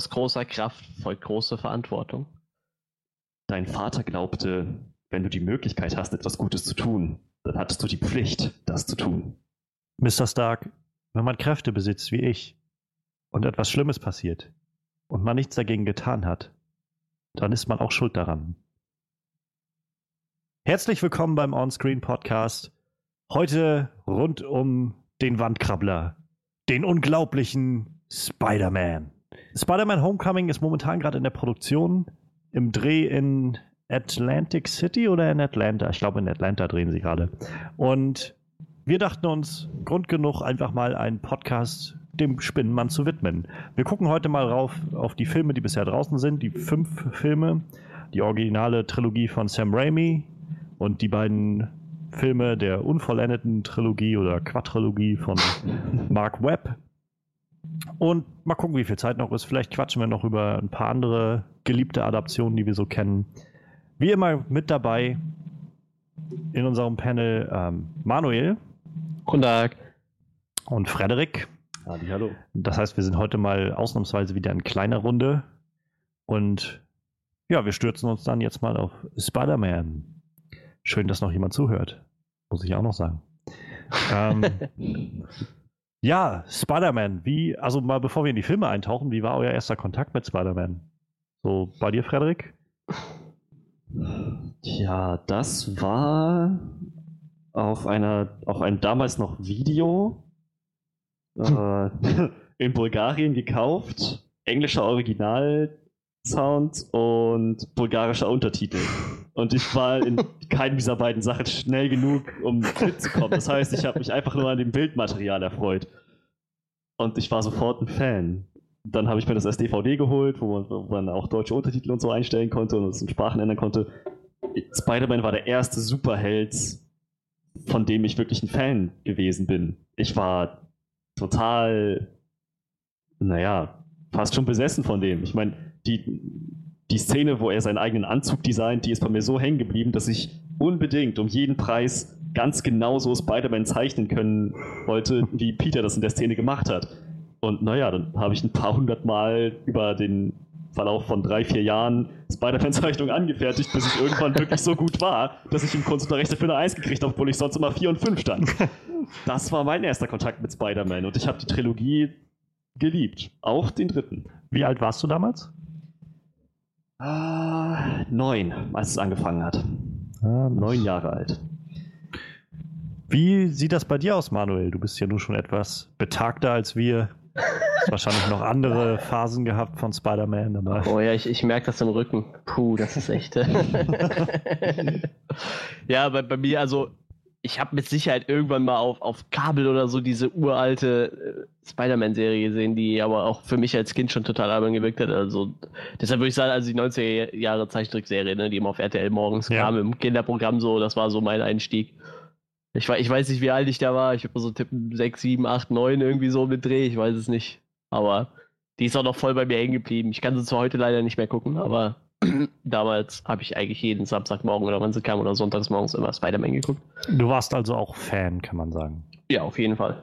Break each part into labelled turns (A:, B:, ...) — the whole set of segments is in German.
A: aus großer Kraft folgt große Verantwortung.
B: Dein Vater glaubte, wenn du die Möglichkeit hast, etwas Gutes zu tun, dann hattest du die Pflicht, das zu tun.
C: Mr. Stark, wenn man Kräfte besitzt wie ich und etwas Schlimmes passiert und man nichts dagegen getan hat, dann ist man auch schuld daran. Herzlich willkommen beim Onscreen Podcast. Heute rund um den Wandkrabbler, den unglaublichen Spider-Man. Spider-Man Homecoming ist momentan gerade in der Produktion, im Dreh in Atlantic City oder in Atlanta. Ich glaube, in Atlanta drehen sie gerade. Und wir dachten uns, Grund genug, einfach mal einen Podcast dem Spinnenmann zu widmen. Wir gucken heute mal rauf auf die Filme, die bisher draußen sind, die fünf Filme, die originale Trilogie von Sam Raimi und die beiden Filme der unvollendeten Trilogie oder Quadrilogie von Mark Webb. Und mal gucken, wie viel Zeit noch ist. Vielleicht quatschen wir noch über ein paar andere geliebte Adaptionen, die wir so kennen. Wie immer mit dabei in unserem Panel ähm, Manuel.
A: Guten Tag.
C: Und Frederik.
B: Halli, hallo.
C: Das heißt, wir sind heute mal ausnahmsweise wieder in kleiner Runde. Und ja, wir stürzen uns dann jetzt mal auf Spider-Man. Schön, dass noch jemand zuhört. Muss ich auch noch sagen. ähm, ja, Spider-Man. Wie, also mal bevor wir in die Filme eintauchen, wie war euer erster Kontakt mit Spider-Man? So bei dir, Frederik?
B: Tja, das war auf einer, auf einem damals noch Video äh, in Bulgarien gekauft, englischer Originalsound und bulgarischer Untertitel. Und ich war in keinem dieser beiden Sachen schnell genug, um mitzukommen. Das heißt, ich habe mich einfach nur an dem Bildmaterial erfreut. Und ich war sofort ein Fan. Dann habe ich mir das als DVD geholt, wo man, wo man auch deutsche Untertitel und so einstellen konnte und es in Sprachen ändern konnte. Spider-Man war der erste Superheld, von dem ich wirklich ein Fan gewesen bin. Ich war total, naja, fast schon besessen von dem. Ich meine, die, die Szene, wo er seinen eigenen Anzug designt, die ist bei mir so hängen geblieben, dass ich unbedingt um jeden Preis ganz genau so Spider-Man zeichnen können wollte, wie Peter das in der Szene gemacht hat. Und naja, dann habe ich ein paar hundert Mal über den Verlauf von drei, vier Jahren Spider-Man-Zeichnungen angefertigt, bis ich irgendwann wirklich so gut war, dass ich im Kunstunterricht dafür eine Eins gekriegt habe, obwohl ich sonst immer vier und fünf stand. Das war mein erster Kontakt mit Spider-Man und ich habe die Trilogie geliebt. Auch den dritten.
C: Wie alt warst du damals?
B: Ah, neun, als es angefangen hat.
C: Ah,
B: Neun Jahre alt.
C: Wie sieht das bei dir aus, Manuel? Du bist ja nun schon etwas betagter als wir. Hast wahrscheinlich noch andere Phasen gehabt von Spider-Man.
A: Oh ja, ich, ich merke das im Rücken. Puh, das ist echt. ja, bei, bei mir, also, ich habe mit Sicherheit irgendwann mal auf, auf Kabel oder so diese uralte äh, Spider-Man-Serie gesehen, die aber auch für mich als Kind schon total albern gewirkt hat. Also, deshalb würde ich sagen, also die 90er Jahre Zeichentrickserie, ne, die immer auf RTL morgens
C: Ja.
A: kam, im Kinderprogramm so, das war so mein Einstieg. Ich, ich weiß nicht, wie alt ich da war. Ich mal so tippen 6, 7, 8, 9 irgendwie so mit Dreh. Ich weiß es nicht. Aber die ist auch noch voll bei mir hängen geblieben. Ich kann sie zwar heute leider nicht mehr gucken, aber damals habe ich eigentlich jeden Samstagmorgen oder wann sie kam oder sonntags morgens immer Spider-Man geguckt.
C: Du warst also auch Fan, kann man sagen.
A: Ja, auf jeden Fall.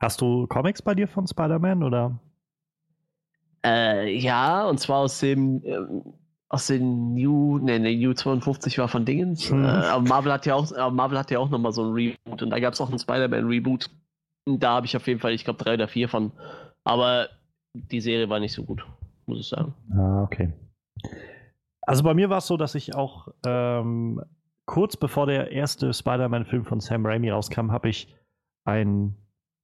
C: Hast du Comics bei dir von Spider-Man oder?
A: Äh, ja, und zwar aus dem ähm, aus den New, ne, ne, New 52 war von Dingens.
C: Mhm.
A: Äh, aber Marvel hat ja auch, Marvel hat ja auch nochmal so ein Reboot und da gab es auch einen Spider-Man-Reboot. Da habe ich auf jeden Fall, ich glaube, drei oder vier von. Aber die Serie war nicht so gut, muss ich sagen.
C: Ah, okay. Also bei mir war es so, dass ich auch ähm, kurz bevor der erste Spider-Man-Film von Sam Raimi rauskam, habe ich ein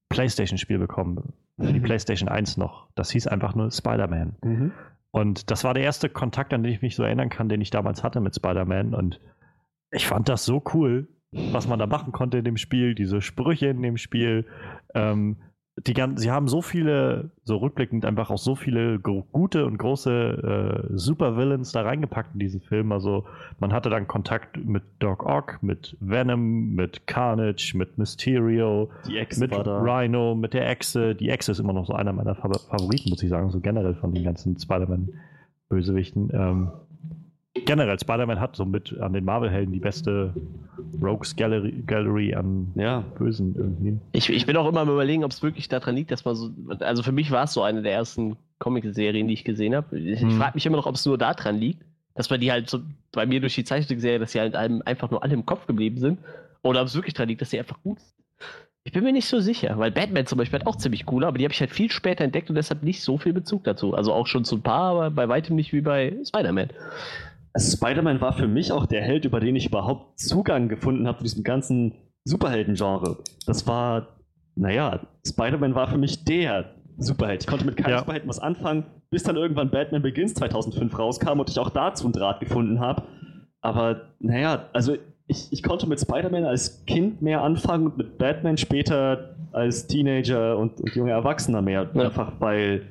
C: PlayStation-Spiel bekommen. Für die PlayStation 1 noch. Das hieß einfach nur Spider-Man. Und das war der erste Kontakt, an den ich mich so erinnern kann, den ich damals hatte mit Spider-Man. Und ich fand das so cool, was man da machen konnte in dem Spiel, diese Sprüche in dem Spiel. Ähm, die gan- sie haben so viele, so rückblickend einfach auch so viele gute und große äh, Super-Villains da reingepackt in diesen Film. Also man hatte dann Kontakt mit Doc Ock, mit Venom, mit Carnage, mit Mysterio, mit. Rhino, mit der Echse. Die Echse ist immer noch so einer meiner Fa Favoriten, muss ich sagen, so generell von den ganzen Spider-Man-Bösewichten. Ähm, generell, Spider-Man hat so mit an den Marvel-Helden die beste Rogues Gallery, Gallery an
B: Ja.
C: Bösen irgendwie.
A: Ich, ich bin auch immer am überlegen, ob es wirklich daran liegt, dass man so. Also für mich war es so eine der ersten Comic-Serien, die ich gesehen habe. Ich
C: Hm.
A: frage mich immer noch, ob es nur daran liegt, dass man die halt so bei mir durch die Zeichentrickserie, dass die halt einem einfach nur alle im Kopf geblieben sind. Oder ob es wirklich daran liegt, dass die einfach gut sind. Ich bin mir nicht so sicher, weil Batman zum Beispiel hat auch ziemlich cool, aber die habe ich halt viel später entdeckt und deshalb nicht so viel Bezug dazu. Also auch schon zu ein paar, aber bei weitem nicht wie bei Spider-Man.
B: Also Spider-Man war für mich auch der Held, über den ich überhaupt Zugang gefunden habe zu diesem ganzen Superhelden-Genre. Das war, naja, Spider-Man war für mich der Superheld. Ich konnte mit keinem
C: Ja.
B: Superhelden was anfangen, bis dann irgendwann Batman Begins 2005 rauskam und ich auch dazu einen Draht gefunden habe. Aber naja, also ich, ich konnte mit Spider-Man als Kind mehr anfangen und mit Batman später als Teenager und, und junger Erwachsener mehr.
A: Ja.
B: Einfach weil,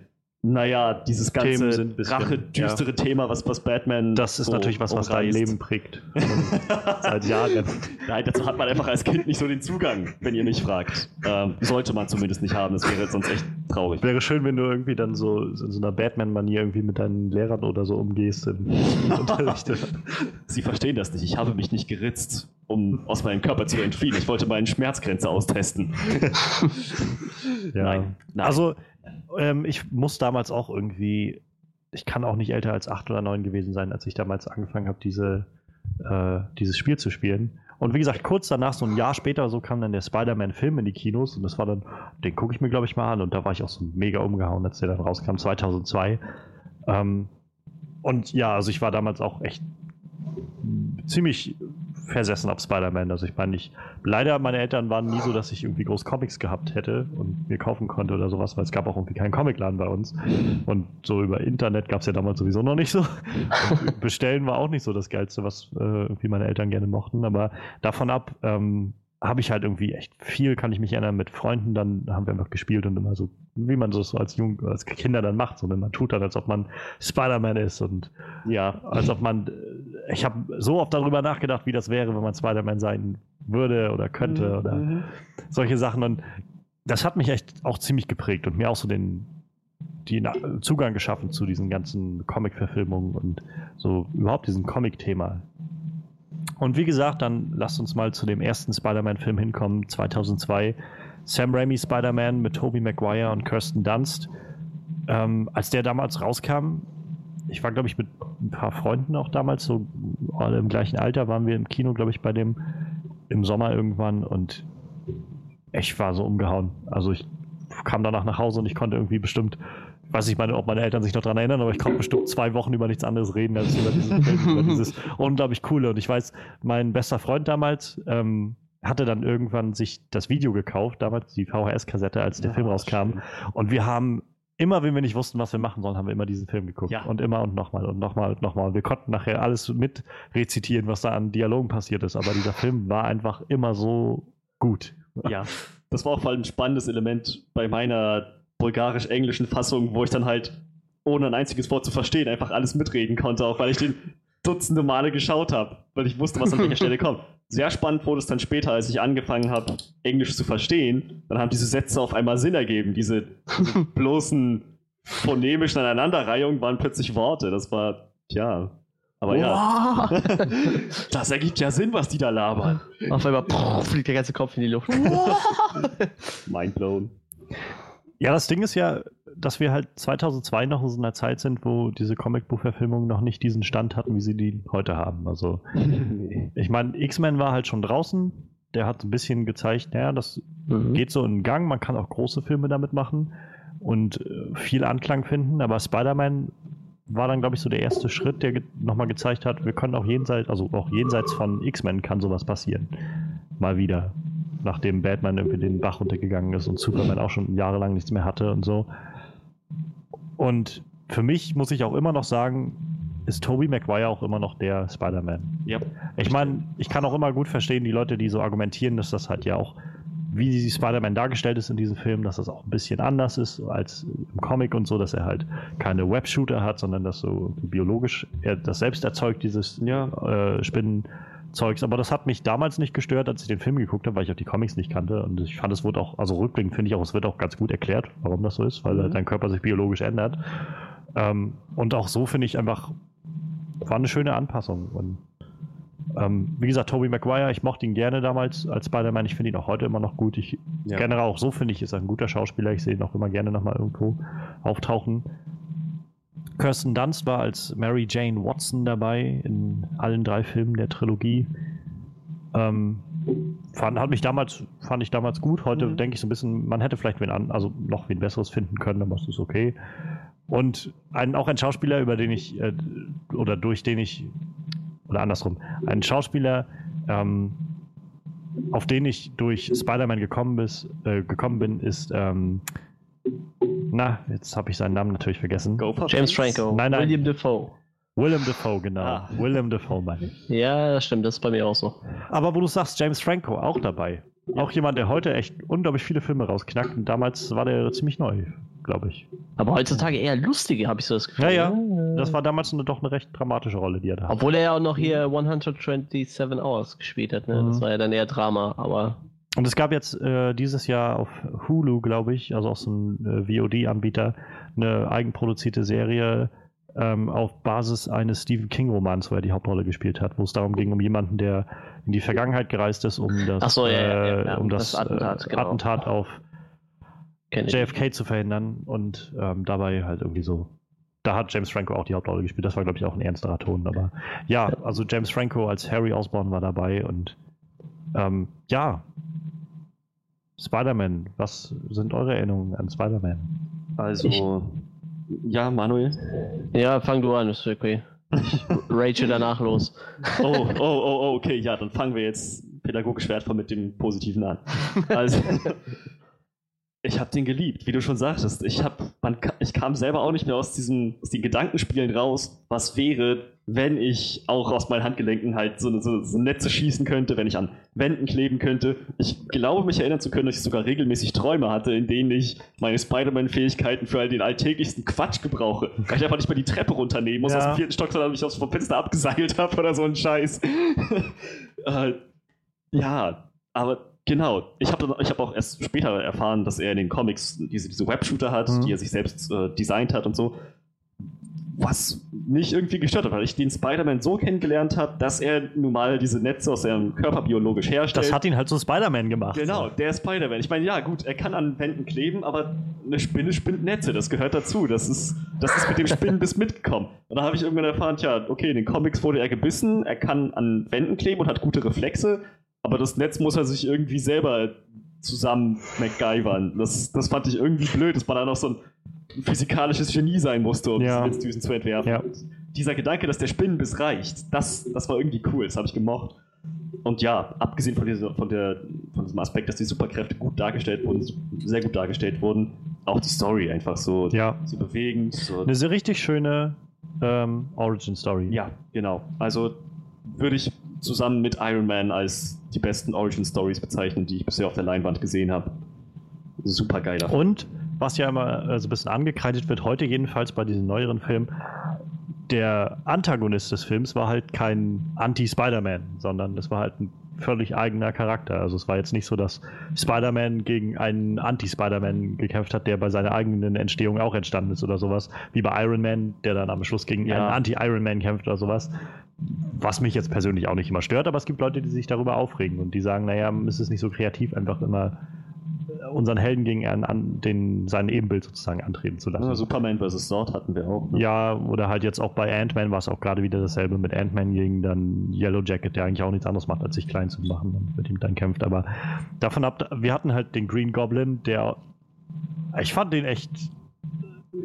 B: naja, dieses ganze rache, düstere Thema, was, was Batman.
C: Das ist
B: so
C: natürlich was, was dein. Leben prägt. Seit Jahren.
B: Nein, dazu hat man einfach als Kind nicht so den Zugang, wenn ihr mich fragt. Ähm, sollte man zumindest nicht haben, das wäre sonst echt traurig.
C: Wäre schön, wenn du irgendwie dann so in so einer Batman-Manier irgendwie mit deinen Lehrern oder so umgehst im Unterricht.
B: Sie verstehen das nicht. Ich habe mich nicht geritzt, um aus meinem Körper zu entfliehen. Ich wollte meine Schmerzgrenze austesten.
C: Ja.
B: Nein, nein.
C: Also, ähm, ich muss damals auch irgendwie, ich kann auch nicht älter als acht oder neun gewesen sein, als ich damals angefangen habe, diese, äh, dieses Spiel zu spielen. Und wie gesagt, kurz danach, so ein Jahr später, so kam dann der Spider-Man-Film in die Kinos und das war dann, den gucke ich mir, glaube ich, mal an und da war ich auch so mega umgehauen, als der dann rauskam, 2002. Ähm, und ja, also ich war damals auch echt ziemlich versessen auf Spider-Man. Also ich meine, ich, leider meine Eltern waren nie so, dass ich irgendwie groß Comics gehabt hätte und mir kaufen konnte oder sowas, weil es gab auch irgendwie keinen Comicladen bei uns. Und so über Internet gab es ja damals sowieso noch nicht so. Und bestellen war auch nicht so das Geilste, was äh, irgendwie meine Eltern gerne mochten. Aber davon ab ähm, habe ich halt irgendwie echt viel, kann ich mich erinnern, mit Freunden, dann haben wir einfach gespielt und immer so, wie man so so als Jung, als Kinder dann macht, so wenn man tut dann, als ob man Spider-Man ist und
B: ja,
C: als ob man, ich habe so oft darüber nachgedacht, wie das wäre, wenn man Spider-Man sein würde oder könnte oder
B: Mhm.
C: solche Sachen und das hat mich echt auch ziemlich geprägt und mir auch so den den Zugang geschaffen zu diesen ganzen Comic-Verfilmungen und so überhaupt diesem Comic-Thema. Und wie gesagt, dann lasst uns mal zu dem ersten Spider-Man-Film hinkommen, 2002. Sam Raimi Spider-Man mit Tobey Maguire und Kirsten Dunst. Ähm, als der damals rauskam, ich war, glaube ich, mit ein paar Freunden auch damals, so alle im gleichen Alter, waren wir im Kino, glaube ich, bei dem im Sommer irgendwann und ich war so umgehauen. Also ich kam danach nach Hause und ich konnte irgendwie bestimmt, weiß nicht, meine, ob meine Eltern sich noch daran erinnern, aber ich konnte bestimmt zwei Wochen über nichts anderes reden als über diesen Film, über dieses unglaublich coole. Und ich weiß, mein bester Freund damals ähm, hatte dann irgendwann sich das Video gekauft, damals die VHS-Kassette, als der
B: Ja,
C: Film rauskam.
B: schön.
C: Und wir haben immer, wenn wir nicht wussten, was wir machen sollen, haben wir immer diesen Film geguckt.
B: Ja.
C: Und immer und nochmal und nochmal und nochmal. Und wir konnten nachher alles mit rezitieren, was da an Dialogen passiert ist. Aber dieser Film war einfach immer so gut.
B: Ja, das war auch vor allem ein spannendes Element bei meiner bulgarisch-englischen Fassung, wo ich dann halt, ohne ein einziges Wort zu verstehen, einfach alles mitreden konnte, auch weil ich den dutzende Male geschaut habe, weil ich wusste, was an welcher Stelle kommt. Sehr spannend wurde es dann später, als ich angefangen habe, Englisch zu verstehen. Dann haben diese Sätze auf einmal Sinn ergeben. Diese, diese bloßen phonemischen Aneinanderreihungen waren plötzlich Worte. Das war, tja. Aber ja,
A: Wow.
B: das ergibt ja Sinn, was die da labern.
A: Auf einmal pff, fliegt der ganze Kopf in die Luft.
B: Mindblown.
C: Ja, das Ding ist ja, dass wir halt 2002 noch in so einer Zeit sind, wo diese Comicbuchverfilmungen noch nicht diesen Stand hatten, wie sie die heute haben. Also, ich meine, X-Men war halt schon draußen. Der hat ein bisschen gezeigt, naja, das
A: Mhm.
C: geht so in Gang. Man kann auch große Filme damit machen und äh, viel Anklang finden. Aber Spider-Man war dann, glaube ich, so der erste Schritt, der ge nochmal gezeigt hat, wir können auch jenseits, also auch jenseits von X-Men kann sowas passieren. Mal wieder. Nachdem Batman irgendwie den Bach runtergegangen ist und Superman auch schon jahrelang nichts mehr hatte und so. Und für mich muss ich auch immer noch sagen, ist Tobey Maguire auch immer noch der Spider-Man.
B: Ja.
C: Ich meine, ich kann auch immer gut verstehen, die Leute, die so argumentieren, dass das halt ja auch, wie Spider-Man dargestellt ist in diesem Film, dass das auch ein bisschen anders ist als im Comic und so, dass er halt keine Webshooter hat, sondern dass so biologisch er das selbst erzeugt, dieses
B: Ja.
C: äh, Spinnenzeugs. Aber das hat mich damals nicht gestört, als ich den Film geguckt habe, weil ich auch die Comics nicht kannte. Und ich fand, es wurde auch, also rückblickend finde ich auch, es wird auch ganz gut erklärt, warum das so ist, weil
B: Mhm.
C: dein Körper sich biologisch ändert. Ähm, und auch so finde ich einfach, war eine schöne Anpassung. Und Ähm, wie gesagt, Tobey Maguire, ich mochte ihn gerne damals als Spider-Man. Ich finde ihn auch heute immer noch gut. Ich
B: Ja.
C: generell auch so finde ich, ist er ein guter Schauspieler. Ich sehe ihn auch immer gerne nochmal irgendwo auftauchen. Kirsten Dunst war als Mary Jane Watson dabei in allen drei Filmen der Trilogie. Ähm, fand, hat mich damals, fand ich damals gut. Heute
B: Mhm.
C: denke ich so ein bisschen, man hätte vielleicht wen an, also noch wen Besseres finden können, aber es ist okay. Und ein, auch ein Schauspieler, über den ich, äh, oder durch den ich, oder andersrum, ein Schauspieler, ähm, auf den ich durch Spider-Man gekommen, bis, äh, gekommen bin, ist, ähm, na, jetzt habe ich seinen Namen natürlich vergessen.
A: James? Franco,
C: Nein, nein.
A: William Defoe.
C: Willem Dafoe, genau.
B: Ah.
C: Willem Dafoe, meine ich.
A: Ja, das stimmt, das ist bei mir auch so.
C: Aber wo du sagst, James Franco auch dabei. Auch jemand, der heute echt unglaublich viele Filme rausknackt. Und damals war der ziemlich neu, glaube ich.
A: Aber heutzutage eher lustige, habe ich so das Gefühl.
C: Ja, ja. Das war damals eine, doch eine recht dramatische Rolle, die er da hat.
A: Obwohl er ja auch noch hier 127 Hours gespielt hat, ne? Das
C: Mhm.
A: war ja dann eher Drama, aber
C: Und es gab jetzt äh, dieses Jahr auf Hulu, glaube ich, also auch so ein äh, VOD-Anbieter, eine eigenproduzierte Serie ähm, auf Basis eines Stephen King-Romans, wo er die Hauptrolle gespielt hat, wo es darum ging, um jemanden, der in die Vergangenheit gereist ist, um das,
A: so, ja, ja, ja,
C: äh, um das,
A: das Attentat,
C: äh,
A: genau.
C: Attentat auf. JFK zu verhindern und ähm, dabei halt irgendwie so. Da hat James Franco auch die Hauptrolle gespielt. Das war, glaube ich, auch ein ernsterer Ton. Aber ja, also James Franco als Harry Osborn war dabei und ähm, ja. Spider-Man, was sind eure Erinnerungen an Spider-Man?
B: Also, ja, Manuel.
A: Ja, fang du an, ist okay. Ich rage danach los.
B: Oh, oh, oh, oh, okay, ja, dann fangen wir jetzt pädagogisch wertvoll mit dem Positiven an. Also, ich habe den geliebt, wie du schon sagtest. Ich, hab, man, ich kam selber auch nicht mehr aus, diesem, aus den Gedankenspielen raus, was wäre, wenn ich auch aus meinen Handgelenken halt so, so, so Netze schießen könnte, wenn ich an Wänden kleben könnte. Ich glaube, mich erinnern zu können, dass ich sogar regelmäßig Träume hatte, in denen ich meine Spider-Man-Fähigkeiten für all den alltäglichsten Quatsch gebrauche. Weil ich einfach nicht mehr die Treppe runternehmen muss
C: Ja.
B: aus dem vierten Stock, sondern mich aus vom Fenster abgeseilt habe oder so ein Scheiß. äh, ja, aber genau. Ich habe ich hab auch erst später erfahren, dass er in den Comics diese, diese Webshooter hat,
C: Mhm.
B: die er sich selbst äh, designt hat und so. Was mich irgendwie gestört hat, weil ich den Spider-Man so kennengelernt habe, dass er nun mal diese Netze aus seinem Körper biologisch herstellt.
C: Das hat ihn halt so Spider-Man gemacht.
B: Genau, der Spider-Man. Ich meine, ja, gut, er kann an Wänden kleben, aber eine Spinne spinnt Netze, das gehört dazu. Das ist, das ist mit dem Spinnenbiss mitgekommen. Und da habe ich irgendwann erfahren, tja, okay, in den Comics wurde er gebissen, er kann an Wänden kleben und hat gute Reflexe, aber das Netz muss er sich irgendwie selber zusammen MacGyvern. Das, das fand ich irgendwie blöd, dass man da noch so ein physikalisches Genie sein musste, um
C: Ja.
B: diese Netzdüsen zu entwerfen.
C: Ja.
B: Dieser Gedanke, dass der Spinnenbiss reicht, das, das war irgendwie cool, das habe ich gemocht. Und ja, abgesehen von, dieser, von, der, von diesem Aspekt, dass die Superkräfte gut dargestellt wurden, sehr gut dargestellt wurden, auch die Story einfach so,
C: Ja.
B: so bewegend. So,
C: Eine sehr richtig schöne ähm, Origin-Story.
B: ja, genau. Also würde ich zusammen mit Iron Man als die besten Origin-Stories bezeichnen, die ich bisher auf der Leinwand gesehen habe. Super geiler.
C: Und was ja immer äh, so ein bisschen angekreidet wird, heute jedenfalls bei diesen neueren Filmen, der Antagonist des Films war halt kein Anti-Spider-Man, sondern es war halt ein völlig eigener Charakter. Also es war jetzt nicht so, dass Spider-Man gegen einen Anti-Spider-Man gekämpft hat, der bei seiner eigenen Entstehung auch entstanden ist oder sowas, wie bei Iron Man, der dann am Schluss gegen
B: Ja.
C: einen Anti-Iron Man kämpft oder sowas. Was mich jetzt persönlich auch nicht immer stört, aber es gibt Leute, die sich darüber aufregen und die sagen, naja, es ist nicht so kreativ, einfach immer unseren Helden gegen einen, an, den, sein Ebenbild sozusagen antreten zu lassen.
B: Ja, Superman vs. Sword hatten wir auch. ne?
C: Ja, oder halt jetzt auch bei Ant-Man war es auch gerade wieder dasselbe mit Ant-Man gegen dann Yellow Jacket, der eigentlich auch nichts anderes macht, als sich klein zu machen und mit ihm dann kämpft. Aber davon ab, wir hatten halt den Green Goblin, der ich fand den echt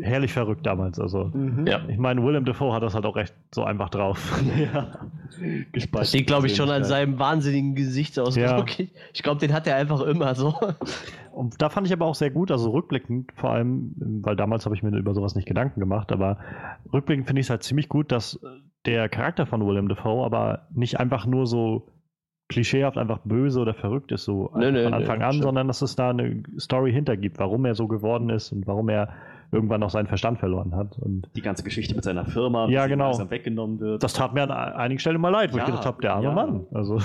C: herrlich verrückt damals. Also
B: Mhm.
A: Ja.
C: ich meine, Willem Dafoe hat das halt auch echt so einfach drauf.
B: ja.
A: Das liegt, glaube ich, schon an seinem wahnsinnigen Gesichtsausdruck. Ich, ich glaube, den hat er einfach immer so.
C: Und da fand ich aber auch sehr gut, also rückblickend vor allem, weil damals habe ich mir über sowas nicht Gedanken gemacht, aber rückblickend finde ich es halt ziemlich gut, dass der Charakter von Willem Dafoe aber nicht einfach nur so klischeehaft einfach böse oder verrückt ist, so
A: Nö, nö,
C: von
A: nö,
C: Anfang an,
A: stimmt.
C: sondern dass es da eine Story hinter gibt, warum er so geworden ist und warum er irgendwann auch seinen Verstand verloren hat. Und
B: Die ganze Geschichte mit seiner Firma,
C: Ja, genau.
B: langsam weggenommen wird.
C: das tat mir an einigen Stellen mal leid, wo ich
B: Ja,
C: gedacht habe, der arme
B: ja.
C: Mann. Also,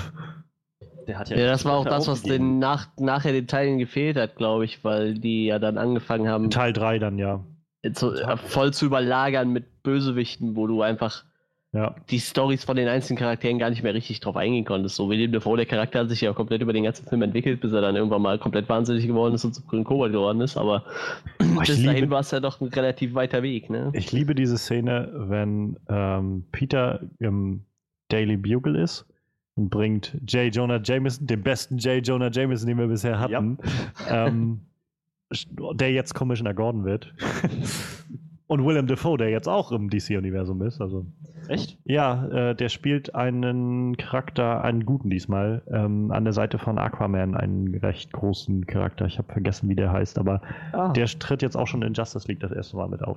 B: Der hat
A: Ja, das war auch das, was den nach, nachher den Teilen gefehlt hat, glaube ich, weil die ja dann angefangen haben,
C: Teil 3 dann ja.
A: zu, äh, voll zu überlagern mit Bösewichten, wo du einfach
C: Ja.
A: die Stories von den einzelnen Charakteren gar nicht mehr richtig drauf eingehen konntest. So William Dafoe, der Charakter hat sich ja komplett über den ganzen Film entwickelt, bis er dann irgendwann mal komplett wahnsinnig geworden ist und zu grünen Kobold geworden ist. Aber
C: ich
A: bis dahin
C: liebe-
A: war es ja doch ein relativ weiter Weg, ne?
C: Ich liebe diese Szene, wenn ähm, Peter im Daily Bugle ist und bringt J. Jonah Jameson, den besten J. Jonah Jameson, den wir bisher hatten, ähm, der jetzt Commissioner Gordon wird. und Willem Dafoe, der jetzt auch im DC-Universum ist. Also
B: Echt?
C: ja, äh, der spielt einen Charakter, einen guten diesmal, ähm, an der Seite von Aquaman, einen recht großen Charakter. Ich habe vergessen, wie der heißt, aber
B: Ah,
C: der tritt jetzt auch schon in Justice League das erste Mal mit auf.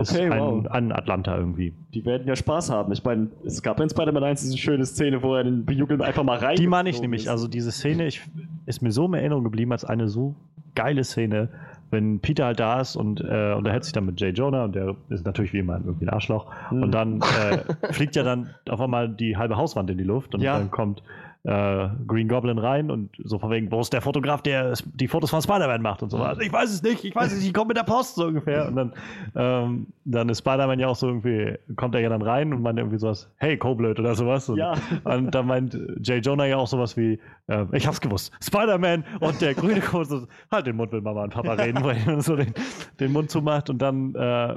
C: Ist
B: okay,
C: ein,
B: wow.
C: ein Atlanta irgendwie.
B: Die werden ja Spaß haben. Ich meine, es gab in Spider-Man 1 diese schöne Szene, wo er den Bejubeln einfach mal rein.
C: Die meine ich nämlich. Also diese Szene ich, ist mir so in Erinnerung geblieben als eine so geile Szene, wenn Peter halt da ist und äh, unterhält sich dann mit Jay Jonah und der ist natürlich wie immer irgendwie ein Arschloch.
B: Hm.
C: Und dann äh, fliegt ja dann auf einmal die halbe Hauswand in die Luft und
B: Ja.
C: dann kommt äh, Green Goblin rein und so von wegen, wo ist der Fotograf, der die Fotos von Spider-Man macht und so. Also, ich weiß es nicht, ich weiß es nicht, ich komme mit der Post so ungefähr. Und dann, ähm, dann ist Spider-Man ja auch so irgendwie, kommt er ja dann rein und meint irgendwie sowas, hey, Koblöd oder sowas. Und,
B: Ja.
C: und dann meint Jay Jonah ja auch sowas wie, äh, ich hab's gewusst, Spider-Man und der grüne so, halt den Mund, will Mama und Papa reden, wo er so den, den Mund zumacht und dann äh,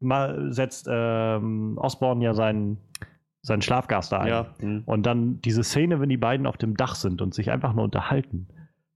C: mal setzt ähm, Osborn ja seinen, seinen Schlafgas da ein.
B: Ja. hm.
C: Und dann diese Szene, wenn die beiden auf dem Dach sind und sich einfach nur unterhalten,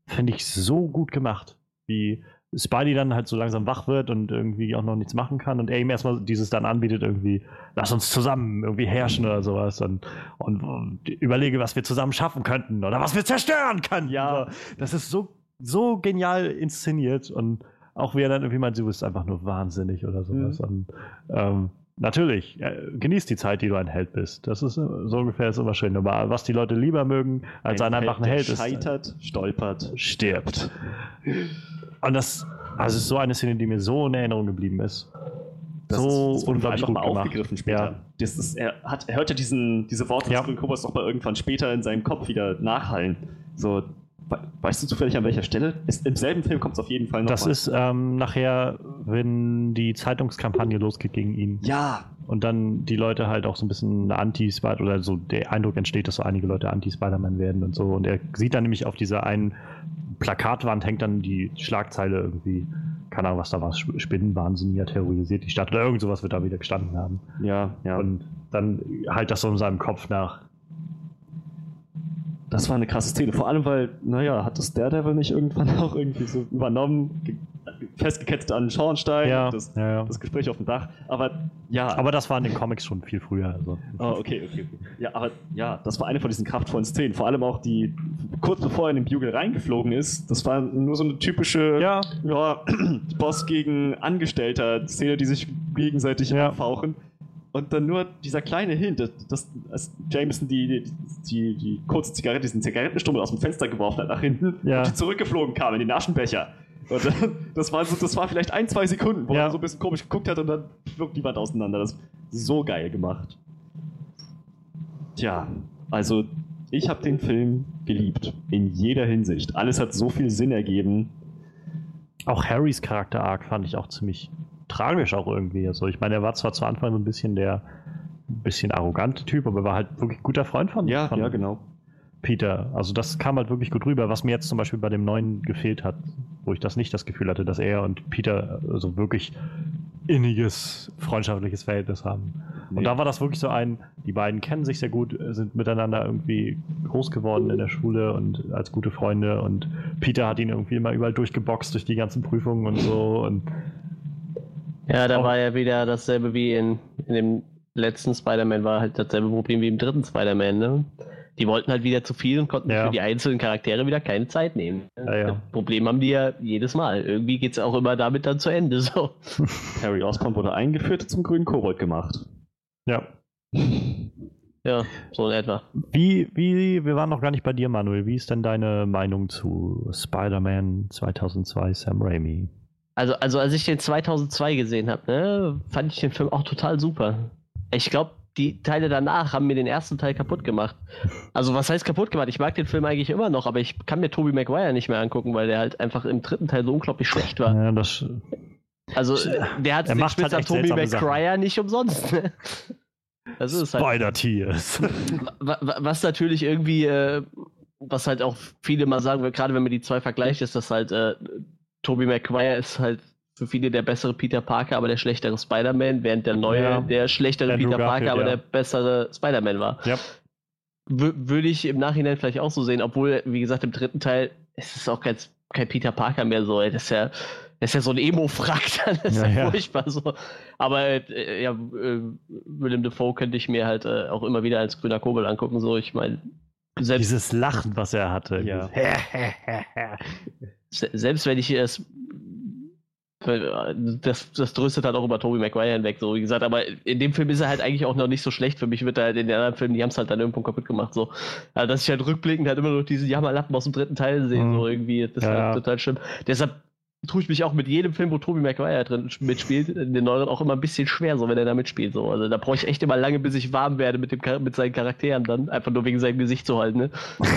C: finde ich so gut gemacht. Wie Spidey dann halt so langsam wach wird und irgendwie auch noch nichts machen kann und er ihm erstmal dieses dann anbietet, irgendwie, lass uns zusammen irgendwie herrschen oder sowas und, und, und überlege, was wir zusammen schaffen könnten oder was wir zerstören können.
B: Ja.
C: Das ist so, so genial inszeniert und auch wie er dann irgendwie meint, du bist einfach nur wahnsinnig oder sowas. Und ähm, natürlich, äh, genieß die Zeit, die du ein Held bist. Das ist äh, so ungefähr ist immer schön. Aber was die Leute lieber mögen, als ein, einfach ein Held ist, äh,
B: scheitert, stolpert.
C: stirbt. Und das, also ist so eine Szene, die mir so in Erinnerung geblieben ist. so
B: das wurde
C: unglaublich gut
B: mal
C: gemacht.
B: aufgegriffen später.
C: Ja.
B: Das ist, er, hat, er hört ja diesen, diese Worte
C: Ja.
B: des grünen Kobolds noch mal irgendwann später in seinem Kopf wieder nachhallen. So, weißt du zufällig an welcher Stelle? Ist, Im selben Film kommt es auf jeden Fall noch
C: Das
B: mal.
C: ist ähm, nachher, wenn die Zeitungskampagne losgeht gegen ihn.
B: Ja,
C: Und dann die Leute halt auch so ein bisschen anti-Spider oder so der Eindruck entsteht, dass so einige Leute anti-Spider-Man werden und so. Und er sieht dann nämlich auf dieser einen Plakatwand hängt dann die Schlagzeile irgendwie, keine Ahnung, was da war, Sp- Spinnenwahnsinniger terrorisiert die Stadt oder irgend sowas wird da wieder gestanden haben.
B: ja, ja.
C: Und dann halt das so in seinem Kopf nach.
B: Das war eine krasse Szene. Vor allem, weil, naja, hat das Daredevil nicht irgendwann auch irgendwie so übernommen, ge- festgekettet an den Schornstein,
C: Ja,
B: das,
C: ja, ja.
B: das Gespräch auf dem Dach. Aber ja.
C: Aber das war in den Comics schon viel früher. Also.
B: Oh, okay, okay, okay. Ja, aber ja, das war eine von diesen kraftvollen Szenen. Vor allem auch die, kurz bevor er in den Bugle reingeflogen ist, das war nur so eine typische
C: Ja,
B: ja, Boss gegen Angestellter Szene, die sich gegenseitig
C: Ja.
B: abfauchen. Und dann nur dieser kleine Hint, dass, dass, als Jameson die, die, die, die kurze Zigarette, diesen Zigarettenstummel aus dem Fenster geworfen hat nach hinten
C: Ja.
B: und die zurückgeflogen kam in den Aschenbecher. Und das, war so, das war vielleicht ein, zwei Sekunden, wo
C: Ja.
B: er so ein bisschen komisch geguckt hat und dann flog die Wand auseinander. Das ist so geil gemacht. Tja, also ich habe den Film geliebt. In jeder Hinsicht. Alles hat so viel Sinn ergeben.
C: auch Harrys Charakter-Arc fand ich auch ziemlich tragisch auch irgendwie. Also ich meine, er war zwar zu Anfang so ein bisschen der ein bisschen arrogante Typ, aber er war halt wirklich guter Freund von,
B: Ja,
C: von
B: ja, genau.
C: Peter. Also das kam halt wirklich gut rüber, was mir jetzt zum Beispiel bei dem neuen gefehlt hat, wo ich das nicht das Gefühl hatte, dass er und Peter so wirklich inniges freundschaftliches Verhältnis haben.
B: Nee.
C: Und da war das wirklich so ein, die beiden kennen sich sehr gut, sind miteinander irgendwie groß geworden in der Schule und als gute Freunde und Peter hat ihn irgendwie immer überall durchgeboxt durch die ganzen Prüfungen und so und
A: Ja, da
C: Auch-
A: war ja wieder dasselbe wie in, in dem letzten Spider-Man, war halt dasselbe Problem wie im dritten Spider-Man, ne? Die wollten halt wieder zu viel und konnten
C: Ja.
A: für die einzelnen Charaktere wieder keine Zeit nehmen.
C: Ja, ja.
A: Das Problem haben die ja jedes Mal. Irgendwie geht es auch immer damit dann zu Ende. So.
B: Harry Osborn wurde eingeführt, zum grünen Kobold gemacht.
C: ja.
A: Ja, so in etwa.
C: Wie, wie, wir waren noch gar nicht bei dir, Manuel. Wie ist denn deine Meinung zu Spider-Man 2002 Sam Raimi?
A: Also, also als ich den 2002 gesehen habe, ne, fand ich den Film auch total super. Ich glaube, die Teile danach haben mir den ersten Teil kaputt gemacht. Also was heißt kaputt gemacht? Ich mag den Film eigentlich immer noch, aber ich kann mir Tobey Maguire nicht mehr angucken, weil der halt einfach im dritten Teil so unglaublich schlecht war.
C: Ja, das,
A: Also der hat
C: Er
A: den
C: macht halt seltsame
A: Maguire nicht umsonst. Ne? Das ist halt,
C: Spider-Tears.
A: wa- wa- was natürlich irgendwie, äh, was halt auch viele mal sagen, gerade wenn man die zwei vergleicht, ist das halt, äh, Tobey Maguire ist halt für viele der bessere Peter Parker, aber der schlechtere Spider-Man, während der neue
C: Ja.
A: der schlechtere
C: Andrew
A: Peter Parker,
C: Garfield,
A: aber
C: ja.
A: der bessere Spider-Man war.
C: ja.
A: Wür- Würde ich im Nachhinein vielleicht auch so sehen, obwohl, wie gesagt, im dritten Teil ist es auch kein, kein Peter Parker mehr so, ey. Das ist ja, das ist ja so ein Emo-Frack, das ist
C: Ja,
A: ja,
C: ja.
A: furchtbar so. Aber äh, ja, äh, Willem Dafoe könnte ich mir halt äh, auch immer wieder als grüner Kobel angucken, so. Ich meine, selbst,
C: Dieses Lachen, was er hatte.
B: Ja.
A: se- selbst wenn ich es das, das tröstet halt auch über Tobey Maguire hinweg, so wie gesagt. Aber in dem Film ist er halt eigentlich auch noch nicht so schlecht. Für mich wird er halt in den anderen Filmen, die haben es halt dann irgendwo kaputt gemacht. So. Also, dass ich halt rückblickend halt immer noch diesen Jammerlappen aus dem dritten Teil sehe,
C: Mhm.
A: so irgendwie. Das ist
C: Ja,
A: halt
C: ja.
A: total schlimm. Deshalb tue ich mich auch mit jedem Film, wo Tobey Maguire drin mitspielt, in den neueren auch immer ein bisschen schwer, so wenn er da mitspielt. So. Also da brauche ich echt immer lange, bis ich warm werde mit, dem, mit seinen Charakteren dann, einfach nur wegen seinem Gesicht zu halten. Ne?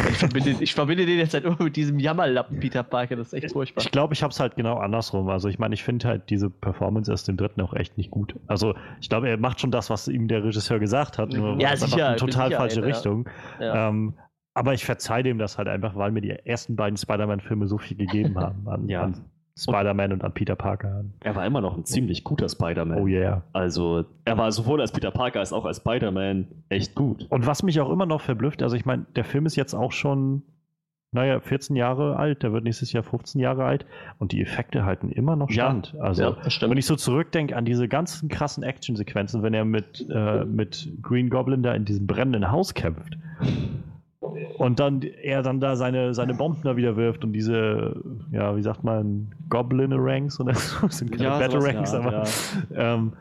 A: Ich, verbinde, ich verbinde den jetzt halt immer mit diesem Jammerlappen Peter Parker, das ist echt furchtbar.
C: Ich glaube, ich habe es halt genau andersrum. Also ich meine, ich finde halt diese Performance aus dem dritten auch echt nicht gut. Also ich glaube, er macht schon das, was ihm der Regisseur gesagt hat, nur
A: Ja,
C: einfach
A: sicher,
C: in total falsche
A: ja.
C: Richtung.
A: Ja.
C: Ähm, aber ich verzeihe dem das halt einfach, weil mir die ersten beiden Spider-Man-Filme so viel gegeben haben an,
B: Ja.
C: an Spider-Man und an Peter Parker.
B: Er war immer noch ein ziemlich guter Spider-Man.
C: Oh yeah.
B: Also, er war sowohl als Peter Parker als auch als Spider-Man echt gut.
C: Und was mich auch immer noch verblüfft, also ich meine, der Film ist jetzt auch schon, naja, 14 Jahre alt, der wird nächstes Jahr 15 Jahre alt und die Effekte halten immer noch
B: Ja.
C: stand. Also
A: ja, stimmt.
C: Wenn ich so zurückdenke an diese ganzen krassen Actionsequenzen, wenn er mit, äh, mit Green Goblin da in diesem brennenden Haus kämpft und dann er dann da seine, seine Bomben da wieder wirft und diese, ja, wie sagt man, Goblin-Ranks oder so, sind keine
B: Ja,
C: Battle
B: sowas,
C: Ranks,
B: ja,
C: aber
B: ja.
C: ähm,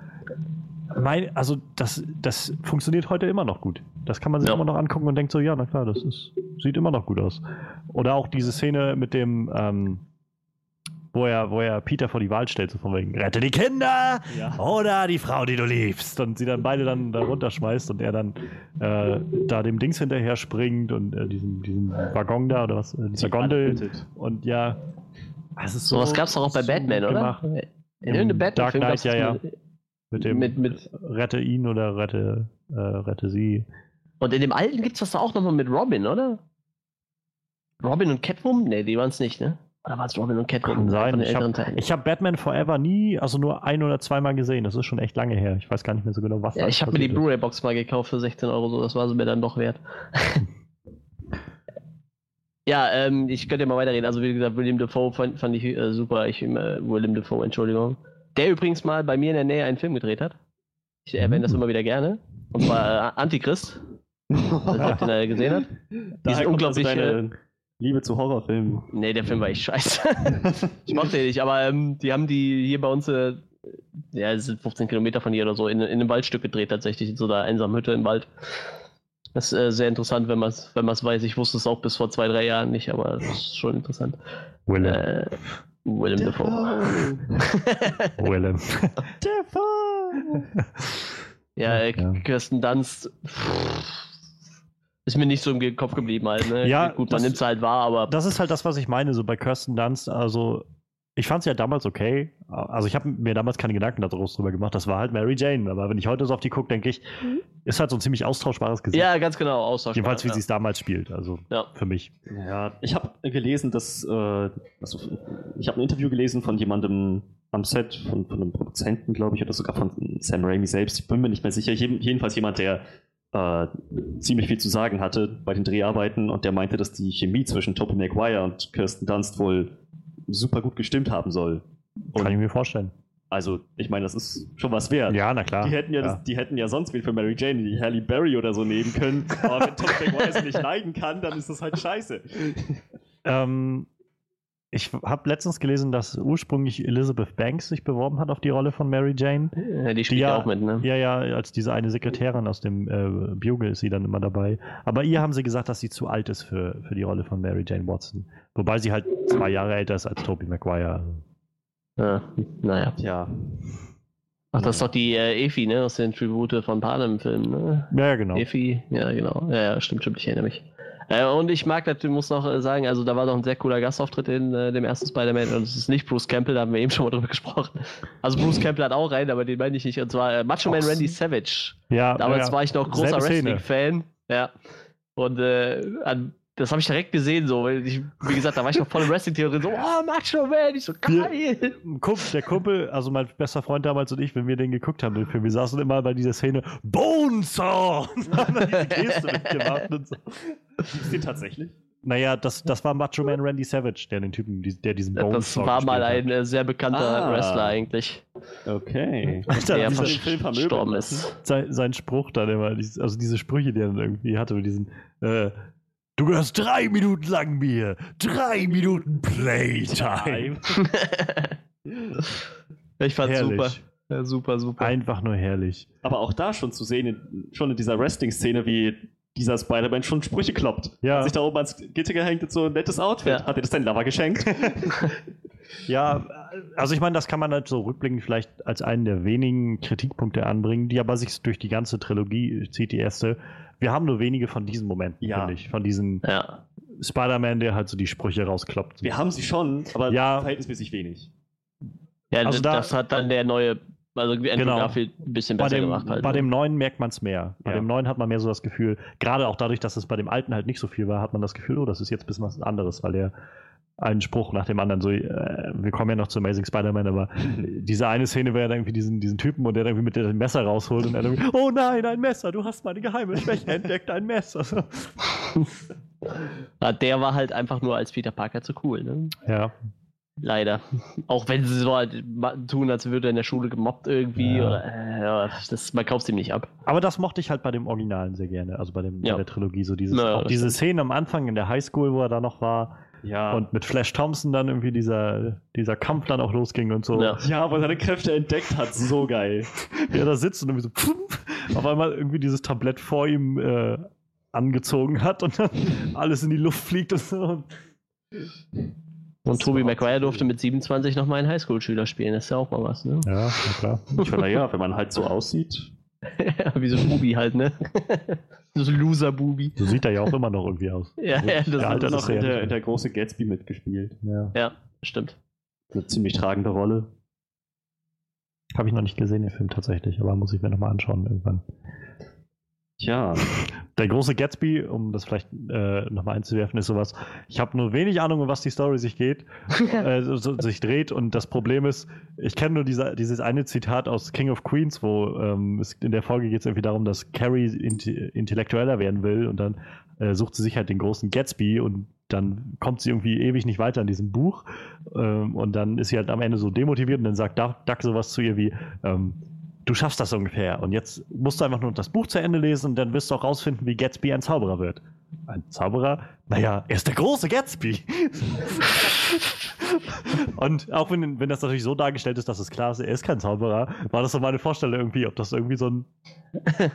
C: mein, also das, das funktioniert heute immer noch gut. Das kann man sich
A: Ja.
C: immer noch angucken und denkt so, ja, na klar, das ist, sieht immer noch gut aus. Oder auch diese Szene mit dem, ähm, wo er, wo er Peter vor die Wahl stellt, so von wegen, rette die Kinder
B: Ja.
C: oder die Frau, die du liebst. Und sie dann beide dann da runterschmeißt und er dann äh, da dem Dings hinterher springt und äh, diesen, diesen Waggon da oder was, äh, dieser Gondel. Und ja, es ist so.
A: Sowas gab es doch auch bei
C: so
A: Batman, oder? In irgendeinem
C: Dark
A: Batman-Film
C: Knight,
A: gab's
C: ja, ja.
A: mit-
C: Mit dem
A: Mit- mit-
C: Rette ihn oder rette, äh, rette sie.
A: Und in dem alten gibt es das auch nochmal mit Robin, oder? Robin und Catwoman? Ne, die waren es nicht, ne? Oder war es Robin und Catwoman?
C: Kann sein.
A: Von den
C: Ich habe hab Batman Forever nie, also nur ein oder zweimal gesehen. Das ist schon echt lange her. Ich weiß gar nicht mehr so genau, was
A: ja, ich habe mir die. Blu-ray-Box mal gekauft für 16 Euro, so das war sie mir dann doch wert. ja, ähm, ich könnte ja mal weiterreden. Also wie gesagt, William Dafoe fand, fand ich äh, super. Ich äh, William Dafoe, Entschuldigung. Der übrigens mal bei mir in der Nähe einen Film gedreht hat. Ich erwähne das
C: Mhm.
A: immer wieder gerne. Und zwar äh, Antichrist. Ich weiß nicht, ob den er gesehen hat.
B: Daher
A: Diese
B: kommt also
A: unglaubliche-
B: deine Liebe zu Horrorfilmen.
A: Nee, der Film war echt scheiße. ich mochte den nicht, aber ähm, die haben die hier bei uns, äh, ja, es sind 15 Kilometer von hier oder so, in, in einem Waldstück gedreht tatsächlich, in so einer einsamen Hütte im Wald. Das ist äh, sehr interessant, wenn man es wenn man's weiß. Ich wusste es auch bis vor zwei, drei Jahren nicht, aber das ist schon interessant.
C: Willem.
A: Äh, Willem Dafoe.
C: Willem.
A: ja, äh,
C: Ja.
A: Kirsten Dunst pff, ist mir nicht so im Kopf geblieben halt. Ne?
C: Ja,
A: Gut, man nimmt es halt wahr, aber
C: Das ist halt das, was ich meine, so bei Kirsten Dunst. Also, ich fand es ja damals okay. Also, ich habe mir damals keine Gedanken daraus drüber gemacht. Das war halt Mary Jane. Aber wenn ich heute so auf die gucke, denke ich, ist halt so ein ziemlich austauschbares Gesicht.
A: ja, ganz genau, austauschbar.
C: Jedenfalls, wie
A: ja.
C: sie es damals spielt. Also,
A: Ja.
C: für mich.
B: Ja, ich habe gelesen, dass, äh, also, ich habe ein Interview gelesen von jemandem am Set, von, von einem Produzenten, glaube ich, oder sogar von Sam Raimi selbst. Ich bin mir nicht mehr sicher. Jeden, jedenfalls jemand, der äh, ziemlich viel zu sagen hatte bei den Dreharbeiten und der meinte, dass die Chemie zwischen Tobey Maguire und Kirsten Dunst wohl super gut gestimmt haben soll.
C: Kann ich
B: Und
C: mir vorstellen.
B: also, ich meine, das ist schon was wert.
C: Ja, na klar.
B: Die hätten ja, Das, die hätten ja sonst wen für Mary Jane, die Halle Berry oder so nehmen können. Aber wenn Tom Maguire sie nicht leiden kann, dann ist das halt scheiße.
C: Ähm, ich habe letztens gelesen, dass ursprünglich Elizabeth Banks sich beworben hat auf die Rolle von Mary Jane.
A: Ja, die spielt
C: ja-
A: ja auch mit, ne?
C: Ja, ja, als diese eine Sekretärin aus dem äh, Bugle ist sie dann immer dabei. Aber ihr haben sie gesagt, dass sie zu alt ist für, für die Rolle von Mary Jane Watson. Wobei sie halt zwei Jahre älter ist als Tobey Maguire.
A: Ja, naja.
B: Tja.
A: Ach, das ist doch die äh, Efi, ne? Aus den Tribute von Panem-Filmen, ne?
C: Ja, ja, genau.
A: Efi, ja, genau. Ja, ja, stimmt, stimmt, ich erinnere mich. Äh, und ich mag natürlich, muss noch äh, sagen, also da war doch ein sehr cooler Gastauftritt in äh, dem ersten Spider-Man und es ist nicht Bruce Campbell, da haben wir eben schon mal drüber gesprochen. Also Bruce Campbell hat auch rein, aber den meine ich nicht. Und zwar äh, Macho Man. Randy Savage.
C: Ja,
A: Damals
C: ja.
A: war ich noch großer. Wrestling-Fan. Ja. Und äh, an, das habe ich direkt gesehen, so, weil ich, wie gesagt, da war ich noch voll im Wrestling-Theorie, so, oh, Macho Man, ich so, geil.
C: Kumpel, der Kumpel, also mein bester Freund damals und ich, wenn wir den geguckt haben, den Film, wir saßen immer bei dieser Szene Bonesaw und haben dann diese Geste mitgemacht und so.
B: Gibt's den tatsächlich?
C: Naja, das, das war Macho Man Randy Savage, der den Typen, der diesen
A: Das
C: Bonesaw
A: war mal ein äh, sehr bekannter
B: Ah.
A: Wrestler eigentlich,
B: Okay.
C: Alter,
A: der verstorben
B: lassen.
A: ist.
C: Sein, sein Spruch dann immer, also diese Sprüche, die er dann irgendwie hatte mit diesen, äh, du gehörst drei Minuten lang mir, drei Minuten Playtime.
A: ich fand's
C: Herrlich.
A: super. Ja, super, super.
C: Einfach nur herrlich.
B: Aber auch da schon zu sehen, in, schon in dieser Wrestling-Szene, wie dieser Spider-Man schon Sprüche kloppt.
C: Ja.
B: Hat sich da oben ans Gitter gehängt und so ein nettes Outfit.
A: Ja.
B: Hat dir das dein Lover geschenkt?
C: Ja, also ich meine, das kann man halt so rückblickend vielleicht als einen der wenigen Kritikpunkte anbringen, die aber sich durch die ganze Trilogie zieht, die erste. Wir haben nur wenige von diesen Momenten,
B: Ja.
C: finde ich. Von diesen
A: Ja.
C: Spider-Man, der halt so die Sprüche rauskloppt.
B: Wir haben sie schon, aber
C: Ja.
B: verhältnismäßig wenig.
A: Ja,
C: Also da-
A: das hat dann der neue, also Andrew
C: Genau.
A: Garfield ein bisschen
C: bei
A: besser
C: dem,
A: gemacht halt.
C: bei
A: ne?
C: dem neuen merkt man es mehr. Bei
B: Ja.
C: dem neuen hat man mehr so das Gefühl, gerade auch dadurch, dass es bei dem alten halt nicht so viel war, hat man das Gefühl, oh, das ist jetzt ein bisschen was anderes, weil der einen Spruch nach dem anderen so, äh, wir kommen ja noch zu Amazing Spider-Man, aber diese eine Szene, er dann irgendwie diesen, diesen Typen und der dann irgendwie mit dem Messer rausholt und er dann, irgendwie, oh nein, ein Messer, du hast meine geheime Schwäche entdeckt, ein Messer.
A: Ja, der war halt einfach nur als Peter Parker zu cool, ne?
C: Ja,
A: Leider. Auch wenn sie so halt tun, als würde er in der Schule gemobbt irgendwie.
C: Ja.
A: Oder, äh, das, man kauft ihm nicht ab.
C: aber das mochte ich halt bei dem Originalen sehr gerne, also bei, dem,
A: Ja.
C: bei der Trilogie, so dieses,
A: Na,
C: auch diese. Szene am Anfang in der Highschool, wo er da noch war
B: Ja.
C: und mit Flash Thompson dann irgendwie dieser, dieser Kampf dann auch losging und so.
A: Ja.
B: ja, wo er seine Kräfte entdeckt hat. So geil.
C: wie er da sitzt und irgendwie so pfumpf, auf einmal irgendwie dieses Tablett vor ihm äh, angezogen hat und dann alles in die Luft fliegt und so.
A: Und Maguire
B: cool.
A: durfte mit 27 noch mal einen Highschool-Schüler spielen. Das ist ja auch mal was, ne?
C: Ja, na klar.
B: Ich meine, ja, wenn man halt so aussieht.
A: Wie so ein Bubi halt, ne? so ein Loser-Bubi.
C: So sieht er ja auch immer noch irgendwie aus.
A: Ja, ja, das
C: Der Alter
B: noch in der, der große Gatsby mitgespielt.
C: Ja.
A: Ja, stimmt.
B: Eine ziemlich tragende Rolle.
C: Habe ich noch nicht gesehen, den Film tatsächlich, aber muss ich mir nochmal anschauen irgendwann.
B: Tja.
C: Der große Gatsby, um das vielleicht äh, nochmal einzuwerfen, ist sowas. Ich habe nur wenig Ahnung, um was die Story sich geht, äh, so, sich dreht. Und das Problem ist, ich kenne nur diese, dieses eine Zitat aus King of Queens, wo ähm, es in der Folge geht es irgendwie darum, dass Carrie int intellektueller werden will und dann äh, sucht sie sich halt den großen Gatsby und dann kommt sie irgendwie ewig nicht weiter in diesem Buch ähm, und dann ist sie halt am Ende so demotiviert und dann sagt Duck, Duck sowas zu ihr wie, ähm, du schaffst das ungefähr und jetzt musst du einfach nur das Buch zu Ende lesen und dann wirst du auch rausfinden, wie Gatsby ein Zauberer wird. Ein Zauberer? Naja, er ist der große Gatsby. und auch wenn, wenn das natürlich so dargestellt ist, dass es klar ist, er ist kein Zauberer, war das so meine Vorstellung irgendwie, ob das irgendwie so ein.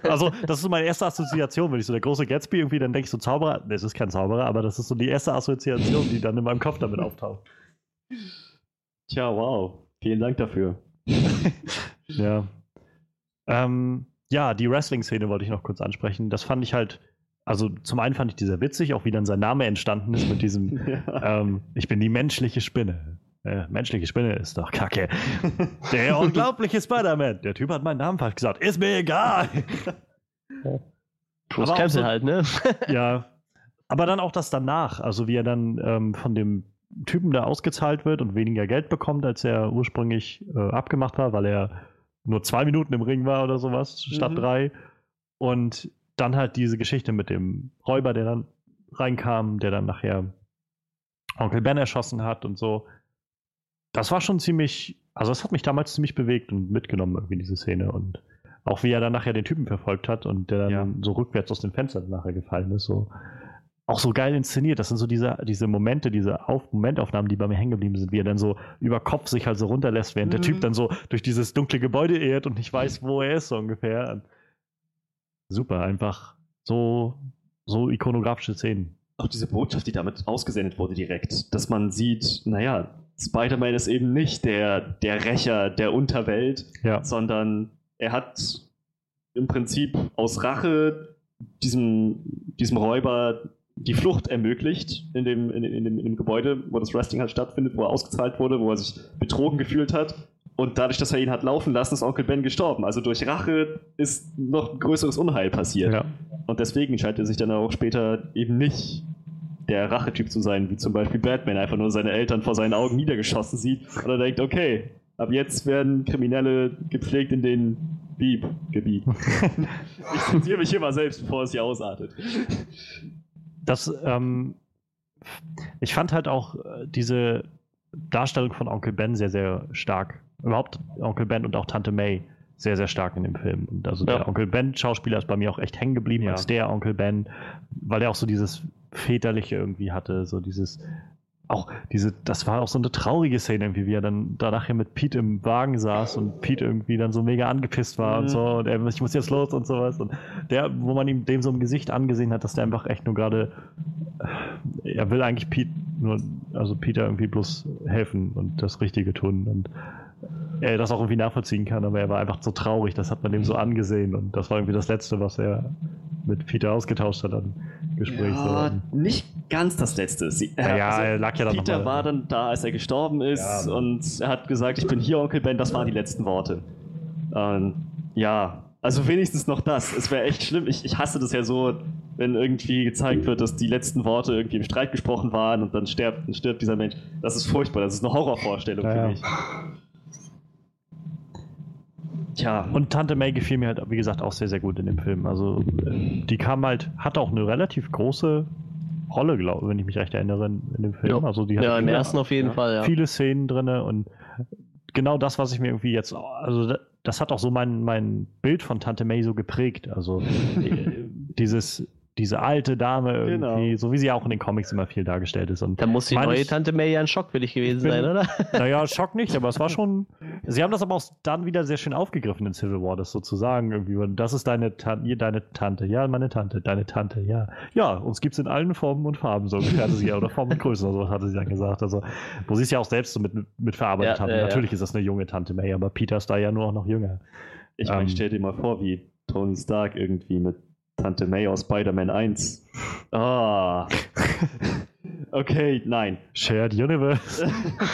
C: Also, das ist so meine erste Assoziation, wenn ich so der große Gatsby irgendwie, dann denke ich so Zauberer, das ist kein Zauberer, aber das ist so die erste Assoziation, die dann in meinem Kopf damit auftaucht.
B: Tja, wow. Vielen Dank dafür.
C: Ja. Ähm, ja, die Wrestling-Szene wollte ich noch kurz ansprechen. Das fand ich halt, also zum einen fand ich die sehr witzig, auch wie dann sein Name entstanden ist mit diesem, ähm, ich bin die menschliche Spinne. Äh, menschliche Spinne ist doch kacke. Der unglaubliche Spider-Man. Der Typ hat meinen Namen falsch gesagt. Ist mir egal. Auch
A: Campbell
C: so-
A: halt, ne?
C: ja. Aber dann auch das danach, also wie er dann ähm, von dem Typen da ausgezahlt wird und weniger Geld bekommt, als er ursprünglich äh, abgemacht war, weil er nur zwei Minuten im Ring war oder sowas, statt
B: Mhm.
C: drei. Und dann halt diese Geschichte mit dem Räuber, der dann reinkam, der dann nachher Onkel Ben erschossen hat und so. Das war schon ziemlich, also das hat mich damals ziemlich bewegt und mitgenommen, irgendwie diese Szene. Und auch wie er dann nachher den Typen verfolgt hat und der dann
B: Ja.
C: so rückwärts aus dem Fenster nachher gefallen ist. So. Auch so geil inszeniert. Das sind so diese, diese Momente, diese Auf Momentaufnahmen, die bei mir hängen geblieben sind, wie er dann so über Kopf sich halt so runterlässt, während der
B: Mhm.
C: Typ dann so durch dieses dunkle Gebäude irrt und nicht weiß, wo er ist, so ungefähr. Super, einfach so, so ikonografische Szenen.
B: Auch diese Botschaft, die damit ausgesendet wurde direkt, dass man sieht, naja, Spider-Man ist eben nicht der, der Rächer der Unterwelt,
C: Ja.
B: sondern er hat im Prinzip aus Rache diesem, diesem Räuber die Flucht ermöglicht in dem, in, in, dem, in dem Gebäude, wo das Wrestling halt stattfindet, wo er ausgezahlt wurde, wo er sich betrogen gefühlt hat. Und dadurch, dass er ihn hat laufen lassen, ist Onkel Ben gestorben. Also durch Rache ist noch ein größeres Unheil passiert.
C: Ja.
B: Und deswegen entscheidet er sich dann auch später eben nicht der Rachetyp zu sein, wie zum Beispiel Batman einfach nur seine Eltern vor seinen Augen niedergeschossen sieht und er denkt, okay, ab jetzt werden Kriminelle gepflegt in den Beep-Gebiet. ich zensiere mich hier mal selbst, bevor es hier ausartet.
C: Das, ähm, ich fand halt auch äh, diese Darstellung von Onkel Ben sehr, sehr stark. Überhaupt Onkel Ben und auch Tante May sehr, sehr stark in dem Film. Und also
A: Ja.
C: der Onkel Ben-Schauspieler ist bei mir auch echt hängen geblieben
B: Ja.
C: als der Onkel Ben, weil er auch so dieses Väterliche irgendwie hatte, so dieses auch diese, das war auch so eine traurige Szene irgendwie, wie er dann danach hier mit Pete im Wagen saß und Pete irgendwie dann so mega angepisst war und
B: Mhm.
C: so und er, ich muss jetzt los und sowas. Und der, wo man ihm dem so im Gesicht angesehen hat, dass der einfach echt nur gerade, er will eigentlich Pete nur, also Peter irgendwie bloß helfen und das Richtige tun. Und er das auch irgendwie nachvollziehen kann, aber er war einfach so traurig, das hat man dem so angesehen. Und das war irgendwie das Letzte, was er mit Peter ausgetauscht hat. Am Gespräch.
B: Ja,
C: so.
B: nicht ganz das Letzte. Sie,
C: Ja, ja, er lag ja dann
B: Peter war dann da, als er gestorben ist
C: Ja.
B: und er hat gesagt, ich bin hier, Onkel Ben, das waren die letzten Worte. Ähm, ja, also wenigstens noch das. Es wäre echt schlimm. Ich, ich hasse das ja so, wenn irgendwie gezeigt wird, dass die letzten Worte irgendwie im Streit gesprochen waren und dann stirbt, dann stirbt dieser Mensch. Das ist furchtbar. Das ist eine Horrorvorstellung
C: Ja,
B: für mich. Tja,
C: Und Tante May gefiel mir halt, wie gesagt, auch sehr, sehr gut in dem Film. Also, äh, die kam halt, hat auch eine relativ große Rolle, glaube wenn ich mich recht erinnere, in, dem Film.
A: Ja.
C: Also, die hat
A: Ja, im
C: viele,
A: ersten auf jeden
B: ja.
A: Fall, ja.
C: viele Szenen drin und genau das, was ich mir irgendwie jetzt, also da- das hat auch so mein, mein Bild von Tante May so geprägt. Also, äh, dieses, diese alte Dame irgendwie,
B: Genau.
C: so wie sie auch in den Comics immer viel dargestellt ist. Und
A: Da muss die neue
C: ich-
A: Tante May ja ein Schock für dich gewesen
C: bin-
A: sein, oder?
C: Naja, Schock nicht, aber es war schon. Sie haben das aber auch dann wieder sehr schön aufgegriffen in Civil War, das sozusagen irgendwie. und Das ist deine, Tan hier, deine Tante, ja, meine Tante, deine Tante, ja. Ja, uns gibt es in allen Formen und Farben, so hatte sie ja, oder Formen und Größen, oder so hatte sie dann gesagt. Also, wo sie es ja auch selbst so mit, mit verarbeitet
A: Ja,
C: haben.
A: ja, ja.
C: Natürlich ist das eine junge Tante May, aber Peter ist da ja nur auch noch jünger.
B: ich meine,
C: Ähm.
B: stell dir mal vor, wie Tony Stark irgendwie mit Tante May aus Spider-Man 1. Ah. okay, nein.
C: Shared Universe.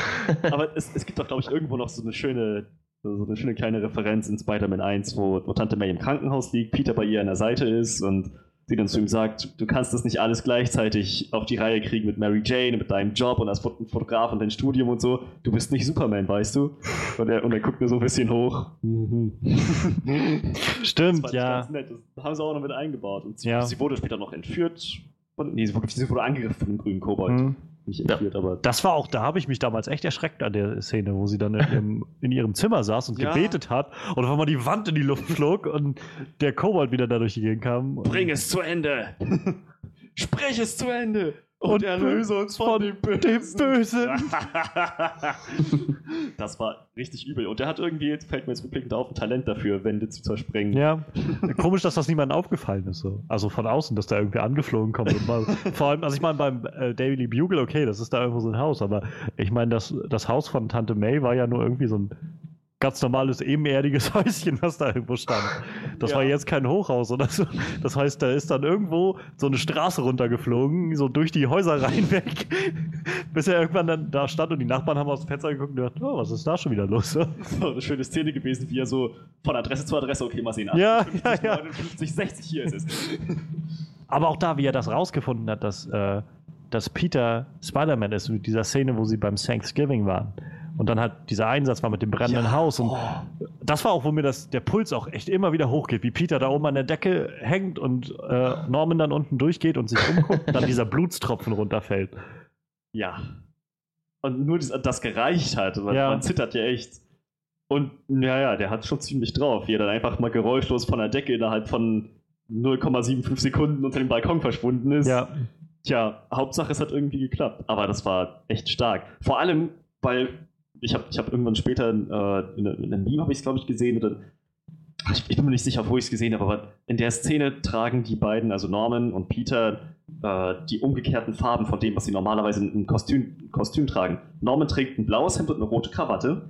B: Aber es, es gibt doch, glaube ich, irgendwo noch so eine schöne, so eine schöne kleine Referenz in Spider-Man 1, wo, wo Tante May im Krankenhaus liegt, Peter bei ihr an der Seite ist und sie dann zu ihm sagt, du kannst das nicht alles gleichzeitig auf die Reihe kriegen mit Mary Jane, mit deinem Job und als Fot- Fotograf und dein Studium und so. Du bist nicht Superman, weißt du? Und er, und er guckt nur so ein bisschen hoch. Das
C: Stimmt,
B: ich
C: ja.
B: ganz nett. Das haben sie auch noch mit eingebaut. Und sie,
C: Ja.
B: sie wurde später noch entführt. Von, nee, sie wurde, sie wurde angegriffen von dem grünen Kobold.
C: Hm.
B: Nicht entführt, aber
C: Das war auch, da habe ich mich damals echt erschreckt an der Szene, wo sie dann in ihrem, in ihrem Zimmer saß und
B: Ja.
C: gebetet hat und auf einmal die Wand in die Luft flog und der Kobold wieder da durch die Gegend kam.
B: Bring es zu Ende! Sprich es zu Ende! Und, erlöse uns von, dem Bösen!
C: dem Bösen.
B: das war richtig übel. Und der hat irgendwie, fällt mir jetzt rückblickend auf, ein Talent dafür, Wände zu zersprengen.
C: Ja, komisch, dass das niemandem aufgefallen ist. So. Also von außen, dass da irgendwie angeflogen kommt. Mal, vor allem, also ich meine, beim äh, Daily Bugle, okay, das ist da irgendwo so ein Haus, aber ich meine, das, das Haus von Tante May war ja nur irgendwie so ein ganz normales, ebenerdiges Häuschen, was da irgendwo stand. Das
B: Ja.
C: war jetzt kein Hochhaus oder so. Das heißt, da ist dann irgendwo so eine Straße runtergeflogen, so durch die Häuser rein weg, bis er irgendwann dann da stand und die Nachbarn haben aus dem Fenster geguckt und gedacht, oh, was ist da schon wieder los?
B: So eine schöne Szene gewesen, wie er so von Adresse zu Adresse, okay, mal sehen.
C: Ja,
B: 50,
C: ja, ja.
B: 59, 60, hier ist es.
C: Aber auch da, wie er das rausgefunden hat, dass, äh, dass Peter Spider-Man ist, mit dieser Szene, wo sie beim Thanksgiving waren. Und dann halt dieser Einsatz war mit dem brennenden
B: Ja.
C: Haus. Und
B: Oh.
C: das war auch, wo mir das, der Puls auch echt immer wieder hochgeht, wie Peter da oben an der Decke hängt und äh, Norman dann unten durchgeht und sich umguckt und dann dieser Blutstropfen runterfällt.
B: Ja. Und nur das, gereicht hat. Man,
C: Ja.
B: man zittert ja echt. Und ja, ja, der hat schon ziemlich drauf, wie er dann einfach mal geräuschlos von der Decke innerhalb von 0,75 Sekunden unter dem Balkon verschwunden ist.
C: Ja,
B: Tja, Hauptsache es hat irgendwie geklappt. Aber das war echt stark. Vor allem, weil ich habe ich hab irgendwann später äh, in, in einem Meme habe ich es glaube ich gesehen oder ich, ich bin mir nicht sicher, wo ich es gesehen habe, aber in der Szene tragen die beiden, also Norman und Peter, äh, die umgekehrten Farben von dem, was sie normalerweise in einem Kostüm, Kostüm tragen. Norman trägt ein blaues Hemd und eine rote Krawatte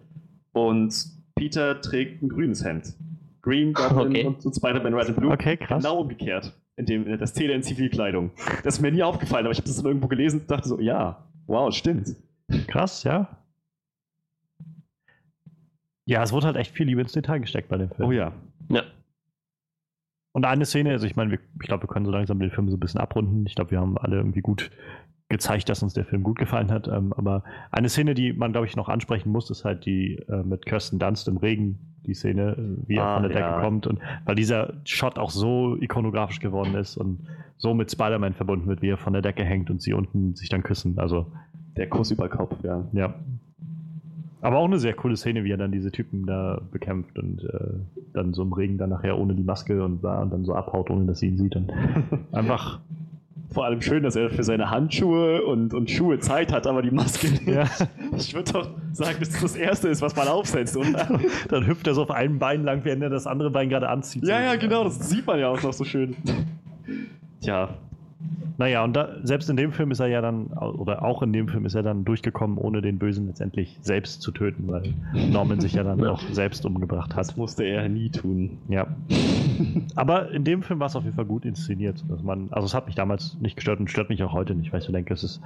B: und Peter trägt ein grünes Hemd. Green, Goblin
A: Okay.
B: und, und Spider-Man Red and Blue.
C: okay, krass.
B: Genau umgekehrt. in dem, das Tele in Zivilkleidung. Das ist mir nie aufgefallen, aber ich habe das dann irgendwo gelesen und dachte so, ja, wow, stimmt.
C: Krass, ja. Ja, es wurde halt echt viel Liebe ins Detail gesteckt bei dem Film.
B: Oh ja.
A: Ja.
C: Und eine Szene, also ich meine, wir- ich glaube, wir können so langsam den Film so ein bisschen abrunden. Ich glaube, wir haben alle irgendwie gut gezeigt, dass uns der Film gut gefallen hat. Ähm, aber eine Szene, die man, glaube ich, noch ansprechen muss, ist halt die äh, mit Kirsten Dunst im Regen, die Szene, äh, wie er
B: Ah,
C: von der Decke
B: ja.
C: kommt. Und weil dieser Shot auch so ikonografisch geworden ist und so mit Spider-Man verbunden wird, wie er von der Decke hängt und sie unten sich dann küssen. Also,
B: Der Kuss über Kopf, ja.
C: ja. Aber auch eine sehr coole Szene, wie er dann diese Typen da bekämpft und äh, dann so im Regen dann nachher ohne die Maske und, und dann so abhaut, ohne dass sie ihn sieht. Und einfach,
B: Vor allem schön, dass er für seine Handschuhe und, und Schuhe Zeit hat, aber die Maske nicht.
C: ja,
B: Ich würde doch sagen, dass das das Erste ist, was man aufsetzt, oder?
C: dann hüpft er so auf einem Bein lang, während er das andere Bein gerade anzieht.
B: ja,
C: So.
B: ja, genau, das sieht man ja auch noch so schön. Tja,
C: Naja, und da, selbst in dem Film ist er ja dann, oder auch in dem Film ist er dann durchgekommen, ohne den Bösen letztendlich selbst zu töten, weil Norman sich ja dann
A: Ja.
C: auch selbst umgebracht
B: das
C: hat.
B: musste er nie tun.
C: Ja. Aber in dem Film war es auf jeden Fall gut inszeniert. Dass man, also es hat mich damals nicht gestört und stört mich auch heute nicht, weil ich so denke, es ist,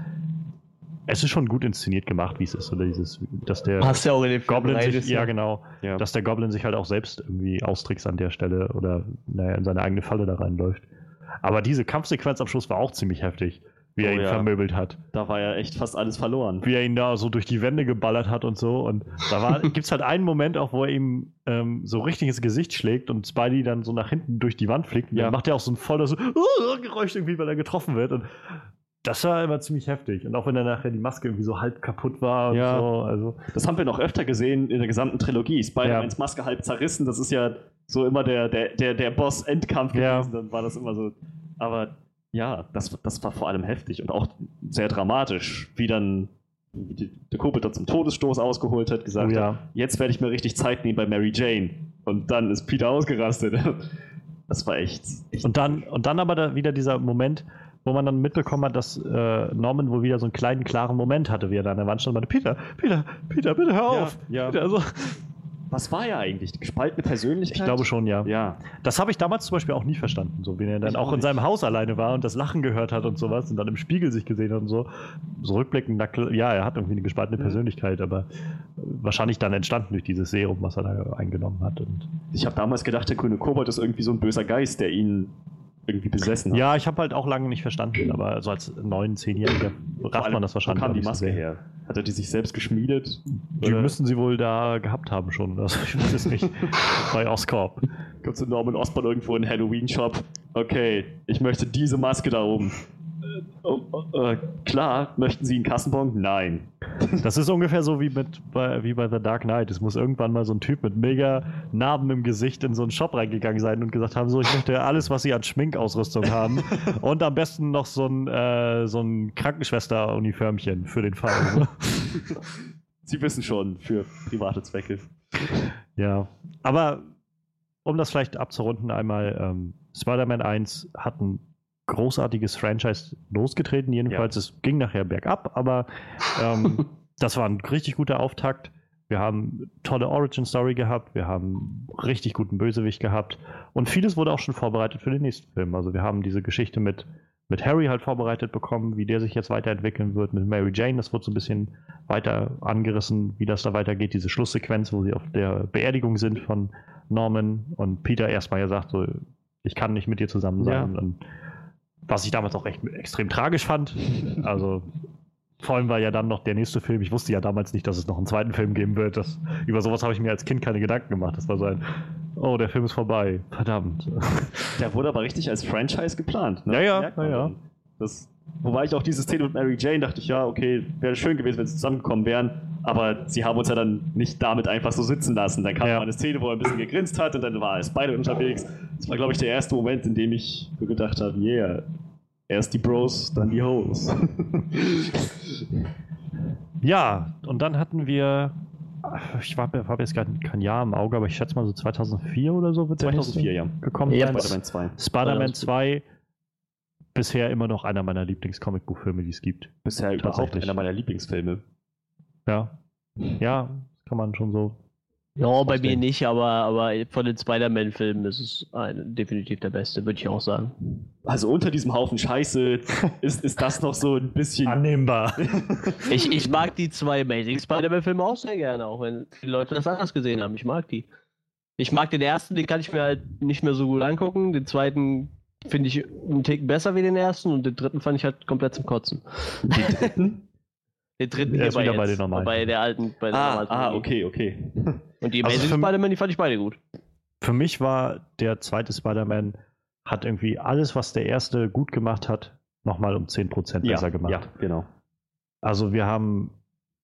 C: es ist schon gut inszeniert gemacht, wie es ist. Oder dieses, dass der
A: Hast ja auch in Film
C: Goblin sich, ja genau,
B: Ja.
C: dass der Goblin sich halt auch selbst irgendwie austrickst an der Stelle oder naja, in seine eigene Falle da reinläuft. Aber diese Kampfsequenz am Schluss war auch ziemlich heftig, wie er
B: Oh
C: ihn
B: ja.
C: vermöbelt hat.
B: Da war ja echt fast alles verloren.
C: Wie er ihn da so durch die Wände geballert hat und so. Und da gibt es halt einen Moment auch, wo er ihm ähm, so richtig ins Gesicht schlägt und Spidey dann so nach hinten durch die Wand fliegt. Und
B: Ja.
C: dann macht er auch so ein volles uh, Geräusch irgendwie, weil er getroffen wird. Und das war immer ziemlich heftig. Und auch wenn dann nachher die Maske irgendwie so halb kaputt war und
B: Ja.
C: so. Also,
B: Das haben wir noch öfter gesehen in der gesamten Trilogie. Spider-Mans Maske halb zerrissen, das ist ja so immer der, der, der, der Boss-Endkampf
C: Ja.
B: gewesen. Dann war das immer so. Aber ja, das, das war vor allem heftig und auch sehr dramatisch, wie dann der Kuppel dort zum Todesstoß ausgeholt hat, gesagt
C: Oh ja.
B: hat, jetzt werde ich mir richtig Zeit nehmen bei Mary Jane. Und dann ist Peter ausgerastet. Das war echt. echt
C: Und dann, und dann aber da wieder dieser Moment, wo man dann mitbekommen hat, dass äh, Norman wohl wieder so einen kleinen, klaren Moment hatte, wie er da an der Wand stand und meinte, Peter, Peter, Peter, bitte hör
B: Ja,
C: auf.
B: ja.
C: Peter, also,
B: Was war er eigentlich? Die gespaltene Persönlichkeit?
C: ich glaube schon, ja.
B: Ja.
C: Das habe ich damals zum Beispiel auch nie verstanden, so wie er dann
B: Ich
C: auch
B: auch
C: in
B: nicht.
C: seinem Haus alleine war und das Lachen gehört hat und sowas und dann im Spiegel sich gesehen hat und so. So rückblickend, na klar, ja, er hat irgendwie eine gespaltene. Persönlichkeit, aber wahrscheinlich dann entstanden durch dieses Serum, was er da eingenommen hat. Und
B: Ich habe damals gedacht, der grüne Kobold ist irgendwie so ein böser Geist, der ihn irgendwie besessen hat.
C: ja, ich habe halt auch lange nicht verstanden, aber so als neun, zehnjähriger
B: Vor
C: rafft
B: allem,
C: man das wahrscheinlich.
B: Wo kam die Maske
C: sehr.
B: her? Hat er die sich selbst geschmiedet?
C: Die
B: Oder
C: müssen sie wohl da gehabt haben schon. Also ich weiß es nicht. Bei Oscorp.
B: kommt zu Norman Osborn irgendwo in einen Halloween-Shop? Okay, ich möchte diese Maske da oben. Oh, oh, äh, klar, möchten Sie einen Kassenbon? Nein.
C: Das ist ungefähr so wie, mit, bei, wie bei The Dark Knight. Es muss irgendwann mal so ein Typ mit mega Narben im Gesicht in so einen Shop reingegangen sein und gesagt haben: So, ich möchte alles, was sie an Schminkausrüstung haben. und am besten noch so ein, äh, so ein Krankenschwester-Uniformchen für den Fall.
B: Sie wissen schon, für private Zwecke.
C: ja. Aber um das vielleicht abzurunden, einmal: ähm, Spider-Man 1 hat ein großartiges Franchise losgetreten, jedenfalls. Es ging nachher bergab, aber ähm, das war ein richtig guter Auftakt. Wir haben tolle Origin-Story gehabt, wir haben richtig guten Bösewicht gehabt und vieles wurde auch schon vorbereitet für den nächsten Film. Also wir haben diese Geschichte mit, mit Harry halt vorbereitet bekommen, wie der sich jetzt weiterentwickeln wird, mit Mary Jane, das wurde so ein bisschen weiter angerissen, wie das da weitergeht, diese Schlusssequenz, wo sie auf der Beerdigung sind von Norman und Peter erstmal ja sagt, so, ich kann nicht mit dir zusammen sein.
B: Ja.
C: Und was ich damals auch echt extrem tragisch fand. Also vor allem war ja dann noch der nächste Film. Ich wusste ja damals nicht, dass es noch einen zweiten Film geben wird. Das, über sowas habe ich mir als Kind keine Gedanken gemacht. Das war so ein, oh, der Film ist vorbei. Verdammt.
B: Der wurde aber richtig als Franchise geplant. Ne?
C: Ja, ja, ja, ja.
B: Das, wobei ich auch diese Szene mit Mary Jane dachte ich, ja, okay, wäre schön gewesen, wenn sie zusammengekommen wären. Aber sie haben uns ja dann nicht damit einfach so sitzen lassen. Dann kam
C: Ja.
B: mal eine Szene, wo er ein bisschen gegrinst hat und dann war Spider unterwegs. Das war, glaube ich, der erste Moment, in dem ich so gedacht habe, yeah, erst die Bros, dann die Hoes.
C: Ja, und dann hatten wir, ich habe hab jetzt gerade kein Jahr im Auge, aber ich schätze mal so 2004 oder so wird der
B: 2004,
C: nächste
B: ja.
C: gekommen
A: Ja,
C: sein.
B: Spider-Man 2.
C: Spider-Man
A: 2004.
C: 2, bisher immer noch einer meiner Lieblings-Comicbuchfilme, die es gibt.
B: Bisher überhaupt einer meiner Lieblingsfilme.
C: Ja. Ja, das kann man schon so
A: Ja, bei mir nicht, aber, aber von den Spider-Man-Filmen ist es ein, definitiv der beste, würde ich auch sagen.
B: Also unter diesem Haufen Scheiße ist, ist das noch so ein bisschen.
C: Annehmbar.
A: Ich, ich mag die zwei Amazing Spider-Man-Filme auch sehr gerne, auch wenn viele Leute das anders gesehen haben. Ich mag die. Ich mag den ersten, den kann ich mir halt nicht mehr so gut angucken. Den zweiten finde ich einen Tick besser wie den ersten und den dritten fand ich halt komplett zum Kotzen.
B: Den dritten?
A: Den dritten
C: Er
A: hier
C: ist wieder
A: jetzt,
C: bei den normalen.
A: bei der alten. Bei der
B: Ah,
A: normalen
B: ah, okay, okay.
A: Und die
C: Also
A: Amazing
C: für-
A: Spider-Man, die fand ich beide gut.
C: Für mich war der zweite Spider-Man hat irgendwie alles, was der erste gut gemacht hat, nochmal um 10% besser gemacht.
B: Ja, genau.
C: Also wir haben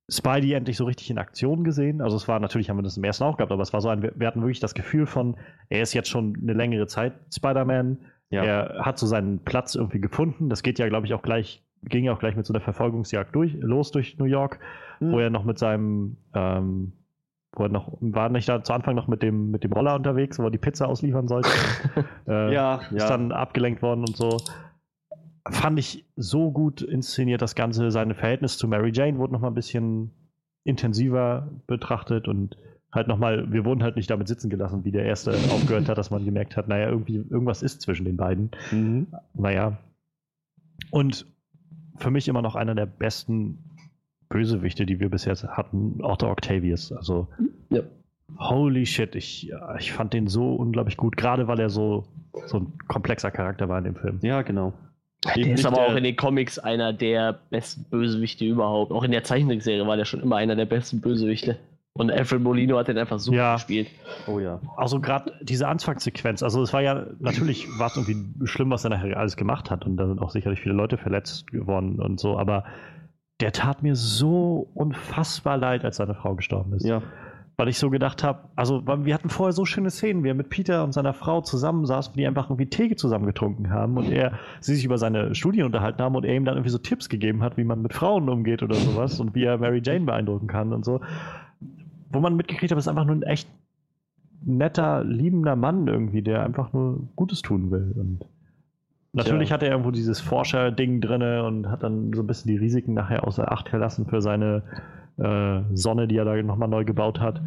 C: Spidey endlich so richtig in Aktion gesehen. Also es war natürlich, haben wir das im ersten auch gehabt, aber es war so ein, wir hatten wirklich das Gefühl von, er ist jetzt schon eine längere Zeit Spider-Man.
B: Ja.
C: Er hat so seinen Platz irgendwie gefunden. Das geht ja, glaube ich, auch gleich, ging ja auch gleich mit so einer Verfolgungsjagd durch, los durch New York,
B: Hm.
C: wo er noch mit seinem, ähm, wo er noch, war nicht da zu Anfang noch mit dem, mit dem Roller unterwegs, wo er die Pizza ausliefern sollte. äh,
B: Ja,
C: ist
B: ja.
C: dann abgelenkt worden und so. Fand ich so gut inszeniert, das Ganze. Seine Verhältnis zu Mary Jane wurde nochmal ein bisschen intensiver betrachtet und halt nochmal, wir wurden halt nicht damit sitzen gelassen, wie der erste aufgehört hat, dass man gemerkt hat, naja, irgendwie, irgendwas ist zwischen den beiden.
B: Mhm.
C: Naja. Und für mich immer noch einer der besten Bösewichte, die wir bis jetzt hatten, Otto Octavius. Also,
A: Ja.
C: holy shit, ich, ich fand den so unglaublich gut, gerade weil er so, so ein komplexer Charakter war in dem Film.
B: Ja, genau.
A: Der
B: Eben
A: ist
B: nicht
A: aber
B: der-
A: auch in den Comics einer der besten Bösewichte überhaupt. Auch in der Zeichentrickserie war der schon immer einer der besten Bösewichte. Und Alfred Molino hat den einfach super
C: Ja.
A: gespielt.
B: Oh ja.
C: Also gerade diese Anfangssequenz, also es war ja, natürlich war es irgendwie schlimm, was er nachher alles gemacht hat und da sind auch sicherlich viele Leute verletzt geworden und so, aber der tat mir so unfassbar leid, als seine Frau gestorben ist.
B: Ja.
C: Weil ich so gedacht habe, also wir hatten vorher so schöne Szenen, wie er mit Peter und seiner Frau zusammensaß, die einfach irgendwie Tee zusammen getrunken haben und er, sie sich über seine Studien unterhalten haben und er ihm dann irgendwie so Tipps gegeben hat, wie man mit Frauen umgeht oder sowas und wie er Mary Jane beeindrucken kann und so. Wo man mitgekriegt hat, ist einfach nur ein echt netter, liebender Mann irgendwie, der einfach nur Gutes tun will. Und natürlich
B: Tja.
C: hat er irgendwo dieses Forscher-Ding drinne und hat dann so ein bisschen die Risiken nachher außer Acht gelassen für seine äh, Sonne, die er da nochmal neu gebaut hat.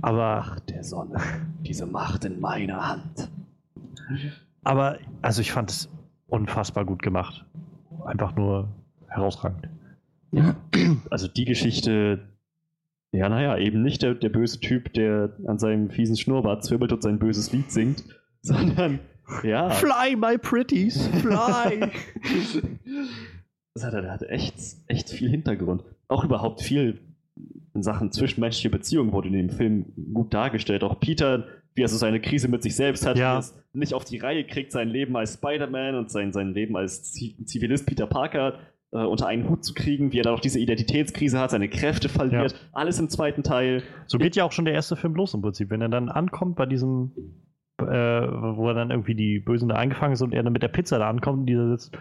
C: Aber,
B: Der Sonne. Diese Macht in meiner Hand.
C: aber, also ich fand es unfassbar gut gemacht. Einfach nur herausragend.
B: Also die Geschichte, ja, naja, eben nicht der, der böse Typ, der an seinem fiesen Schnurrbart zwirbelt und sein böses Lied singt, sondern, ja.
C: Fly, my pretties, fly!
B: Das hat, er hatte echt, echt viel Hintergrund. Auch überhaupt viel in Sachen zwischenmenschliche Beziehungen wurde in dem Film gut dargestellt. Auch Peter, wie er so seine Krise mit sich selbst hat,
C: Ja.
B: wie er es nicht auf die Reihe kriegt, sein Leben als Spider-Man und sein, sein Leben als Zi- Zivilist Peter Parker äh, unter einen Hut zu kriegen, wie er dann auch diese Identitätskrise hat, seine Kräfte verliert. Alles im zweiten Teil.
C: So geht ja auch schon der erste Film los im Prinzip. Wenn er dann ankommt bei diesem, äh, wo er dann irgendwie die Bösen da eingefangen ist und er dann mit der Pizza da ankommt und dieser sitzt,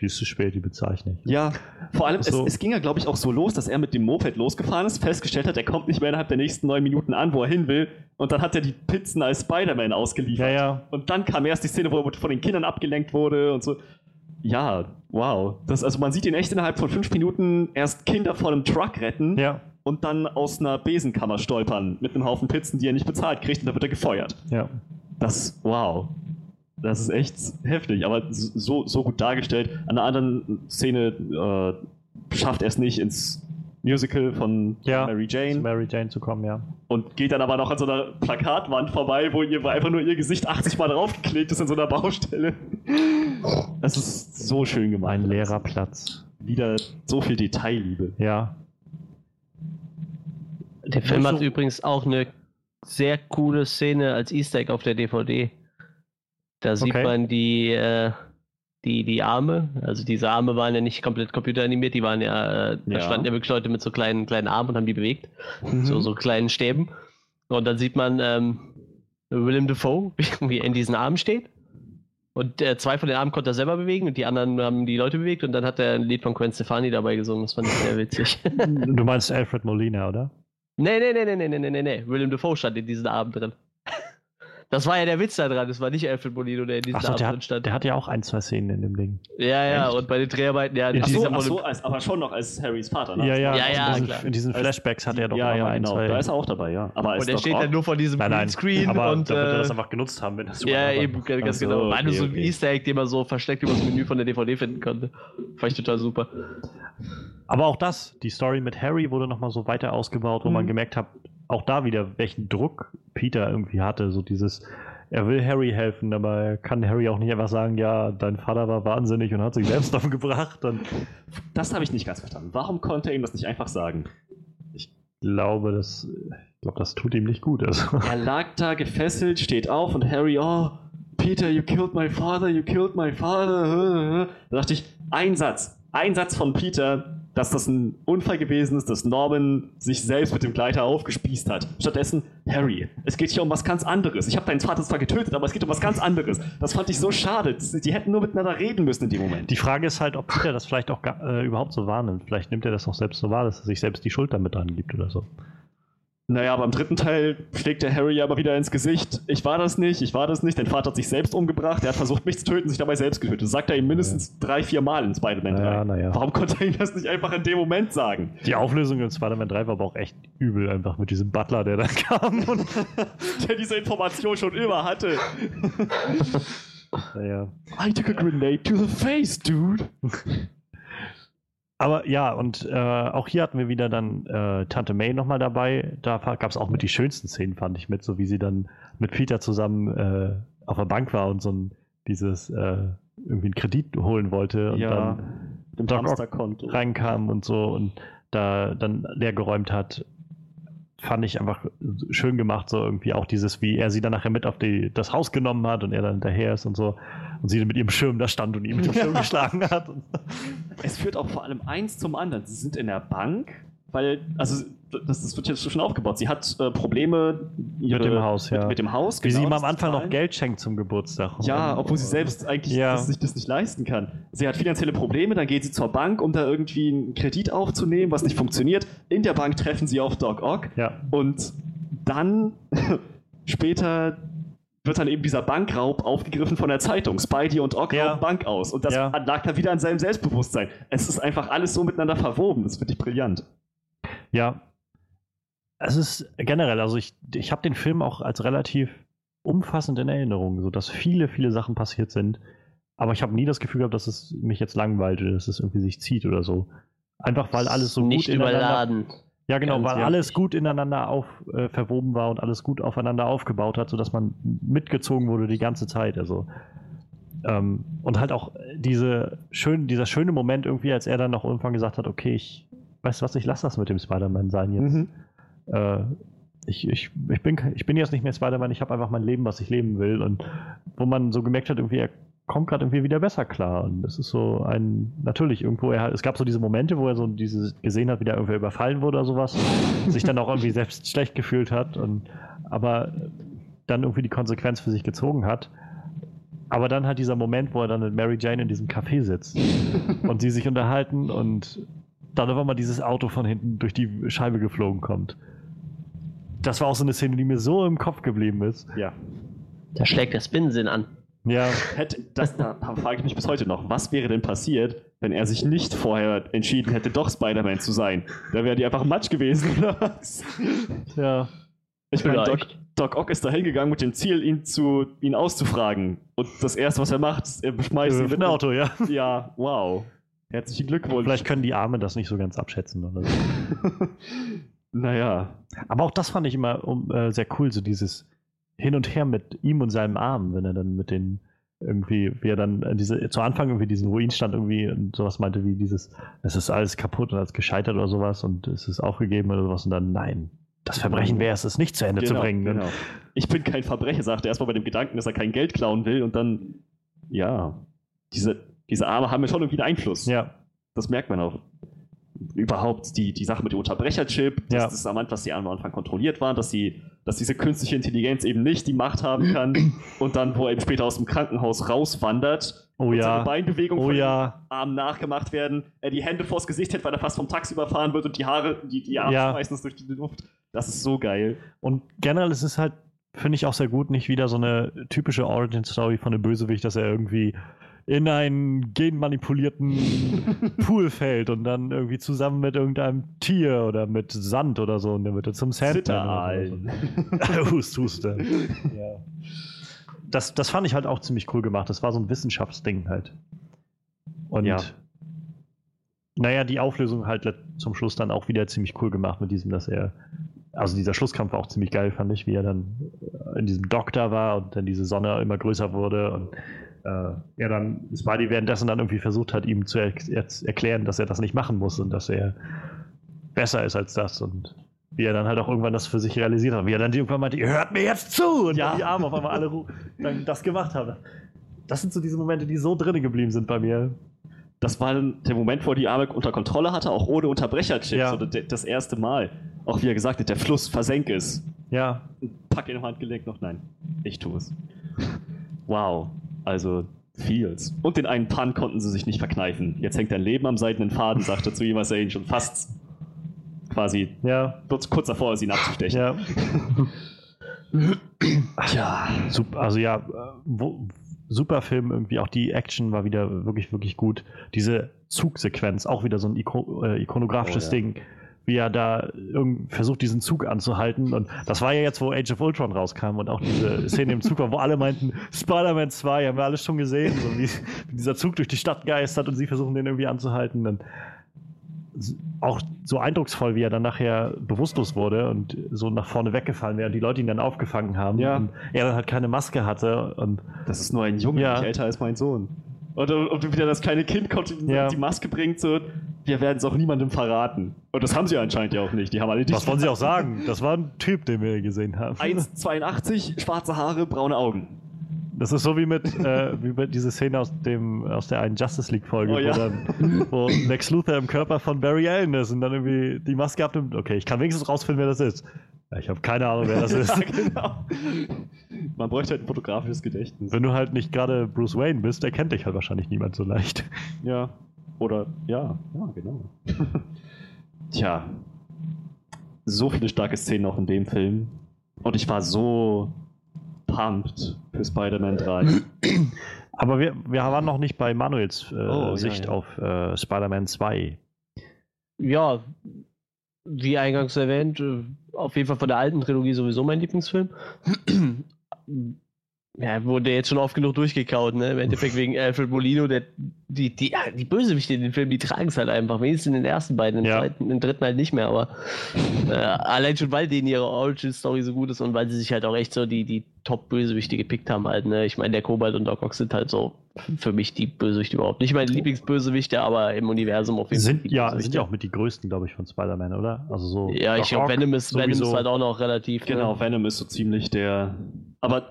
C: die ist zu spät, die bezeichne ich.
B: Ja, vor allem,
C: So.
B: es, es ging ja, glaube ich, auch so los, dass er mit dem Moped losgefahren ist, festgestellt hat, er kommt nicht mehr innerhalb der nächsten neun Minuten an, wo er hin will. Und dann hat er die Pizzen als Spider-Man ausgeliefert.
C: Ja, ja.
B: Und dann kam erst die Szene, wo er von den Kindern abgelenkt wurde und so. Ja, wow. Das, also man sieht ihn echt innerhalb von fünf Minuten erst Kinder vor einem Truck retten
C: Ja,
B: und dann aus einer Besenkammer stolpern mit einem Haufen Pizzen, die er nicht bezahlt kriegt und dann wird er gefeuert.
C: ja.
B: Das, wow. Das ist echt heftig, aber so, so gut dargestellt. An einer anderen Szene äh, schafft er es nicht ins Musical von
C: Ja,
B: Mary Jane
C: Mary Jane zu kommen, ja.
B: und geht dann aber noch an so einer Plakatwand vorbei, wo, ihr, einfach nur ihr Gesicht 80 Mal draufgeklebt ist in so einer Baustelle. Das ist so schön gemacht.
C: Ein leerer Platz.
B: Wieder so viel Detailliebe.
C: Ja.
A: Der Film hat übrigens auch eine sehr coole Szene als Easter Egg auf der DVD. Da sieht
C: Okay.
A: man die, äh, die, die Arme. Also diese Arme waren ja nicht komplett computeranimiert, die waren ja, äh, da
B: Ja.
A: standen ja wirklich Leute mit so kleinen, kleinen Armen und haben die bewegt.
C: Mhm.
A: So, so kleinen Stäben. Und dann sieht man ähm, Willem Dafoe, wie er in diesen Armen steht. Und äh, zwei von den Armen konnte er selber bewegen und die anderen haben die Leute bewegt und dann hat er ein Lied von Gwen Stefani dabei gesungen. Das fand ich sehr witzig.
C: du meinst Alfred Molina, oder?
A: Nee, nee, nee, nee, nee, nee, nee, nee. William Defoe stand in diesem Abend drin. Das war ja der Witz da dran. Das war nicht Alfred Molino, der in diesem
C: Achso, der hat,
A: stand.
C: der hat ja auch ein, zwei Szenen in dem Ding.
A: ja, ja,
B: Echt?
A: und bei den Dreharbeiten, ja,
B: Ach so, ach so als, aber schon noch als Harrys Vater, ne?
C: Ja, ja,
A: Ja, ja,
C: in, diesen,
A: klar.
C: in diesen
B: Als-
C: Flashbacks hat er doch
B: ja,
C: auch
B: ja,
C: mal ein,
B: genau.
C: zwei.
B: Da ist er auch dabei, ja. Aber
A: und der
B: Doc
A: steht dann nur vor diesem
C: nein, nein,
A: Greenscreen
C: aber
A: und.
C: da wird er
A: äh,
C: das einfach genutzt haben, wenn das
A: ja,
C: überall
A: eben,
C: war.
A: ganz
B: so,
A: genau. War nur so ein
B: okay.
A: Easter Egg, den man so versteckt über das Menü von der DVD finden konnte. Fand ich total super.
C: Aber auch das, die Story mit Harry wurde nochmal so weiter ausgebaut, wo
B: Mhm.
C: man gemerkt hat, auch da wieder, welchen Druck Peter irgendwie hatte. So dieses, er will Harry helfen, aber er kann Harry auch nicht einfach sagen, ja, dein Vater war wahnsinnig und hat sich selbst umgebracht. Und
B: das habe ich nicht ganz verstanden. Warum konnte er ihm das nicht einfach sagen?
C: ich glaube, das, ich glaube, das tut ihm nicht gut. Also.
B: Er lag da gefesselt, steht auf und Harry, oh, Peter, you killed my father, you killed my father. Da dachte ich, ein Satz, ein Satz von Peter, dass das ein Unfall gewesen ist, dass Norman sich selbst mit dem Gleiter aufgespießt hat. Stattdessen, Harry, es geht hier um was ganz anderes. Ich habe deinen Vater zwar getötet, aber es geht um was ganz anderes. Das fand ich so schade. Die hätten nur miteinander reden müssen in dem Moment.
C: Die Frage ist halt, ob Peter das vielleicht auch äh, überhaupt so wahrnimmt. Vielleicht nimmt er das auch selbst so wahr, dass er sich selbst die Schuld damit dran gibt oder so.
B: Naja, aber im dritten Teil schlägt der Harry aber wieder ins Gesicht. Ich war das nicht, ich war das nicht. Dein Vater hat sich selbst umgebracht. Er hat versucht, mich zu töten, sich dabei selbst getötet. Das sagt er ihm mindestens drei, vier Mal in Spider-Man 3.
C: Ja, na ja.
B: Warum konnte er ihm das nicht einfach in dem Moment sagen?
C: Die Auflösung in Spider-Man 3 war aber auch echt übel, einfach mit diesem Butler, der da kam. Und,
B: Der diese Information schon immer hatte.
C: naja.
B: I took a grenade to the face, dude.
C: Aber ja, und äh, auch hier hatten wir wieder dann äh, Tante May nochmal dabei. Da gab es auch mit die schönsten Szenen, fand ich mit, so wie sie dann mit Peter zusammen äh, auf der Bank war und so ein dieses äh, irgendwie einen Kredit holen wollte und
B: Ja.
C: dann
B: Dem
C: Doc
B: Hamsterkonto.
C: reinkam und so und da dann leer geräumt hat, fand ich einfach schön gemacht, so irgendwie auch dieses, wie er sie dann nachher mit auf die, das Haus genommen hat und er dann hinterher ist und so und sie mit ihrem Schirm da stand und ihn mit dem Schirm geschlagen hat.
B: Es führt auch vor allem eins zum anderen. Sie sind in der Bank, weil, also, das, das wird jetzt schon aufgebaut. Sie hat äh, Probleme ihre,
C: dem Haus, ja.
B: Mit, mit dem Haus,
C: wie sie ihm
B: genau,
C: am
B: das
C: Anfang noch. Geld schenkt zum Geburtstag.
B: Ja,
C: Und-
B: obwohl sie selbst eigentlich
C: Ja.
B: das, sich das nicht leisten kann. Sie hat finanzielle Probleme, dann geht sie zur Bank, um da irgendwie einen Kredit aufzunehmen, was nicht funktioniert. In der Bank treffen sie auf Doc Ock
C: Ja,
B: und dann später wird dann eben dieser Bankraub aufgegriffen von der Zeitung. Spidey und Ock
C: Ja.
B: rauben Bank aus. Und das
C: Ja.
B: lag da wieder an seinem Selbstbewusstsein. Es ist einfach alles so miteinander verwoben. Das finde ich brillant.
C: ja. Es ist generell, also ich, ich habe den Film auch als relativ umfassend in Erinnerung, so dass viele, viele Sachen passiert sind. Aber ich habe nie das Gefühl gehabt, dass es mich jetzt langweilt oder dass es irgendwie sich zieht oder so. Einfach weil alles so
A: nicht
C: gut ineinander
A: überladen.
C: Ja, genau, weil alles gut ineinander auf, äh, verwoben war und alles gut aufeinander aufgebaut hat, sodass man mitgezogen wurde die ganze Zeit. Also, ähm, und halt auch diese schön, dieser schöne Moment irgendwie, als er dann noch irgendwann gesagt hat, okay, ich weiß was, ich lasse das mit dem Spider-Man sein jetzt.
B: Mhm.
C: Äh, ich, ich, ich, bin, ich bin jetzt nicht mehr Spider-Man, ich habe einfach mein Leben, was ich leben will. Und wo man so gemerkt hat, irgendwie, er kommt gerade irgendwie wieder besser klar. Und das ist so ein, natürlich irgendwo, er, hat- es gab so diese Momente, wo er so dieses gesehen hat, wie da irgendwer überfallen wurde oder sowas, sich dann auch irgendwie selbst schlecht gefühlt hat, und, aber dann irgendwie die Konsequenz für sich gezogen hat. Aber dann halt dieser Moment, wo er dann mit Mary Jane in diesem Café sitzt und sie sich unterhalten und dann auf einmal dieses Auto von hinten durch die Scheibe geflogen kommt. Das war auch so eine Szene, die mir so im Kopf geblieben ist.
B: Ja.
A: Da schlägt der Spinnensinn an.
C: Ja,
B: Hätte, das, da frage ich mich bis heute noch, was wäre denn passiert, wenn er sich nicht vorher entschieden hätte, doch Spider-Man zu sein? Da wäre die einfach Matsch gewesen, oder was?
C: ja.
B: Ich meine, Doc. Doc Ock ist da hingegangen mit dem Ziel, ihn, zu, ihn auszufragen. Und das erste, was er macht, ist, er beschmeißt ihn mit
C: ein Auto, ja.
B: Ja, wow. Herzlichen Glückwunsch.
C: Vielleicht können die Arme das nicht so ganz abschätzen. Oder so.
B: naja.
C: Aber auch das fand ich immer um, äh, sehr cool, so dieses Hin und Her mit ihm und seinem Arm, wenn er dann mit den irgendwie, wie er dann äh, diese, zu Anfang irgendwie diesen Ruin stand irgendwie und sowas meinte wie dieses, es ist alles kaputt und alles gescheitert oder sowas und es ist aufgegeben oder sowas und dann, nein, das Verbrechen wäre es, es nicht zu Ende zu bringen.
B: Genau. Ich bin kein Verbrecher, sagt er erstmal bei dem Gedanken, dass er kein Geld klauen will und dann, ja, diese, diese Arme haben ja schon irgendwie einen Einfluss.
C: Ja,
B: Das merkt man auch. Überhaupt die, die Sache mit dem Unterbrecherchip, dass
C: Ja.
B: das am Anfang, die am Anfang kontrolliert waren, dass, die, dass diese künstliche Intelligenz eben nicht die Macht haben kann und dann, wo er eben später aus dem Krankenhaus rauswandert
C: oh
B: und seine
C: ja,
B: Beinbewegungen
C: oh
B: von
C: ja,
B: Armen nachgemacht werden, er die Hände vors Gesicht hält, weil er fast vom Taxi überfahren wird und die Haare, die, die Arme
C: Ja.
B: schmeißen es durch die Luft. Das ist so geil.
C: Und generell ist es halt, finde ich auch sehr gut, nicht wieder so eine typische Origin-Story von einem Bösewicht, dass er irgendwie in einen genmanipulierten Pool fällt und dann irgendwie zusammen mit irgendeinem Tier oder mit Sand oder so und dann wird er zum Sandman. So. hust, huste. Ja. Das, das fand ich halt auch ziemlich cool gemacht. Das war so ein Wissenschaftsding halt. Und
B: Ja.
C: naja, die Auflösung halt zum Schluss dann auch wieder ziemlich cool gemacht mit diesem, dass er, also dieser Schlusskampf war auch ziemlich geil, fand ich, wie er dann in diesem Doktor war und dann diese Sonne immer größer wurde und äh, er dann Spidey währenddessen dann irgendwie versucht hat, ihm zu er er- erklären, dass er das nicht machen muss und dass er besser ist als das und wie er dann halt auch irgendwann das für sich realisiert hat, wie er dann irgendwann meinte, ihr hört mir jetzt zu und
B: Ja.
C: die Arme auf einmal alle dann das gemacht haben. Das sind so diese Momente, die so drinnen geblieben sind bei mir.
B: Das war dann der Moment, wo er die Arme unter Kontrolle hatte, auch ohne Unterbrecherchips.
C: Ja.
B: Das erste Mal. Auch wie er gesagt hat, der Fluss versenk es.
C: Ja,
B: Pack ihn im Handgelenk noch. Nein, ich tue es. Wow. Also, Feels. Und den einen Pun konnten sie sich nicht verkneifen. Jetzt hängt dein Leben am seidenen Faden, sagte zu ihm, was er ihn schon fast quasi
C: ja,
B: kurz davor ist, ihn abzustechen.
C: ja.
B: Tja.
C: Super, also ja, äh, wo, super Film irgendwie. Auch die Action war wieder wirklich, wirklich gut. Diese Zugsequenz, auch wieder so ein Iko äh, ikonografisches
B: Oh, ja.
C: Ding, wie er da versucht, diesen Zug anzuhalten. Und das war ja jetzt, wo Age of Ultron rauskam und auch diese Szene im Zug war, wo alle meinten, Spider-Man 2, haben wir alles schon gesehen, so wie, wie dieser Zug durch die Stadt geistert und sie versuchen, den irgendwie anzuhalten. Und auch so eindrucksvoll, wie er dann nachher bewusstlos wurde und so nach vorne weggefallen wäre und die Leute ihn dann aufgefangen haben
B: Ja.
C: und er dann halt keine Maske hatte und
B: Das ist nur ein Junge,
C: Ja.
B: älter als mein Sohn. Und, und wieder das kleine Kind kommt und
C: Ja.
B: die Maske bringt so, wir werden es auch niemandem verraten. Und das haben sie anscheinend ja auch nicht. Die haben alle
C: was wollen sie auch sagen? Das war ein Typ, den wir gesehen haben.
B: 1,82, schwarze Haare, braune Augen.
C: Das ist so wie mit, äh, wie mit diese Szene aus dem aus der einen Justice League Folge,
B: Oh ja.
C: wo dann wo Lex Luthor im Körper von Barry Allen ist und dann irgendwie die Maske abnimmt. Okay, ich kann wenigstens rausfinden, wer das ist. Ja, ich habe keine Ahnung, wer das ist.
B: ja, genau. Man bräuchte halt ein fotografisches Gedächtnis.
C: Wenn du halt nicht gerade Bruce Wayne bist, erkennt dich halt wahrscheinlich niemand so leicht.
B: Ja. Oder, ja, ja, genau. Tja. So viele starke Szenen auch in dem Film. Und ich war so pumped für Spider-Man 3.
C: Aber wir, wir waren noch nicht bei Manuels äh,
B: Oh, ja,
C: Sicht
B: ja.
C: auf äh, Spider-Man 2.
A: Ja, wie eingangs erwähnt, äh, auf jeden Fall von der alten Trilogie sowieso mein Lieblingsfilm. Ja, wurde jetzt schon oft genug durchgekaut, ne? Im Endeffekt wegen Alfred Molino, der, die, die, ja, die Bösewichte in den Filmen, die tragen es halt einfach. Wenigstens in den ersten beiden, im
C: Ja.
A: zweiten, im dritten halt nicht mehr, aber äh, allein schon, weil denen ihre Origin-Story so gut ist und weil sie sich halt auch echt so die, die Top-Bösewichte gepickt haben halt, ne? Ich meine, der Kobalt und Doc Ock sind halt so für mich die Bösewichte überhaupt. Nicht meine Lieblingsbösewichte, aber im Universum auf jeden Fall.
C: Sind
A: die
C: ja, sind ja auch mit die größten, glaube ich, von Spider-Man, oder? Also so.
A: Ja, ich glaube, Venom ist, Venom ist halt auch noch relativ.
B: Genau,
A: Ne?
B: Venom ist so ziemlich der. Aber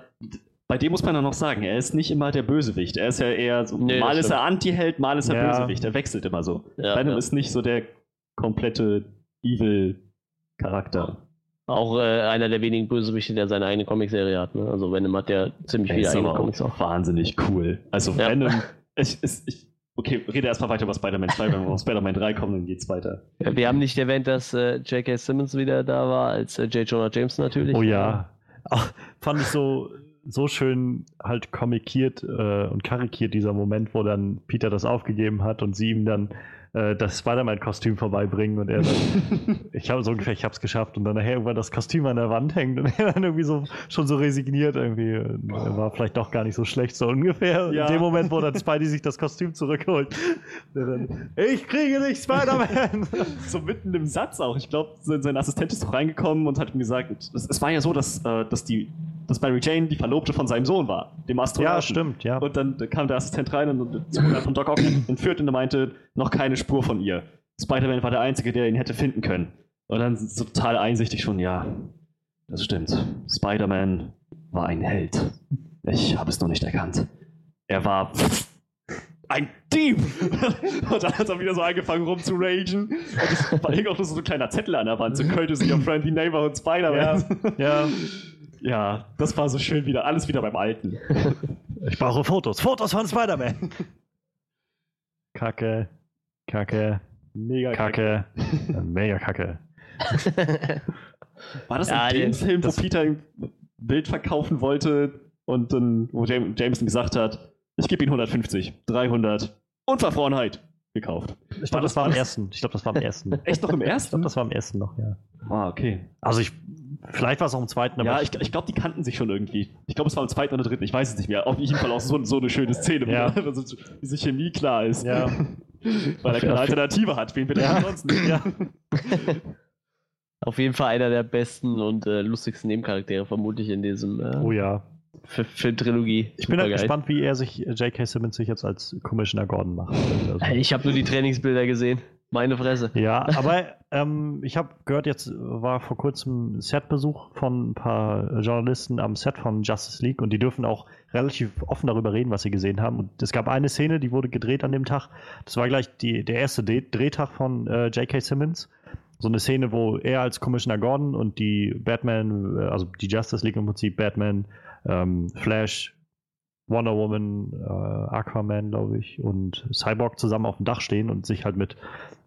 B: bei dem muss man dann noch sagen, er ist nicht immer der Bösewicht. Er ist ja eher so.
A: Nee,
B: mal ist er Anti-Held, mal ist er
C: Ja.
B: Bösewicht. Er wechselt immer so.
A: Ja,
B: Venom
A: ja.
B: ist nicht so der komplette Evil-Charakter.
A: Auch äh, einer der wenigen Bösewichte, der seine eigene Comicserie hat. Ne? Also Venom hat ja ziemlich viele eigene Comics
B: auch wahnsinnig cool. Also
A: Ja.
B: Venom. Ich, ich, ich, okay, rede erstmal weiter über Spider-Man 2, wenn wir auf Spider-Man 3 kommen, dann geht's weiter.
A: Ja, Wir haben nicht erwähnt, dass äh, J.K. Simmons wieder da war, als äh, J. Jonah Jameson natürlich.
C: Oh ja. Auch, fand ich so, so schön halt komikiert äh, und karikiert dieser Moment, wo dann Peter das aufgegeben hat und sie ihm dann äh, das Spider-Man-Kostüm vorbeibringen und er dann, ich habe so ungefähr, ich habe es geschafft und dann nachher irgendwann das Kostüm an der Wand hängt und er dann irgendwie so schon so resigniert irgendwie. Und Er war vielleicht doch gar nicht so schlecht, so ungefähr.
B: Ja.
C: In dem Moment, wo dann Spidey sich das Kostüm zurückholt. Dann, ich kriege dich, Spider-Man!
B: so mitten im Satz auch. Ich glaube, sein, Assistent ist doch reingekommen und hat ihm gesagt, es, war ja so, dass, äh, dass, die, dass Mary Jane die Verlobte von seinem Sohn war, dem Astronauten.
C: ja, stimmt, ja.
B: Und dann kam der Assistent rein und wurde von Doc Ock entführt und er meinte, noch keine Spur von ihr. Spider-Man war der Einzige, der ihn hätte finden können. Und dann so total einsichtig schon, ja, das stimmt. Spider-Man war ein Held. Ich habe es noch nicht erkannt. Er war ein Dieb! und dann hat er wieder so angefangen rumzuragen. Und es war hing auch nur so ein kleiner Zettel an der Wand, so könnte sie auf Friendly Neighborhood Spider-Man.
C: ja.
B: ja, das war so schön wieder, alles wieder beim Alten.
C: Ich brauche Fotos. Fotos von Spider-Man. Kacke. Kacke.
B: Mega
C: Kacke. Mega Kacke.
B: War das
A: Ja,
B: in dem
A: die-
B: Film, wo
C: das-
B: Peter Bild verkaufen wollte und dann, wo Jam Jameson gesagt hat, ich gebe ihm 150, 300, Unverfrorenheit gekauft.
C: Ich glaube, das war am ersten. Ich glaube, das war am ersten.
B: Echt noch im
C: Ich glaube,
B: ersten?
C: das war am ersten noch, ja.
B: Ah, okay.
C: Also ich, vielleicht war es auch im zweiten, aber
B: Ja, ich, ich glaube, die kannten sich schon irgendwie. Ich glaube, es war im zweiten oder dritten, ich weiß es nicht mehr. Auf jeden Fall auch so, so eine schöne Szene,
C: Ja.
B: wo also, diese Chemie klar ist.
C: Ja.
B: Weil er keine Alternative hat. Wen er
C: Ja.
B: ansonsten? Ja.
A: Auf jeden Fall einer der besten und äh, lustigsten Nebencharaktere, vermutlich in diesem äh,
C: oh ja.
A: Fi- Filmtrilogie.
C: Ich bin halt gespannt, wie er sich, J.K. Simmons sich jetzt als Commissioner Gordon macht. Also,
A: Ich habe nur die Trainingsbilder gesehen. Meine Fresse.
C: ja, aber ähm, ich habe gehört, jetzt war vor kurzem Setbesuch von ein paar Journalisten am Set von Justice League und die dürfen auch relativ offen darüber reden, was sie gesehen haben. Und es gab eine Szene, die wurde gedreht an dem Tag. Das war gleich die, der erste D Drehtag von äh, J.K. Simmons. So eine Szene, wo er als Commissioner Gordon und die Batman, äh, also die Justice League im Prinzip, Batman, ähm, Flash, Wonder Woman, äh, Aquaman, glaube ich, und Cyborg zusammen auf dem Dach stehen und sich halt mit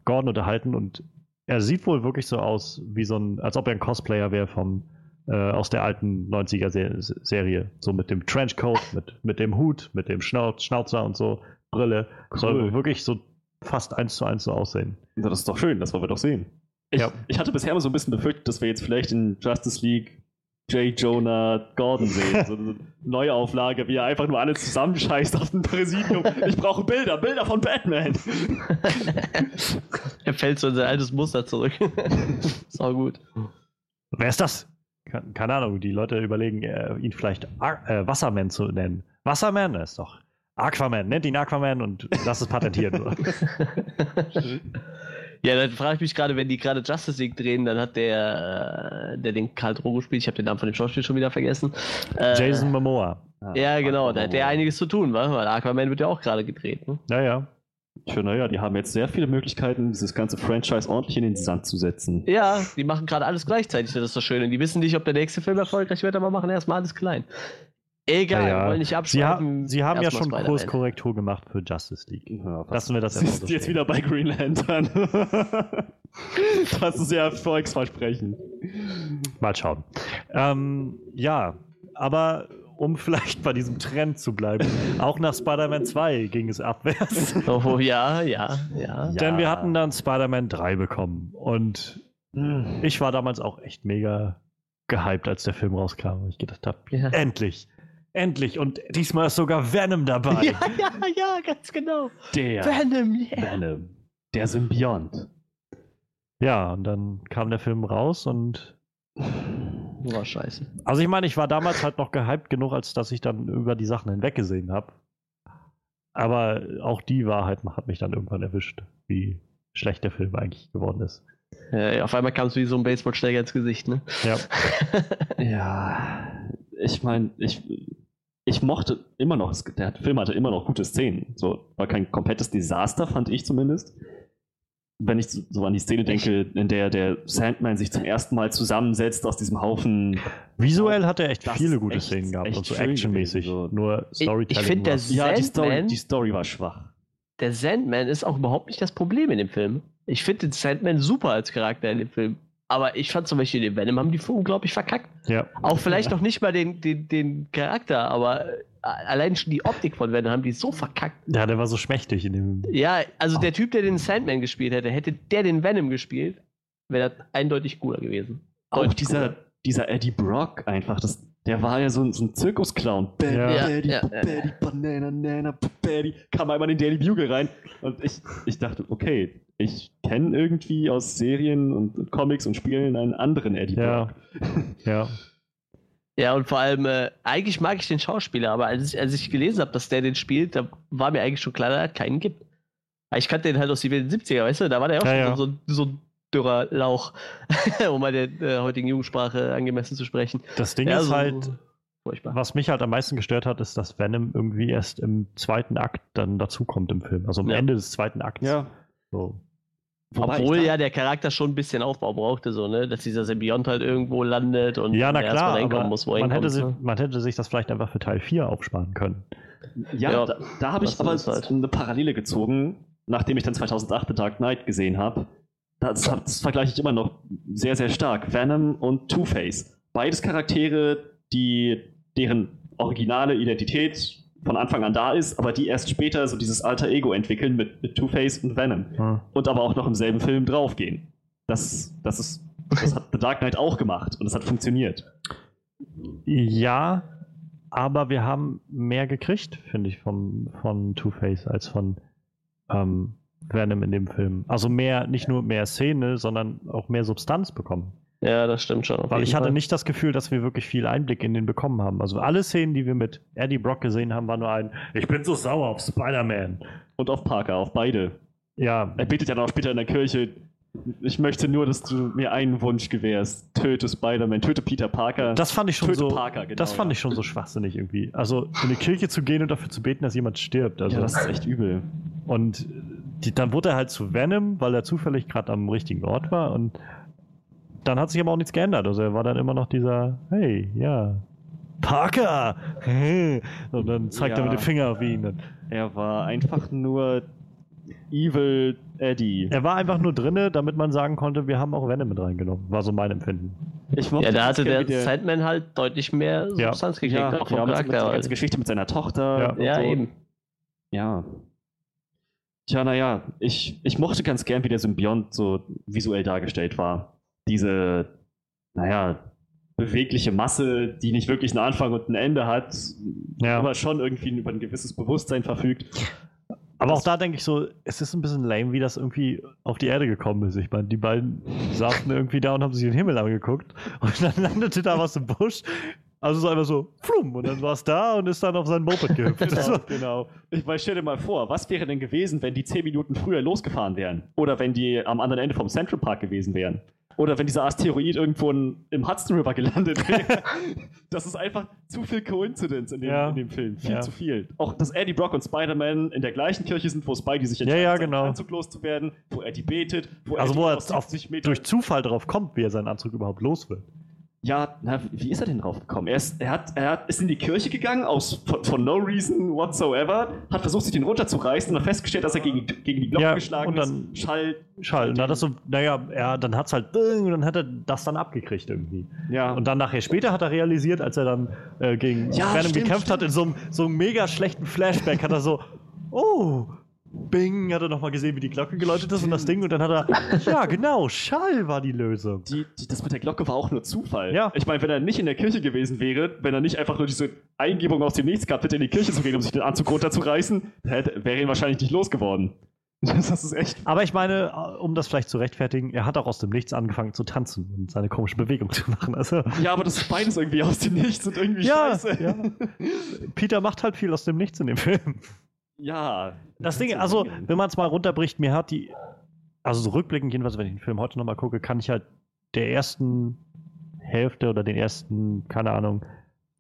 C: Gordon unterhalten. Und er sieht wohl wirklich so aus, wie so ein, als ob er ein Cosplayer wäre vom äh, aus der alten 90er Se Serie. So mit dem Trenchcoat, mit, mit dem Hut, mit dem Schnauz, Schnauzer und so, Brille. Soll
B: Cool.
C: wohl wirklich so fast eins zu eins so aussehen.
B: Das ist doch schön, das wollen wir doch sehen. Ich,
C: Ja.
B: ich hatte bisher immer so ein bisschen befürchtet, dass wir jetzt vielleicht in Justice League J. Jonah Gordon sehen. So eine Neuauflage, wie er einfach nur alles zusammenscheißt auf dem Präsidium. Ich brauche Bilder, Bilder von Batman.
A: er fällt so in sein altes Muster zurück. ist auch gut.
C: Wer ist das? Ke- Keine Ahnung, die Leute überlegen, äh, ihn vielleicht Ar äh, Wasserman zu nennen. Wasserman das ist doch. Aquaman, nennt ihn Aquaman und lass es patentieren.
A: ja, dann frage ich mich gerade, wenn die gerade Justice League drehen, dann hat der, äh, der den Karl Drogo spielt, ich habe den Namen von dem Schauspiel schon wieder vergessen. Äh,
C: Jason Momoa.
A: Ja, genau, da hat der einiges zu tun, wa? weil Aquaman wird ja auch gerade gedreht. Ne?
C: Ja, ja.
B: Ich finde, naja, die haben jetzt sehr viele Möglichkeiten, dieses ganze Franchise ordentlich in den Sand zu setzen.
A: Ja, die machen gerade alles gleichzeitig, das ist das Schöne. Die wissen nicht, ob der nächste Film erfolgreich wird, aber machen erstmal alles klein. Egal,
C: ja,
A: wollen nicht
C: Sie,
A: abschreiben.
C: ha Sie haben ja schon. Kurskorrektur gemacht für Justice League.
B: Ja,
C: Lassen wir das
B: Sie jetzt
C: stehen.
B: wieder bei Green Lantern. das ist ja Volksversprechen.
C: Mal schauen. Ähm, ja, aber um vielleicht bei diesem Trend zu bleiben, auch nach Spider-Man 2 ging es abwärts.
A: Oh, ja, ja, ja.
C: Denn wir hatten dann Spider-Man 3 bekommen. Und ich war damals auch echt mega gehypt, als der Film rauskam. Und ich gedacht habe,
A: Ja.
C: endlich, endlich. Und diesmal ist sogar Venom dabei.
A: Ja, ja, ja, ganz genau.
B: Der
A: Venom, yeah.
B: Venom. Der Symbiont.
C: Ja, und dann kam der Film raus und
A: War scheiße.
C: also ich meine, ich war damals halt noch gehypt genug, als dass ich dann über die Sachen hinweggesehen habe. Aber auch die Wahrheit hat mich dann irgendwann erwischt, wie schlecht der Film eigentlich geworden ist.
A: Ja, auf einmal kamst du wie so ein Baseballschläger ins Gesicht, ne?
C: Ja,
B: Ja, ich meine, ich, ich mochte immer noch, der Film hatte immer noch gute Szenen. So, war kein komplettes Desaster, fand ich zumindest. Wenn ich so an die Szene denke, in der der Sandman sich zum ersten Mal zusammensetzt aus diesem Haufen.
C: visuell hat er echt
B: Das
C: viele gute
B: echt-
C: Szenen gehabt und so actionmäßig.
B: so.
C: Nur Storytelling.
A: find, der
C: war's.
B: Ja, die Story,
A: Sandman?
B: die Story war schwach.
A: Der Sandman ist auch überhaupt nicht das Problem in dem Film. Ich finde den Sandman super als Charakter in dem Film. Aber ich fand zum Beispiel den Venom haben die unglaublich verkackt.
C: ja.
A: Auch vielleicht noch nicht mal den, den, den Charakter, aber äh, allein schon die Optik von Venom haben die so verkackt.
C: ja, der war so schmächtig in dem.
A: Ja, also der Typ, der den Sandman gespielt hätte, hätte der den Venom gespielt, wäre das eindeutig cooler gewesen.
B: Auch dieser, dieser Eddie Brock einfach, das, der war ja so, ein- so ein Zirkusclown. Betty,
C: Ja.
B: Betty,
A: Ja,
B: Betty, Banana, Nana, Betty. Kam einmal in den Daily Bugle rein. Und ich, ich dachte, okay, ich kenne irgendwie aus Serien und Comics und Spielen einen anderen Eddie
C: Ja. Ja.
A: Ja, und vor allem, äh, eigentlich mag ich den Schauspieler, aber als ich, als ich gelesen habe, dass der den spielt, da war mir eigentlich schon klar, dass es keinen gibt. Aber ich kannte den halt aus den 70er, weißt du? Da war der auch
C: Ja,
A: schon
C: ja.
A: So, so ein dürrer Lauch, um mal der äh, heutigen Jugendsprache angemessen zu sprechen.
C: Das Ding
A: Ja,
C: ist
A: so-
C: halt,
A: Furchtbar.
C: was mich halt am meisten gestört hat, ist, dass Venom irgendwie erst im zweiten Akt dann dazukommt im Film. Also am
A: Ja.
C: Ende des zweiten Akts.
B: Ja.
C: So.
B: Wobei
A: Obwohl ja der Charakter schon ein bisschen Aufbau brauchte, so, ne? Dass dieser Symbiont halt irgendwo landet und
C: Ja, na klar,
A: erstmal reinkommen muss, wo er
C: man, hätte sich,
A: ne?
C: man hätte sich das vielleicht einfach für Teil 4 aufsparen können.
B: Ja,
A: Ja,
B: da, da habe ich aber
A: halt.
B: eine Parallele gezogen, nachdem ich dann 2008 The Dark Knight gesehen habe. Das, das vergleiche ich immer noch sehr, sehr stark. Venom und Two-Face. Beides Charaktere, die, deren originale Identität von Anfang an da ist, aber die erst später so dieses alter Ego entwickeln mit, mit Two-Face und Venom.
C: Hm.
B: Und aber auch noch im selben Film draufgehen. Das, das, ist, das hat The Dark Knight auch gemacht und es hat funktioniert.
C: Ja, aber wir haben mehr gekriegt, finde ich, von, von Two-Face als von ähm, Venom in dem Film. Also mehr, nicht nur mehr Szene, sondern auch mehr Substanz bekommen.
A: Ja, das stimmt schon.
C: Weil ich hatte
A: Fall.
C: nicht das Gefühl, dass wir wirklich viel Einblick in den bekommen haben. Also alle Szenen, die wir mit Eddie Brock gesehen haben, war nur ein Ich bin so sauer auf Spider-Man.
B: Und auf Parker, auf beide.
C: Ja,
B: Er betet ja noch später in der Kirche, ich möchte nur, dass du mir einen Wunsch gewährst. Töte Spider-Man, töte Peter Parker.
C: das fand ich schon
B: Töte
C: so.
B: Parker, genau,
C: das fand
B: ja.
C: ich schon so schwachsinnig irgendwie. Also in eine Kirche zu gehen und dafür zu beten, dass jemand stirbt. Also
B: ja, das ist echt übel.
C: Und die, dann wurde er halt zu Venom, weil er zufällig gerade am richtigen Ort war. Und dann hat sich aber auch nichts geändert. Also er war dann immer noch dieser, hey, ja, Parker! Und dann zeigt er
B: Ja.
C: mit dem Finger auf ihn. Und
B: Er war einfach nur Evil Eddie.
C: er war einfach nur drinne, damit man sagen konnte, wir haben auch Venom mit reingenommen. War so mein Empfinden.
B: Ich mochte
A: Ja, da hatte der Sandman halt deutlich mehr
C: Ja.
A: Substanz gekriegt,
B: ja,
A: auch vom
B: ja,
A: Charakter.
B: der ganzen
A: halt.
B: Geschichte mit seiner Tochter.
C: Ja.
B: und
A: Ja,
B: so.
A: eben.
B: Ja. Tja, naja, ich, ich mochte ganz gern, wie der Symbiont so visuell dargestellt war. Diese, naja, bewegliche Masse, die nicht wirklich einen Anfang und ein Ende hat,
C: Ja.
B: aber schon irgendwie über ein gewisses Bewusstsein verfügt.
C: Aber
B: Das-
C: auch da denke ich so, es ist ein bisschen lame, wie das irgendwie auf die Erde gekommen ist. Ich meine, die beiden saßen irgendwie da und haben sich den Himmel angeguckt und dann landete da was im Busch. Also so einfach so, flum, und dann war es da und ist dann auf sein Moped gehüpft.
B: Genau, genau. Ich meine, stell dir mal vor, was wäre denn gewesen, wenn die zehn Minuten früher losgefahren wären? Oder wenn die am anderen Ende vom Central Park gewesen wären? Oder wenn dieser Asteroid irgendwo in, im Hudson River gelandet wäre? das ist einfach zu viel Coincidence in dem,
C: Ja.
B: in dem Film. Viel
C: Ja.
B: zu viel. Auch, dass Eddie Brock und Spider-Man in der gleichen Kirche sind, wo Spidey sich entscheidet,
C: ja,
B: seinen
C: genau.
B: Anzug loszuwerden, wo Eddie betet, wo
C: Also
B: Eddie
C: wo er auf,
B: 70 Meter
C: durch Zufall drauf kommt, wie er seinen Anzug überhaupt los wird.
B: Ja, na, wie ist er denn drauf gekommen? Er, ist, er, hat, er hat, ist in die Kirche gegangen, aus, von, von no reason whatsoever, hat versucht, sich den runterzureißen und hat festgestellt, dass er gegen, gegen die Glocke
C: Ja,
B: geschlagen
C: und dann-
B: ist. Schall.
C: Schall. Hat das so, naja, er, dann hat's halt, und dann hat er das dann abgekriegt irgendwie.
B: Ja.
C: Und dann nachher später hat er realisiert, als er dann äh, gegen
B: Ja,
C: Venom
B: stimmt,
C: gekämpft hat, in so einem, so einem mega schlechten Flashback, hat er so, oh, Bing, hat er nochmal gesehen, wie die Glocke geläutet ist und das Ding und dann hat er, ja genau, Schall war die Lösung.
B: die, die, das mit der Glocke war auch nur Zufall.
C: Ja.
B: Ich meine, wenn er nicht in der Kirche gewesen wäre, wenn er nicht einfach nur diese Eingebung aus dem Nichts gehabt hätte, in die Kirche zu gehen, um sich den Anzug runterzureißen, hätte, wäre ihn wahrscheinlich nicht losgeworden. Das ist echt.
C: Aber ich meine, um das vielleicht zu rechtfertigen, er hat auch aus dem Nichts angefangen zu tanzen und seine komische Bewegung zu machen. Also,
B: Ja, aber das ist beides irgendwie aus dem Nichts und irgendwie
C: Ja,
B: scheiße.
C: ja. Peter macht halt viel aus dem Nichts in dem Film.
B: Ja.
C: Das Ding, also, wenn man es mal runterbricht, mir hat die, also so rückblickend jedenfalls, wenn ich den Film heute nochmal gucke, kann ich halt der ersten Hälfte oder den ersten, keine Ahnung,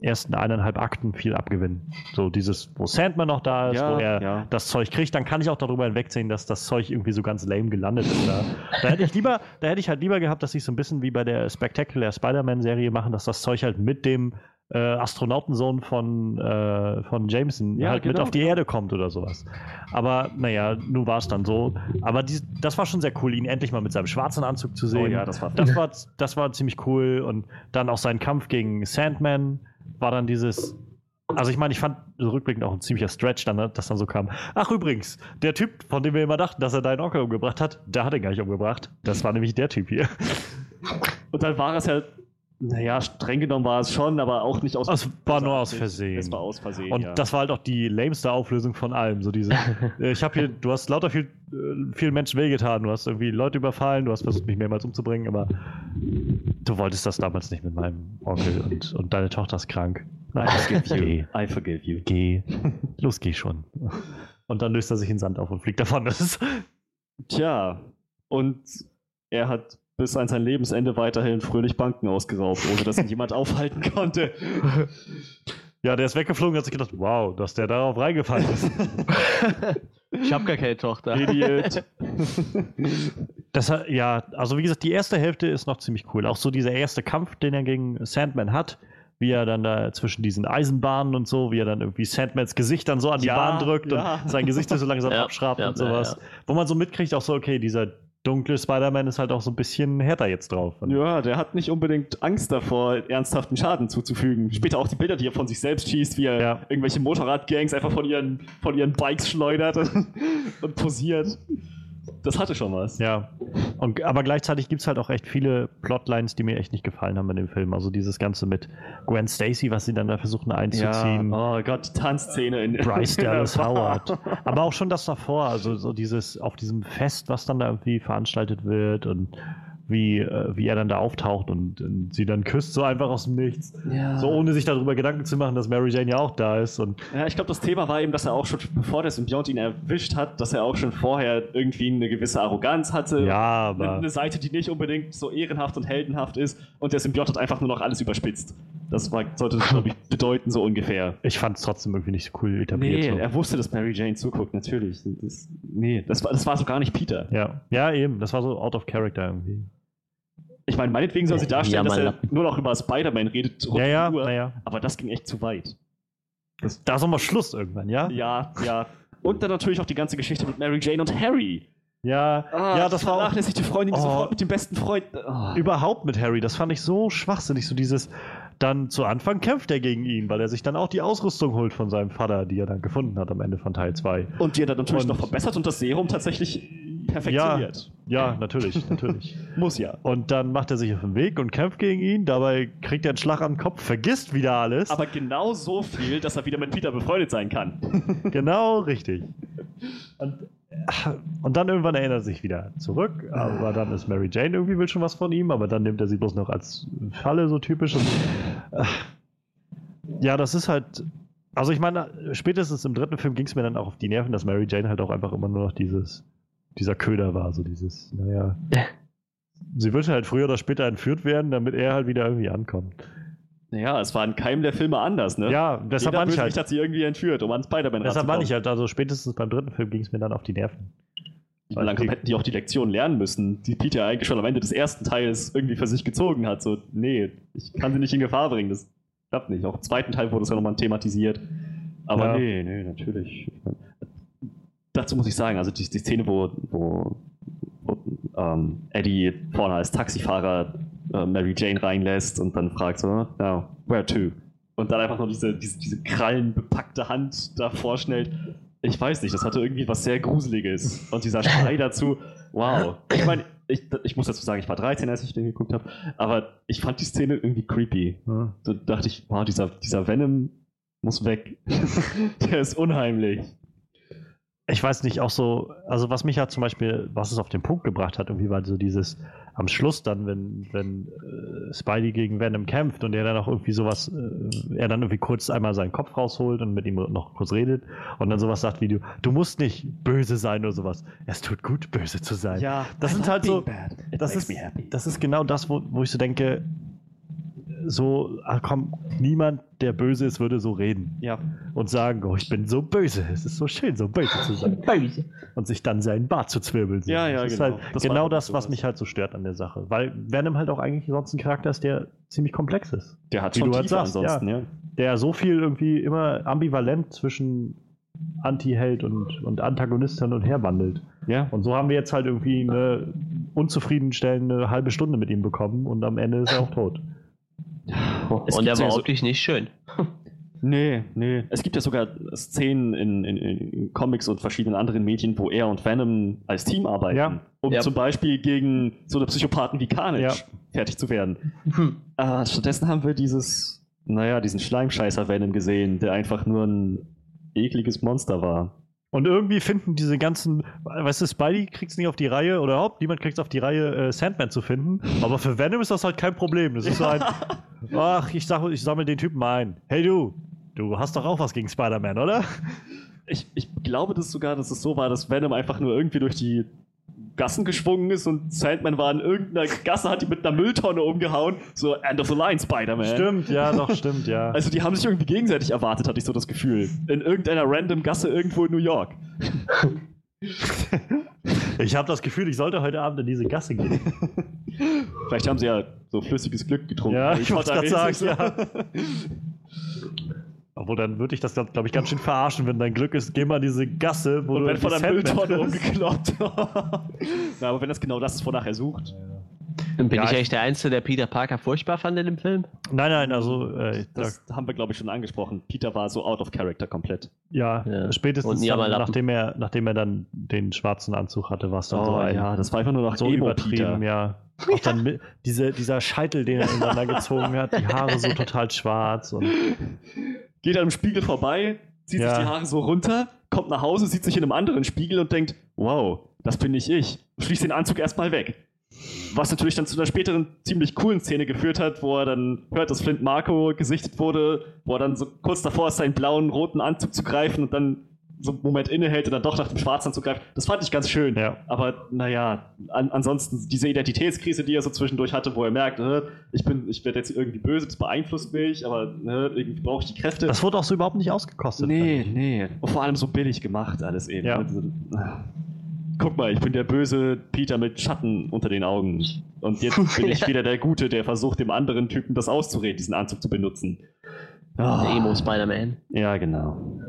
C: ersten eineinhalb Akten viel abgewinnen. So dieses, wo Sandman noch da ist,
B: Ja,
C: wo er
B: ja.
C: das Zeug kriegt, dann kann ich auch darüber hinwegsehen, dass das Zeug irgendwie so ganz lame gelandet ist. Da, da hätte ich lieber, da hätte ich halt lieber gehabt, dass sie es so ein bisschen wie bei der Spectacular Spider-Man-Serie machen, dass das Zeug halt mit dem äh, Astronautensohn von, äh, von Jameson
B: Ja,
C: halt mit
B: genau,
C: auf die. Erde kommt oder sowas. Aber naja, nun war es dann so. Aber die, das war schon sehr cool, ihn endlich mal mit seinem schwarzen Anzug zu sehen.
B: Oh ja, das war-
C: das war, das war ziemlich cool. Und dann auch sein Kampf gegen Sandman war dann dieses. Also ich meine, ich fand so rückblickend auch ein ziemlicher Stretch, dann, ne, dass dann so kam. Ach übrigens, der Typ, von dem wir immer dachten, dass er deinen Onkel umgebracht hat, der hat ihn gar nicht umgebracht. Das war nämlich der Typ hier.
B: Und dann war es ja, naja, streng genommen war es schon, aber auch nicht aus
C: Es war nur aus Versehen.
B: Es war aus Versehen.
C: Und
B: ja.
C: das war halt auch die lameste Auflösung von allem. So diese, äh, ich habe hier, du hast lauter viel, äh, vielen Menschen wehgetan. Du hast irgendwie Leute überfallen, du hast versucht, mich mehrmals umzubringen, aber du wolltest das damals nicht mit meinem Onkel und, und deine Tochter ist krank.
B: I forgive you. I forgive you.
C: geh. Los, geh schon. Und dann löst er sich in Sand auf und fliegt davon. Das ist,
B: Tja, und er hat bis an sein Lebensende weiterhin fröhlich Banken ausgeraubt, ohne dass ihn jemand aufhalten konnte.
C: ja, der ist weggeflogen und hat sich gedacht, wow, dass der darauf reingefallen ist.
A: Ich habe gar keine Tochter.
B: Idiot.
C: Das, hat- ja, also wie gesagt, die erste Hälfte ist noch ziemlich cool. Auch so dieser erste Kampf, den er gegen Sandman hat, wie er dann da zwischen diesen Eisenbahnen und so, wie er dann irgendwie Sandmans Gesicht dann so an die
B: Ja,
C: Bahn drückt
B: ja.
C: und sein Gesicht so langsam
A: Ja,
C: abschraubt
A: ja,
C: und sowas.
A: ja,
C: Wo man so mitkriegt, auch so, okay, dieser dunkle Spider-Man ist halt auch so ein bisschen härter jetzt drauf.
B: Ja, der hat nicht unbedingt Angst davor, ernsthaften Schaden zuzufügen. Später auch die Bilder, die er von sich selbst schießt, wie er
C: Ja.
B: irgendwelche Motorradgangs einfach von ihren, von ihren Bikes schleudert und posiert. Das hatte schon was.
C: Ja. Und, aber gleichzeitig gibt es halt auch echt viele Plotlines, die mir echt nicht gefallen haben in dem Film. Also dieses Ganze mit Gwen Stacy, was sie dann da versuchen einzuziehen.
B: Oh Gott, Tanzszene in
C: Bryce Dallas. Howard. Aber auch schon das davor, also so dieses auf diesem Fest, was dann da irgendwie veranstaltet wird und wie, äh, wie er dann da auftaucht und, und sie dann küsst, so einfach aus dem Nichts.
B: Ja.
C: So ohne sich darüber Gedanken zu machen, dass Mary Jane ja auch da ist. Und
B: Ja, ich glaube, das Thema war eben, dass er auch schon, bevor der Symbiont ihn erwischt hat, dass er auch schon vorher irgendwie eine gewisse Arroganz hatte.
C: ja,
B: Eine,
C: aber
B: eine Seite, die nicht unbedingt so ehrenhaft und heldenhaft ist. Und der Symbiont hat einfach nur noch alles überspitzt. Das war, sollte, glaube ich, bedeuten, so ungefähr.
C: ich fand es trotzdem irgendwie nicht so cool etabliert.
B: Nee,
C: so.
B: er wusste, dass Mary Jane zuguckt, natürlich. Das, nee, das war, das war so gar nicht Peter.
C: ja. ja, eben. Das war so out of character irgendwie.
B: Ich meine, meinetwegen soll sie darstellen,
A: Ja,
B: dass er nur noch über Spider-Man redet.
C: Ja, ja,
B: Uhr.
C: naja.
B: Aber das ging echt zu weit.
C: Da ist auch mal Schluss irgendwann, ja?
B: Ja, ja. Und dann natürlich auch die ganze Geschichte mit Mary Jane und Harry.
C: Ja, ja das war auch
B: die Freundin, die
C: Oh.
B: sofort mit dem besten Freund. Oh.
C: überhaupt mit Harry. Das fand ich so schwachsinnig. So dieses, dann zu Anfang kämpft er gegen ihn, weil er sich dann auch die Ausrüstung holt von seinem Vater, die er dann gefunden hat am Ende von Teil 2.
B: Und die er dann natürlich
C: Und-
B: noch verbessert und das Serum tatsächlich perfektioniert.
C: Ja, natürlich, natürlich.
B: Muss ja.
C: Und dann macht er sich auf den Weg und kämpft gegen ihn. Dabei kriegt er einen Schlag am Kopf, vergisst wieder alles.
B: Aber genau so viel, dass er wieder mit Peter befreundet sein kann.
C: genau richtig. Und, und dann irgendwann erinnert er sich wieder zurück. Aber dann ist Mary Jane irgendwie will schon was von ihm, aber dann nimmt er sie bloß noch als Falle, so typisch. Und, äh, ja, das ist halt. Also ich meine, spätestens im dritten Film ging es mir dann auch auf die Nerven, dass Mary Jane halt auch einfach immer nur noch dieses, dieser Köder war, so dieses, naja. Sie wird halt früher oder später entführt werden, damit er halt wieder irgendwie ankommt.
B: Naja, es war in keinem der Filme anders, ne?
C: Ja, deshalb
B: Jeder
C: meine ich halt.
B: hat sie irgendwie entführt, um an Spider-Man
C: Deshalb meine ich halt, also spätestens beim dritten Film ging es mir dann auf die Nerven.
B: Wie langsam hätten die auch die Lektion lernen müssen, die Peter eigentlich schon am Ende des ersten Teils irgendwie für sich gezogen hat. So, nee, ich kann sie nicht in Gefahr bringen, das klappt nicht. Auch im zweiten Teil wurde es ja nochmal thematisiert. Aber
C: Ja.
B: nee, nee, natürlich. Dazu muss ich sagen, also die, die Szene, wo, wo, wo ähm, Eddie vorne als Taxifahrer äh, Mary Jane reinlässt und dann fragt so, ja, where to? Und dann einfach nur diese, diese, diese krallenbepackte Hand da vorschnellt. Ich weiß nicht, das hatte irgendwie was sehr Gruseliges. Und dieser Schrei dazu, wow. Ich meine, ich, ich muss dazu sagen, ich war 13, als ich den geguckt habe, aber ich fand die Szene irgendwie creepy. So dachte ich, wow, dieser, dieser Venom muss weg. Der ist unheimlich.
C: Ich weiß nicht, auch so, also was mich halt zum Beispiel, was es auf den Punkt gebracht hat, irgendwie war so dieses am Schluss dann, wenn, wenn äh, Spidey gegen Venom kämpft und er dann auch irgendwie sowas, äh, er dann irgendwie kurz einmal seinen Kopf rausholt und mit ihm noch kurz redet und dann sowas sagt wie du, du musst nicht böse sein oder sowas. Es tut gut, böse zu sein. das sind halt so, das ist, das ist genau das, wo, wo ich so denke, so, ach komm, niemand, der böse ist, würde so reden
B: Ja.
C: und sagen, oh, ich bin so böse. Es ist so schön, so böse zu sein.
A: Böse.
C: Und sich dann seinen Bart zu zwirbeln.
B: Ja, ja,
C: das ist
B: genau.
C: Halt
B: Das
C: genau das, was mich halt so stört an der Sache. Weil Venom halt auch eigentlich sonst ein Charakter ist, der ziemlich komplex ist.
B: Der hat
C: Wie
B: schon
C: du halt sagst,
B: ansonsten, ja.
C: Der so viel irgendwie immer ambivalent zwischen Anti-Held und, und Antagonist hin und her wandelt.
B: Ja.
C: Und so haben wir jetzt halt irgendwie eine unzufriedenstellende halbe Stunde mit ihm bekommen und am Ende ist er auch tot.
B: Es
A: Und
B: gibt
A: er war
B: ja so-
A: nicht schön.
B: Nee, nee. Es gibt ja sogar Szenen in, in, in Comics und verschiedenen anderen Medien, wo er und Venom als Team arbeiten.
C: Ja.
B: Um
A: Ja.
B: zum Beispiel gegen so eine Psychopathen wie Carnage
C: Ja.
B: fertig zu werden.
A: Hm.
B: Ah, stattdessen haben wir dieses, naja, diesen Schleimscheißer Venom gesehen, der einfach nur ein ekliges Monster war.
C: Und irgendwie finden diese ganzen, weißt du, Spidey kriegt es nicht auf die Reihe oder überhaupt niemand kriegt es auf die Reihe, äh, Sandman zu finden. Aber für Venom ist das halt kein Problem. Das ist so ein, ach, ich, sag, ich sammle den Typen mal ein. Hey du, du hast doch auch was gegen Spider-Man, oder?
B: Ich, ich glaube das sogar, dass es so war, dass Venom einfach nur irgendwie durch die Gassen geschwungen ist und Sandman war in irgendeiner Gasse, hat die mit einer Mülltonne umgehauen. So, End of the Line, Spider-Man.
C: Stimmt, ja, doch, stimmt, ja.
B: Also die haben sich irgendwie gegenseitig erwartet, hatte ich so das Gefühl. In irgendeiner random Gasse irgendwo in New York.
C: Ich habe das Gefühl, ich sollte heute Abend in diese Gasse gehen.
B: Vielleicht haben sie ja so flüssiges Glück getrunken.
C: Ja, ich wollte gerade sagen,
B: so.
C: Obwohl, dann würde ich das, glaube ich, ganz schön verarschen, wenn dein Glück ist, geh mal diese Gasse, wo
B: Und
C: du
B: wenn von der Mülltonne umgekloppt. Na, aber wenn das genau das ist, wonach er sucht.
A: Dann bin
C: Ja,
A: ich
C: ich-
A: eigentlich der Einzige, der Peter Parker furchtbar fand in dem Film.
C: Nein, nein, also, äh, da,
B: Das haben wir, glaube ich, schon angesprochen. Peter war so out of character komplett.
C: ja,
A: Ja.
C: spätestens dann, nachdem, er, nachdem er dann den schwarzen Anzug hatte, war es dann so ein,
B: Oh, ja, das war einfach nur noch
C: so
B: Emo
C: übertrieben,
B: Peter.
C: ja. Auch dann mit, diese, dieser Scheitel, den er ineinander gezogen hat, die Haare so total schwarz und
B: Geht an einem Spiegel vorbei, zieht
C: Ja.
B: sich die Haare so runter, kommt nach Hause, sieht sich in einem anderen Spiegel und denkt, wow, das bin nicht ich. Schließt den Anzug erstmal weg. Was natürlich dann zu einer späteren ziemlich coolen Szene geführt hat, wo er dann hört, dass Flint Marco gesichtet wurde, wo er dann so kurz davor ist, seinen blauen, roten Anzug zu greifen und dann so einen Moment innehält und dann doch nach dem schwarzen Anzug greift. Das fand ich ganz schön.
C: Ja.
B: Aber naja, an, ansonsten diese Identitätskrise, die er so zwischendurch hatte, wo er merkt, äh, ich bin, ich werde jetzt irgendwie böse, das beeinflusst mich, aber äh, irgendwie brauche ich die Kräfte.
C: das wurde auch so überhaupt nicht ausgekostet.
B: Nee, nee. Und vor allem so billig gemacht alles eben.
C: Ja.
B: Also, guck mal, ich bin der böse Peter mit Schatten unter den Augen. Und jetzt bin ich wieder der Gute, der versucht, dem anderen Typen das auszureden, diesen Anzug zu benutzen.
A: Der
B: Ah,
A: Emo Spider-Man.
B: Ja, genau.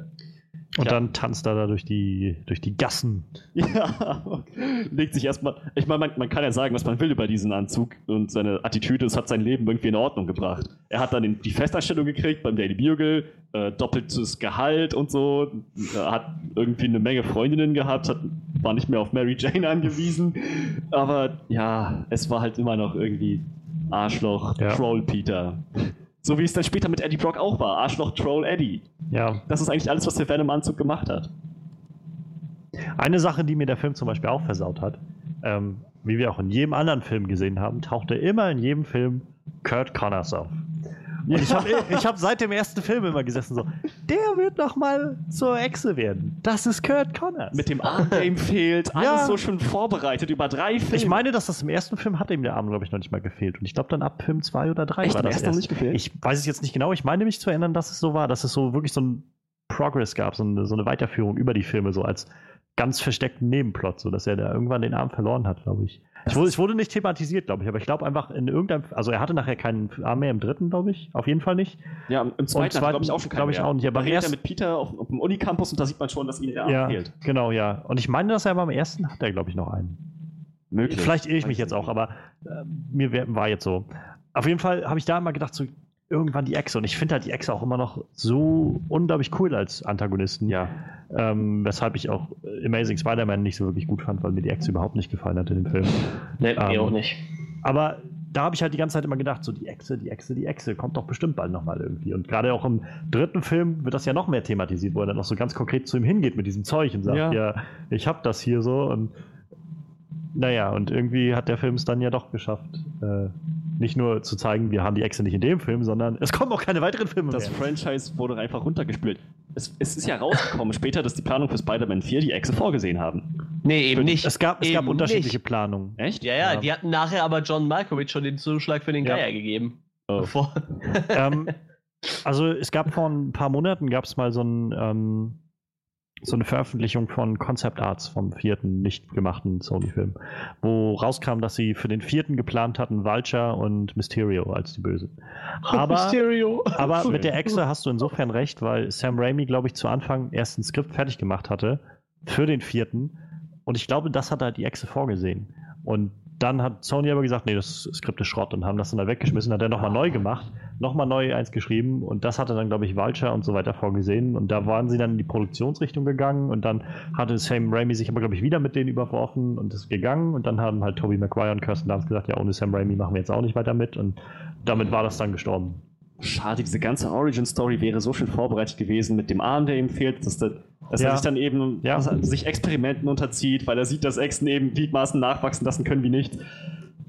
C: Und
B: Ja.
C: dann tanzt er da durch die, durch die Gassen.
B: Ja, legt sich erstmal. Ich meine, man, man kann ja sagen, was man will über diesen Anzug und seine Attitüde. Es hat sein Leben irgendwie in Ordnung gebracht. Er hat dann den, die Festanstellung gekriegt beim Daily Bugle, äh, doppeltes Gehalt und so. Er hat irgendwie eine Menge Freundinnen gehabt, hat, war nicht mehr auf Mary Jane angewiesen. Aber ja, es war halt immer noch irgendwie Arschloch,
C: Ja.
B: Troll Peter. So wie es dann später mit Eddie Brock auch war. Arschloch, Troll Eddie.
C: Ja,
B: Das ist eigentlich alles, was der Venom-Anzug gemacht hat.
C: Eine Sache, die mir der Film zum Beispiel auch versaut hat, ähm, wie wir auch in jedem anderen Film gesehen haben, tauchte immer in jedem Film Kurt Connors auf. Und ich habe hab seit dem ersten Film immer gesessen so, der wird noch mal zur Echse werden. Das ist Kurt Connors.
B: Mit dem Arm-Game fehlt, alles
C: Ja.
B: so schon vorbereitet über drei Filme.
C: ich meine, dass das im ersten Film hat ihm der Arm, glaube ich, noch nicht mal gefehlt. Und ich glaube dann ab Film 2 oder 3
B: Echt,
C: war das
B: ersten noch
C: erst.
B: nicht gefehlt?
C: Ich weiß es jetzt nicht genau. Ich meine mich zu erinnern, dass es so war, dass es so wirklich so ein Progress gab, so eine, so eine Weiterführung über die Filme, so als ganz versteckten Nebenplot, so dass er da irgendwann den Arm verloren hat, glaube ich. Ich wurde, ich wurde nicht thematisiert, glaube ich, aber ich glaube einfach in irgendeinem, also er hatte nachher keinen Arm mehr im dritten, glaube ich, auf jeden Fall nicht.
B: ja, im zweiten,
C: zweiten
B: glaube ich auch schon
C: glaub ich auch nicht, aber
B: da redet er mit Peter auf, auf dem Unicampus und da sieht man schon, dass ihm der Arm
C: ja,
B: fehlt.
C: genau, ja. Und ich meine, dass er beim ersten hat er, glaube ich, noch einen.
B: Möglich.
C: Vielleicht irre ich mich jetzt auch, aber äh, mir war jetzt so. Auf jeden Fall habe ich da immer gedacht, so irgendwann die Echse. Und ich finde halt die Echse auch immer noch so unglaublich cool als Antagonisten.
B: Ja.
C: Ähm, weshalb ich auch Amazing Spider-Man nicht so wirklich gut fand, weil mir die Echse überhaupt nicht gefallen hat in dem Film.
A: Nee,
C: Ähm,
A: mir auch nicht.
C: Aber da habe ich halt die ganze Zeit immer gedacht, so die Echse, die Echse, die Echse, kommt doch bestimmt bald nochmal irgendwie. Und gerade auch im dritten Film wird das ja noch mehr thematisiert, wo er dann noch so ganz konkret zu ihm hingeht mit diesem Zeug und sagt,
B: Ja.
C: ja, ich hab das hier so. Und naja, und irgendwie hat der Film es dann ja doch geschafft, äh, nicht nur zu zeigen, wir haben die Echse nicht in dem Film, sondern es kommen auch keine weiteren Filme
B: Das
C: mehr.
B: Franchise wurde einfach runtergespült. Es, es ist ja rausgekommen später, dass die Planung für Spider-Man 4 die Echse vorgesehen haben.
A: Nee, eben nicht.
C: Es gab, es gab unterschiedliche
A: nicht.
C: Planungen.
B: Echt?
A: Ja, ja,
C: Ja.
A: die hatten nachher aber John Malkovich schon den Zuschlag für den
C: Ja.
A: Geier gegeben.
B: Oh.
C: Ähm, also es gab vor ein paar Monaten gab es mal so, ein, ähm, so eine Veröffentlichung von Concept Arts vom vierten nicht gemachten Sony-Film, wo rauskam, dass sie für den vierten geplant hatten Vulture und Mysterio als die Bösen. Aber, aber mit der Echse hast du insofern recht, weil Sam Raimi, glaube ich, zu Anfang erst ein Skript fertig gemacht hatte für den vierten und ich glaube, das hat halt die Echse vorgesehen. Und dann hat Sony aber gesagt, nee, das Skript ist Schrott und haben das dann da weggeschmissen, hat er nochmal neu gemacht, nochmal neu eins geschrieben und das hatte dann, glaube ich, Vulture und so weiter vorgesehen und da waren sie dann in die Produktionsrichtung gegangen und dann hatte Sam Raimi sich aber, glaube ich, wieder mit denen überworfen und ist gegangen und dann haben halt Tobey Maguire und Kirsten Dunst gesagt, ja, ohne Sam Raimi machen wir jetzt auch nicht weiter mit und damit war das dann gestorben.
B: Schade, diese ganze Origin-Story wäre so schön vorbereitet gewesen mit dem Arm, der ihm fehlt, dass, der, dass
C: Ja.
B: er sich dann eben
C: Ja.
B: sich Experimenten unterzieht, weil er sieht, dass Echsen eben Gliedmaßen nachwachsen lassen können wie nicht.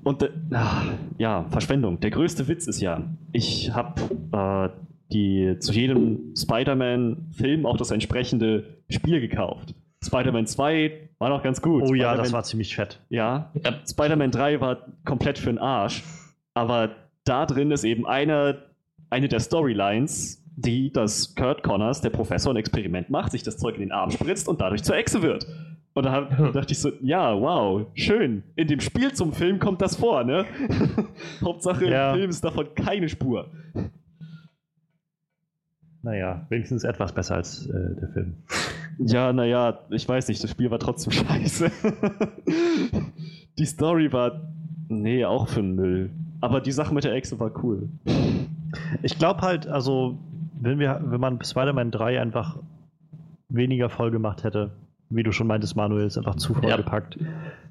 B: Und äh, ah, ja, Verschwendung. Der größte Witz ist ja, ich habe äh, die zu jedem Spider-Man-Film auch das entsprechende Spiel gekauft. Spider-Man 2 war noch ganz gut.
C: Oh ja, das war ziemlich fett.
B: ja,
A: Ja.
B: Spider-Man 3 war komplett für den Arsch. Aber da drin ist eben eine, eine der Storylines, die, dass Kurt Connors, der Professor, ein Experiment macht, sich das Zeug in den Arm spritzt und dadurch zur Echse wird. Und da dachte ich so, ja, wow, schön. In dem Spiel zum Film kommt das vor, ne? Hauptsache
C: Ja.
B: im Film ist davon keine Spur.
C: naja, wenigstens etwas besser als äh, der Film.
B: Ja, naja, ich weiß nicht, das Spiel war trotzdem scheiße. die Story war, nee, auch für den Müll. Aber die Sache mit der Echse war cool.
C: Ich glaube halt, also, wenn, wir, wenn man Spider-Man 3 einfach weniger voll gemacht hätte, wie du schon meintest, Manuel, ist einfach zu voll
A: Ja.
C: gepackt,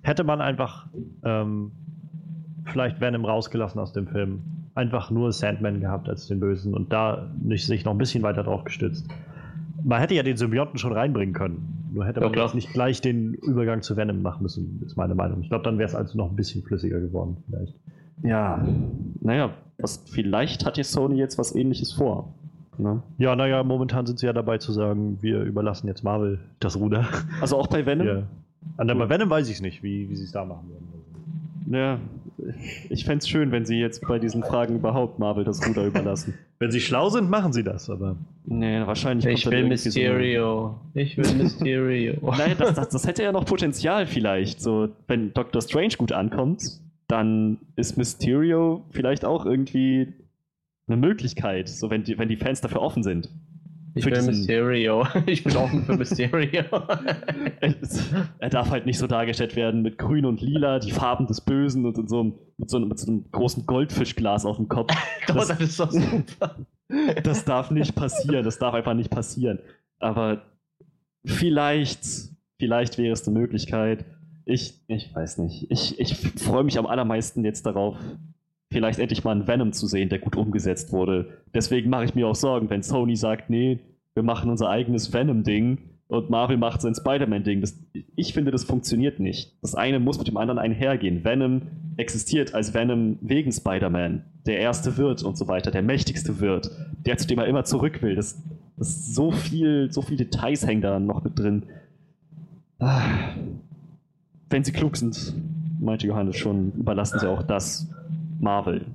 C: hätte man einfach ähm, vielleicht Venom rausgelassen aus dem Film. Einfach nur Sandman gehabt als den Bösen und da nicht sich noch ein bisschen weiter drauf gestützt. Man hätte ja den Symbionten schon reinbringen können. Nur hätte
A: Ja,
C: man
A: klar.
C: jetzt nicht gleich den Übergang zu Venom machen müssen, ist meine Meinung. Ich glaube, dann wäre es also noch ein bisschen flüssiger geworden, vielleicht.
B: Ja, naja, was, vielleicht hat jetzt Sony jetzt was ähnliches vor. Ne?
C: Ja, naja, momentan sind sie ja dabei zu sagen, wir überlassen jetzt Marvel das Ruder.
B: Also auch bei Venom?
C: Ja. An der bei Venom weiß ich es nicht, wie, wie sie es da machen werden.
B: Ja, ich fände es schön, wenn sie jetzt bei diesen Fragen überhaupt Marvel das Ruder überlassen.
C: Wenn sie schlau sind, machen sie das, aber.
B: Nee, wahrscheinlich
A: Ich will
B: irgendwie so
A: Mysterio. Ich will Mysterio.
B: Nein, das, das, das hätte ja noch Potenzial vielleicht. So, wenn Doctor Strange gut ankommt, dann ist Mysterio vielleicht auch irgendwie eine Möglichkeit, so wenn die, wenn die Fans dafür offen sind.
A: Ich
B: für
A: will Mysterio. Ich bin offen für Mysterio.
B: Er darf halt nicht so dargestellt werden mit Grün und Lila, die Farben des Bösen und so einem, mit, so einem, mit so einem großen Goldfischglas auf dem Kopf.
A: Doch, das ist doch super.
B: Das darf nicht passieren, das darf einfach nicht passieren. Aber vielleicht, vielleicht wäre es eine Möglichkeit. Ich, ich weiß nicht. Ich, ich freue mich am allermeisten jetzt darauf, vielleicht endlich mal einen Venom zu sehen, der gut umgesetzt wurde. Deswegen mache ich mir auch Sorgen, wenn Sony sagt, nee, wir machen unser eigenes Venom-Ding und Marvel macht sein Spider-Man-Ding. Ich finde, das funktioniert nicht. Das eine muss mit dem anderen einhergehen. Venom existiert als Venom wegen Spider-Man. Der erste wird und so weiter, der mächtigste wird, der zu dem er immer zurück will. Das, das so viel, so viele Details hängen da noch mit drin. Ah. Wenn sie klug sind, meinte Johannes schon, überlassen sie auch das Marvel.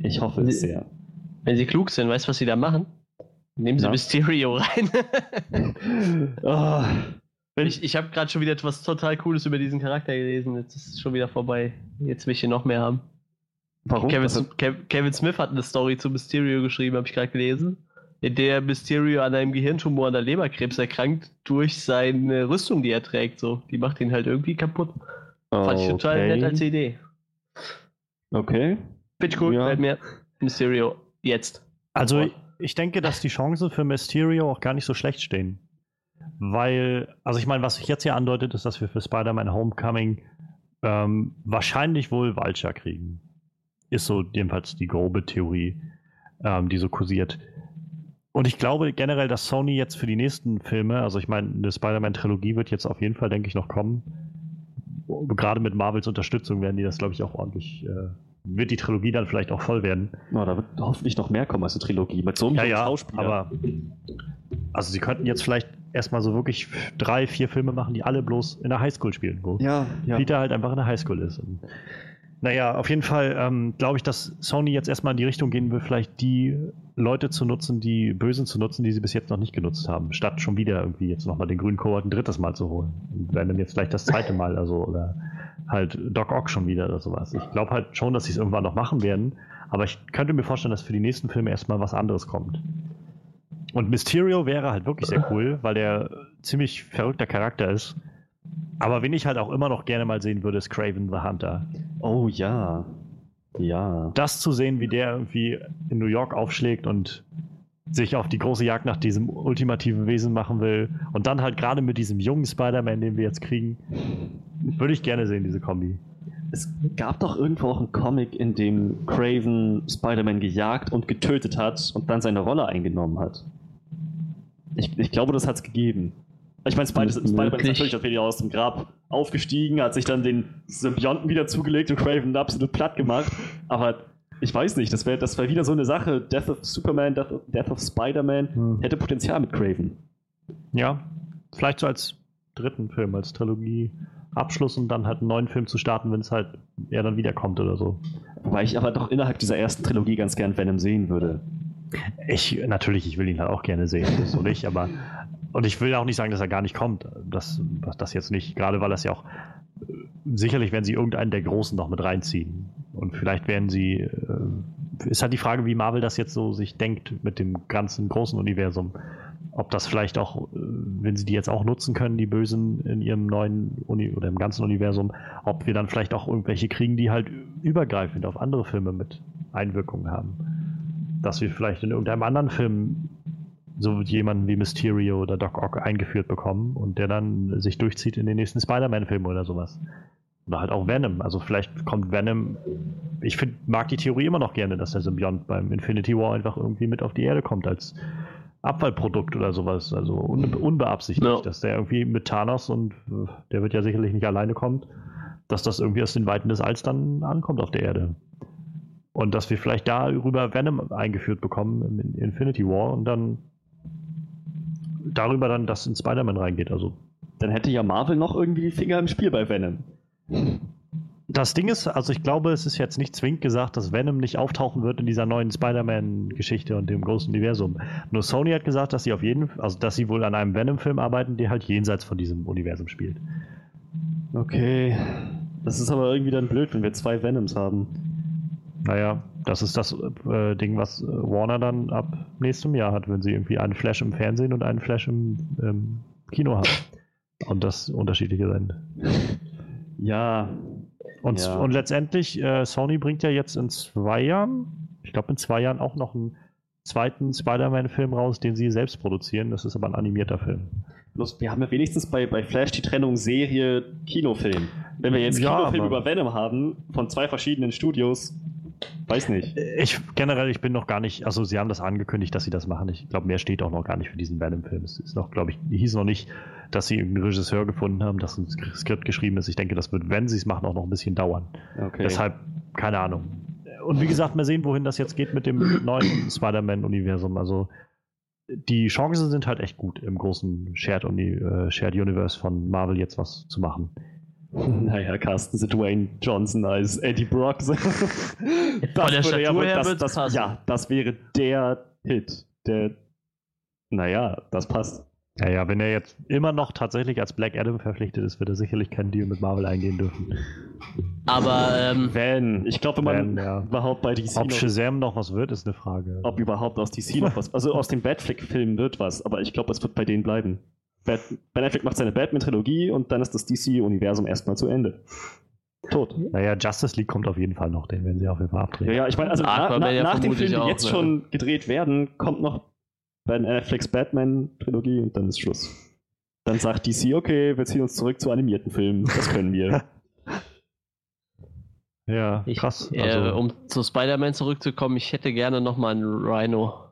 B: Ich hoffe es sehr.
A: Wenn sie klug sind, weißt du, was sie da machen? Nehmen sie
B: Na?
A: Mysterio rein.
B: Wenn
A: ich ich habe gerade schon wieder etwas total Cooles über diesen Charakter gelesen. Jetzt ist es schon wieder vorbei. Jetzt will ich hier noch mehr haben.
B: warum?
A: Kevin, Kev- Kevin Smith hat eine Story zu Mysterio geschrieben, habe ich gerade gelesen. In der Mysterio an einem Gehirntumor an der Leberkrebs erkrankt durch seine Rüstung, die er trägt. So, die macht ihn halt irgendwie kaputt. Fand ich total
B: Okay.
A: nett als Idee.
B: Okay.
A: Finde ich cool,
B: Ja.
A: mir. Mysterio, jetzt.
C: Also, ich denke, dass die Chancen für Mysterio auch gar nicht so schlecht stehen. Weil, also ich meine, was sich jetzt hier andeutet, ist, dass wir für Spider-Man Homecoming ähm, wahrscheinlich wohl Vulture kriegen. Ist so jedenfalls die grobe Theorie, ähm, die so kursiert. Und ich glaube generell, dass Sony jetzt für die nächsten Filme, also ich meine, eine Spider-Man-Trilogie wird jetzt auf jeden Fall, denke ich, noch kommen. Gerade mit Marvels Unterstützung werden die das, glaube ich, auch ordentlich, äh, wird die Trilogie dann vielleicht auch voll werden.
B: Na, da wird hoffentlich noch mehr kommen als eine Trilogie. Mit so einem
C: Ja, ja,
B: Schauspieler.
C: aber also sie könnten jetzt vielleicht erstmal so wirklich drei, vier Filme machen, die alle bloß in der Highschool spielen, wo
B: ja, ja.
C: Peter halt einfach in der Highschool ist. Und, naja, auf jeden Fall ähm, glaube ich, dass Sony jetzt erstmal in die Richtung gehen will, vielleicht die Leute zu nutzen, die Bösen zu nutzen, die sie bis jetzt noch nicht genutzt haben, statt schon wieder irgendwie jetzt nochmal den grünen Kohort ein drittes Mal zu holen. Und wenn dann jetzt vielleicht das zweite Mal, also oder halt Doc Ock schon wieder oder sowas. Ich glaube halt schon, dass sie es irgendwann noch machen werden, aber ich könnte mir vorstellen, dass für die nächsten Filme erstmal was anderes kommt. Und Mysterio wäre halt wirklich sehr cool, weil der ziemlich verrückter Charakter ist. Aber wen ich halt auch immer noch gerne mal sehen würde, ist Craven the Hunter.
B: Oh ja. Ja.
C: Das zu sehen, wie der irgendwie in New York aufschlägt und sich auf die große Jagd nach diesem ultimativen Wesen machen will und dann halt gerade mit diesem jungen Spider-Man, den wir jetzt kriegen, würde ich gerne sehen, diese Kombi.
B: Es gab doch irgendwo auch einen Comic, in dem Craven Spider-Man gejagt und getötet hat und dann seine Rolle eingenommen hat. Ich, ich glaube, das hat es gegeben. Ich meine, Spider- Spider-Man ist natürlich auch wieder aus dem Grab aufgestiegen, hat sich dann den Symbionten wieder zugelegt und Craven absolut platt gemacht. Aber ich weiß nicht, das wäre das wär wieder so eine Sache. Death of Superman, Death of, Death of Spider-Man
C: Hm.
B: hätte Potenzial mit Craven.
C: Ja, vielleicht so als dritten Film, als Trilogie Abschluss und dann halt einen neuen Film zu starten, wenn es halt er dann wiederkommt oder so.
B: Wobei ich aber doch innerhalb dieser ersten Trilogie ganz gern Venom sehen würde.
C: Ich, natürlich, ich will ihn halt auch gerne sehen, so nicht, aber und ich will auch nicht sagen, dass er gar nicht kommt. Das, das jetzt nicht, gerade weil das ja auch sicherlich werden sie irgendeinen der Großen noch mit reinziehen. Und vielleicht werden sie äh, ist halt die Frage, wie Marvel das jetzt so sich denkt mit dem ganzen großen Universum. Ob das vielleicht auch, äh, wenn sie die jetzt auch nutzen können, die Bösen in ihrem neuen Uni oder im ganzen Universum, ob wir dann vielleicht auch irgendwelche kriegen, die halt übergreifend auf andere Filme mit Einwirkungen haben. Dass wir vielleicht in irgendeinem anderen Film so jemanden wie Mysterio oder Doc Ock eingeführt bekommen und der dann sich durchzieht in den nächsten Spider-Man-Film oder sowas. Oder halt auch Venom. Also vielleicht kommt Venom. Ich find, mag die Theorie immer noch gerne, dass der Symbiont beim Infinity War einfach irgendwie mit auf die Erde kommt als Abfallprodukt oder sowas. Also unbe unbeabsichtigt,
A: Ja.
C: dass der irgendwie mit Thanos und der wird ja sicherlich nicht alleine kommt, dass das irgendwie aus den Weiten des Alls dann ankommt auf der Erde. Und dass wir vielleicht darüber Venom eingeführt bekommen in Infinity War und dann darüber dann das in Spider-Man reingeht. Also
B: Dann hätte ja Marvel noch irgendwie die Finger im Spiel bei Venom.
C: Das Ding ist, also ich glaube, es ist jetzt nicht zwingend gesagt, dass Venom nicht auftauchen wird in dieser neuen Spider-Man-Geschichte und dem großen Universum. Nur Sony hat gesagt, dass sie auf jeden also dass sie wohl an einem Venom-Film arbeiten, der halt jenseits von diesem Universum spielt.
B: Okay. Das ist aber irgendwie dann blöd, wenn wir zwei Venoms haben.
C: Naja, das ist das äh, Ding, was äh, Warner dann ab nächstem Jahr hat, wenn sie irgendwie einen Flash im Fernsehen und einen Flash im ähm, Kino haben. Und das unterschiedliche sind.
B: Ja.
C: Und,
B: Ja.
C: und letztendlich, äh, Sony bringt ja jetzt in zwei Jahren, ich glaube in zwei Jahren auch noch einen zweiten Spider-Man-Film raus, den sie selbst produzieren. Das ist aber ein animierter Film.
B: Bloß, wir haben ja wenigstens bei, bei Flash die Trennung Serie, Kinofilm. Wenn wir jetzt
C: Ja,
B: Kinofilm
C: aber-
B: über Venom haben, von zwei verschiedenen Studios, weiß nicht.
C: Ich generell, ich bin noch gar nicht, also sie haben das angekündigt, dass sie das machen. Ich glaube, mehr steht auch noch gar nicht für diesen Venom-Film. Es ist noch, glaube ich, hieß noch nicht, dass sie irgendeinen Regisseur gefunden haben, dass ein Sk- Skript geschrieben ist. Ich denke, das wird, wenn sie es machen, auch noch ein bisschen dauern.
B: Okay.
C: Deshalb, keine Ahnung. Und wie gesagt, mal sehen, wohin das jetzt geht mit dem neuen Spider-Man-Universum. Also die Chancen sind halt echt gut, im großen Shared, Uni äh, Shared Universe von Marvel jetzt was zu machen.
B: Naja, Carsten The Dwayne Johnson als Eddie Brock. das
A: der
B: würde ja
A: Statur
B: wohl-
A: her
B: das, das,
A: passen.
B: Ja, das wäre der Hit. Der. Naja, das passt.
C: Ja, ja, wenn er jetzt immer noch tatsächlich als Black Adam verpflichtet ist, wird er sicherlich keinen Deal mit Marvel eingehen dürfen.
A: Aber ähm,
B: Van. Ich glaube, wenn man
C: ja.
B: überhaupt bei DC
C: Ob
B: noch,
C: Shazam noch was wird, ist eine Frage.
B: ob überhaupt aus DC noch was. Also aus dem Batfleck-Film wird was, aber ich glaube, es wird bei denen bleiben. Bat ben Affleck macht seine Batman-Trilogie und dann ist das DC-Universum erstmal zu Ende. Tot.
C: Naja, Justice League kommt auf jeden Fall noch, den werden sie auf jeden Fall abdrehen.
B: Ja, ja, ich meine, also na, na,
A: ja
B: nach den Filmen, die
A: auch,
B: jetzt
A: ne?
B: schon gedreht werden, kommt noch Ben Afflecks Batman-Trilogie und dann ist Schluss. Dann sagt DC, okay, wir ziehen uns zurück zu animierten Filmen. Das können wir.
C: Ja,
A: ich,
C: krass.
A: äh,
C: Also,
A: um zu Spider-Man zurückzukommen, ich hätte gerne nochmal einen Rhino.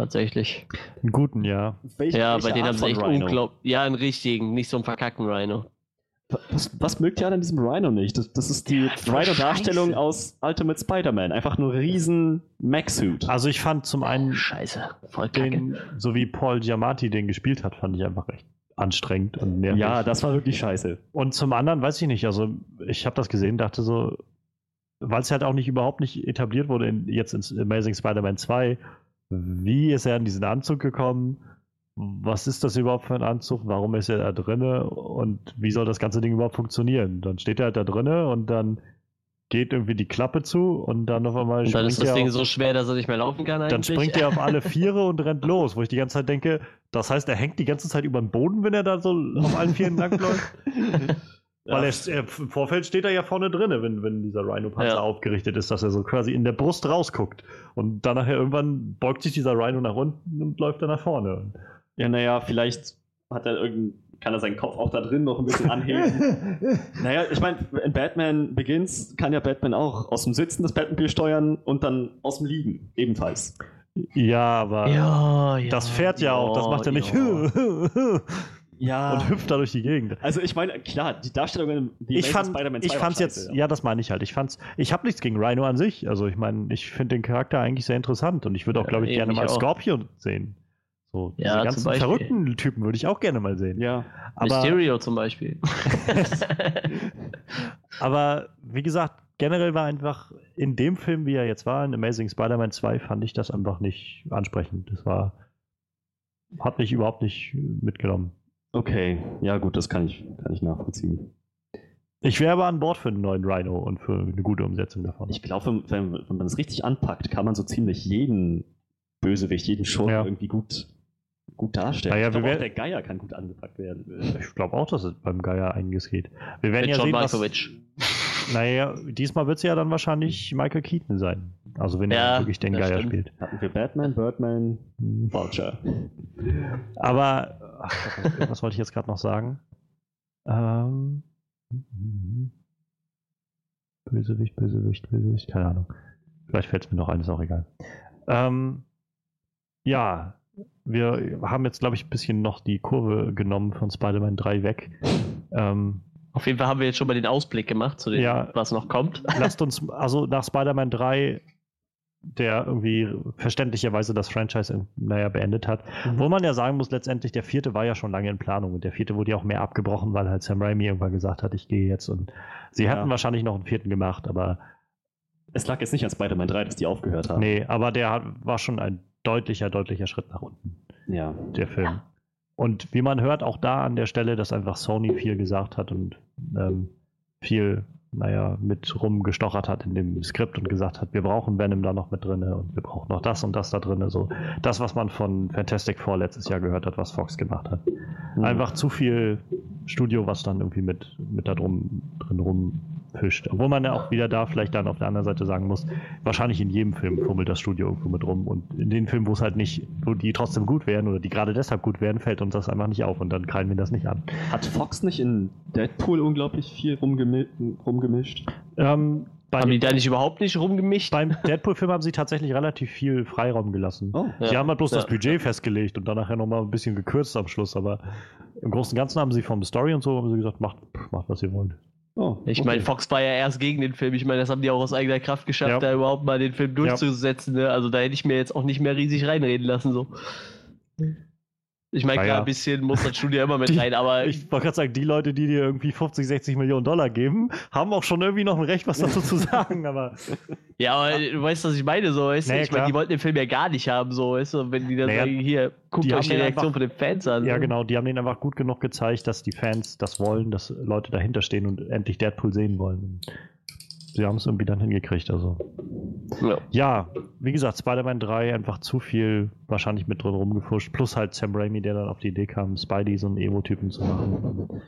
A: Tatsächlich.
C: einen guten, ja.
B: Welche-
A: Ja,
B: welche
A: bei denen
B: Art
A: haben sie echt unglaublich. Ja, einen richtigen, nicht so einen verkackten Rhino.
B: Was, was mögt ihr an diesem Rhino nicht? Das, das ist die
A: voll
B: Rhino-Darstellung aus Ultimate Spider-Man. Einfach nur riesen Max-Suit.
C: Also ich fand zum einen
A: Scheiße, voll kacke.
C: den, so wie Paul Giamatti den gespielt hat, fand ich einfach echt anstrengend und nervig.
B: ja, das war wirklich scheiße.
C: Und zum anderen weiß ich nicht, also ich habe das gesehen, dachte so, weil es halt auch nicht überhaupt nicht etabliert wurde in, jetzt in Amazing Spider-Man 2, wie ist er in diesen Anzug gekommen? Was ist das überhaupt für ein Anzug? Warum ist er da drinne? Und wie soll das ganze Ding überhaupt funktionieren? Dann steht er halt da drinne und dann geht irgendwie die Klappe zu und dann auf einmal
A: Und dann ist das Ding
C: auf,
A: so schwer, dass er nicht mehr laufen kann
C: dann
A: eigentlich.
C: springt er auf alle Viere und rennt los, wo ich die ganze Zeit denke, das heißt, er hängt die ganze Zeit über den Boden, wenn er da so auf allen Vieren langläuft? Weil er, er, im Vorfeld steht er ja vorne drinne, wenn, wenn dieser Rhino-Panzer
A: Ja.
C: aufgerichtet ist, dass er so quasi in der Brust rausguckt. Und dann nachher irgendwann beugt sich dieser Rhino nach unten und läuft dann nach vorne.
B: Ja, naja, vielleicht hat er irgendein, kann er seinen Kopf auch da drin noch ein bisschen anheben. naja, ich meine, in Batman Begins kann ja Batman auch aus dem Sitzen das Batmobil steuern und dann aus dem Liegen ebenfalls.
C: Ja, aber
A: ja, ja.
C: das fährt ja auch, das macht er nicht
A: ja.
B: Ja.
C: und hüpft da durch die Gegend.
B: also ich meine, klar, die Darstellung in die
C: Ich,
B: Amazing
C: fand,
B: Spider-Man
C: ich
B: 2 war
C: fand's jetzt,
B: scheiße,
C: ja, das meine ich halt. Ich fand's, ich habe nichts gegen Rhino an sich. Also ich meine, ich finde den Charakter eigentlich sehr interessant und ich würde auch,
A: Ja,
C: glaube ich, gerne
A: ich
C: mal
A: auch.
C: Scorpion sehen. So,
A: Ja,
C: diese ganzen verrückten Typen würde ich auch gerne mal sehen.
B: Ja.
C: Aber,
A: Mysterio zum Beispiel.
C: aber wie gesagt, generell war einfach in dem Film, wie er jetzt war, in Amazing Spider-Man 2, fand ich das einfach nicht ansprechend. Das war, hat mich überhaupt nicht mitgenommen.
B: Okay, ja gut, das kann ich, kann ich nachvollziehen.
C: Ich wäre aber an Bord für einen neuen Rhino und für eine gute Umsetzung davon.
B: Ich glaube, wenn, wenn man es richtig anpackt, kann man so ziemlich jeden Bösewicht, jeden Schurken
C: Ja.
B: irgendwie gut, gut darstellen.
C: Naja,
B: ich auch
C: werden-
B: der Geier kann gut angepackt werden.
C: Ich glaube auch, dass es beim Geier einiges geht. Wir werden
A: Mit
C: ja
A: John
C: sehen, was. Naja, diesmal wird es ja dann wahrscheinlich Michael Keaton sein. Also wenn
A: Ja,
C: er wirklich den Geier
A: stimmt.
C: spielt.
B: Hatten wir Batman, Birdman,
C: Hm.
B: Vulture.
C: Aber, ach, was, was wollte ich jetzt gerade noch sagen? Ähm, Bösewicht, Bösewicht, Bösewicht, keine Ahnung. Vielleicht fällt es mir noch ein, ist auch egal. Ähm, ja, wir haben jetzt, glaube ich, ein bisschen noch die Kurve genommen von Spider-Man 3 weg. Ähm,
A: Auf jeden Fall haben wir jetzt schon mal den Ausblick gemacht zu dem,
C: Ja.
A: was noch kommt.
C: lasst uns, also nach Spider-Man 3, der irgendwie verständlicherweise das Franchise, naja, beendet hat, wo man ja sagen muss, letztendlich, der vierte war ja schon lange in Planung und der vierte wurde ja auch mehr abgebrochen, weil halt Sam Raimi irgendwann gesagt hat, ich gehe jetzt und sie
B: Ja.
C: hätten wahrscheinlich noch einen vierten gemacht, aber
B: Es lag jetzt nicht an Spider-Man 3, dass die aufgehört haben.
C: nee, aber der war schon ein deutlicher, deutlicher Schritt nach unten,
B: Ja.
C: der Film. Und wie man hört, auch da an der Stelle, dass einfach Sony viel gesagt hat und ähm, viel, naja, mit rumgestochert hat in dem Skript und gesagt hat, wir brauchen Venom da noch mit drin und wir brauchen noch das und das da drin. So das, was man von Fantastic Four letztes Jahr gehört hat, was Fox gemacht hat.
B: Mhm.
C: Einfach zu viel Studio, was dann irgendwie mit, mit da drum, drin rumfischt. Obwohl man ja auch wieder da vielleicht dann auf der anderen Seite sagen muss, wahrscheinlich in jedem Film fummelt das Studio irgendwo mit rum. Und in den Filmen, wo es halt nicht, wo die trotzdem gut werden oder die gerade deshalb gut werden, fällt uns das einfach nicht auf und dann krallen wir das nicht an.
B: Hat Fox nicht in Deadpool unglaublich viel rumgemi rumgemischt?
C: Ähm, bei
A: Haben die da nicht überhaupt nicht rumgemischt?
C: beim Deadpool-Film haben sie tatsächlich relativ viel Freiraum gelassen.
B: Oh.
C: Sie haben halt bloß das
A: Ja.
C: Budget festgelegt und dann nachher nochmal ein bisschen gekürzt am Schluss, aber im Großen und Ganzen haben sie vom Story und so haben sie gesagt, macht, macht was ihr wollt.
B: oh
A: Ich
B: okay.
A: meine, Fox war ja erst gegen den Film. Ich meine, das haben die auch aus eigener Kraft geschafft,
C: Ja.
A: da überhaupt mal den Film durchzusetzen. Ne? Also da hätte ich mir jetzt auch nicht mehr riesig reinreden lassen. So. Ich meine,
C: Na
A: klar,
C: ja.
A: ein bisschen muss das Studio immer mit
C: Die-
A: rein, aber
C: Ich wollte gerade sagen, die Leute, die dir irgendwie 50, 60 Millionen Dollar geben, haben auch schon irgendwie noch ein Recht, was dazu zu sagen, aber
A: ja, aber du weißt, was ich meine, so, weißt du?
C: Naja,
A: ich meine, die wollten den Film ja gar nicht haben, so, weißt du, wenn die dann
C: Naja,
A: sagen, hier, guckt
C: die
A: euch die Reaktion
C: einfach-
A: von den Fans an.
C: ja
A: so.
C: genau, die haben denen einfach gut genug gezeigt, dass die Fans das wollen, dass Leute dahinter stehen und endlich Deadpool sehen wollen. Sie haben es irgendwie dann hingekriegt, also.
A: Ja.
C: Ja, wie gesagt, Spider-Man 3 einfach zu viel wahrscheinlich mit drin rumgefuscht. Plus halt Sam Raimi, der dann auf die Idee kam, Spidey so einen Emo-Typen zu machen.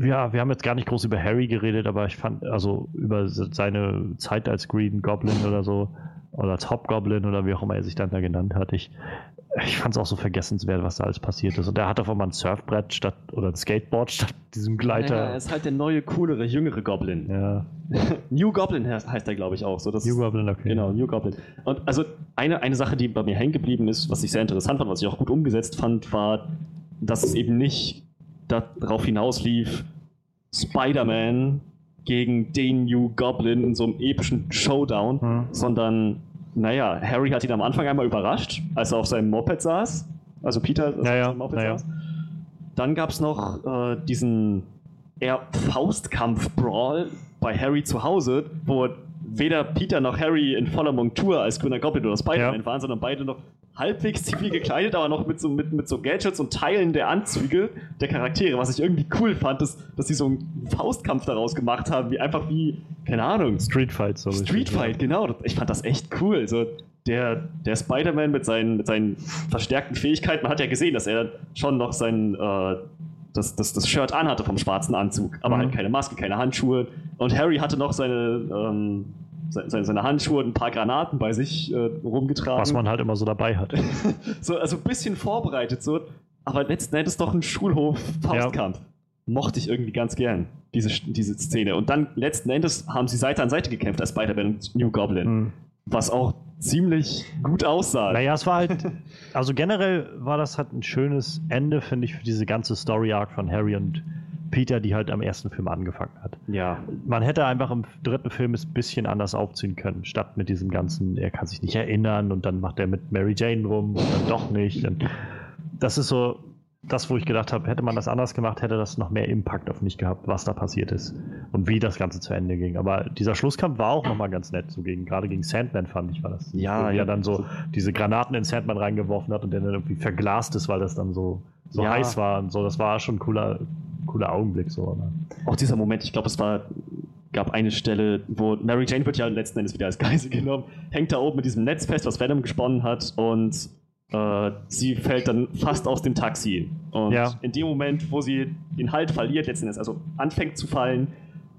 C: Ja, wir haben jetzt gar nicht groß über Harry geredet, aber ich fand, also über se- seine Zeit als Green Goblin oder so, oder als Hobgoblin oder wie auch immer er sich dann da genannt hat. Ich, ich fand es auch so vergessenswert, was da alles passiert ist. Und er hat auf einmal ein Surfbrett statt, oder ein Skateboard statt diesem
B: Ja, er
C: Gleiter.
B: ist halt der neue, coolere, jüngere Goblin.
C: Ja,
B: New Goblin heißt, heißt er, glaube ich, auch. So, das
C: New Goblin, okay.
B: Genau, New Goblin. Und also eine, eine Sache, die bei mir hängen geblieben ist, was ich sehr interessant fand, was ich auch gut umgesetzt fand, war, dass es eben nicht darauf hinauslief, Spider-Man gegen den New Goblin in so einem epischen Showdown,
C: Hm.
B: sondern, naja, Harry hat ihn am Anfang einmal überrascht, als er auf seinem Moped saß. Also Peter, als er
C: Ja,
B: auf Moped
C: ja, ja.
B: saß. Dann gab es noch äh, diesen eher Faustkampf-Brawl bei Harry zu Hause, wo weder Peter noch Harry in voller Montur als grüner Goblin oder Spider-Man
C: Ja.
B: waren, sondern beide noch halbwegs zivil gekleidet, aber noch mit so, mit, mit so Gadgets und Teilen der Anzüge der Charaktere, was ich irgendwie cool fand, dass, dass sie so einen Faustkampf daraus gemacht haben, wie einfach wie, keine Ahnung,
C: Street Fight so.
B: Street Fight, genau. Ich fand das echt cool. So, der der Spider-Man mit seinen, mit seinen verstärkten Fähigkeiten, man hat ja gesehen, dass er schon noch sein äh, das, das, das Shirt anhatte vom schwarzen Anzug, aber
C: Mhm.
B: halt keine Maske, keine Handschuhe. Und Harry hatte noch seine, ähm, seine, seine Handschuhe und ein paar Granaten bei sich äh, rumgetragen.
C: Was man halt immer so dabei hat.
B: so, also ein bisschen vorbereitet, so. Aber letzten Endes doch ein Schulhof-Faustkampf. Mochte ich irgendwie ganz gern, diese, diese Szene. Und dann letzten Endes haben sie Seite an Seite gekämpft als Spider-Man und New Goblin.
C: Hm.
B: Was auch ziemlich gut aussah.
C: Naja, es war halt, also generell war das halt ein schönes Ende, finde ich, für diese ganze Story-Arc von Harry und Peter, die halt am ersten Film angefangen hat.
B: Ja.
C: Man hätte einfach im dritten Film es ein bisschen anders aufziehen können, statt mit diesem ganzen, er kann sich nicht erinnern und dann macht er mit Mary Jane rum und dann doch nicht. Und das ist so das, wo ich gedacht habe, hätte man das anders gemacht, hätte das noch mehr Impact auf mich gehabt, was da passiert ist und wie das Ganze zu Ende ging. Aber dieser Schlusskampf war auch nochmal ganz nett, so gegen, gerade gegen Sandman fand ich, war das.
B: Ja, ja.
C: er dann so diese Granaten in Sandman reingeworfen hat und der dann irgendwie verglast ist, weil das dann so, so
B: Ja.
C: heiß war und so. Das war schon ein cooler, cooler Augenblick so. Aber.
B: Auch dieser Moment, ich glaube, es war, gab eine Stelle, wo Mary Jane wird ja letzten Endes wieder als Geisel genommen, hängt da oben mit diesem Netz fest, was Venom gesponnen hat und äh, sie fällt dann fast aus dem Taxi. Und
C: Ja.
B: in dem Moment, wo sie den Halt verliert, letzten Endes, also anfängt zu fallen,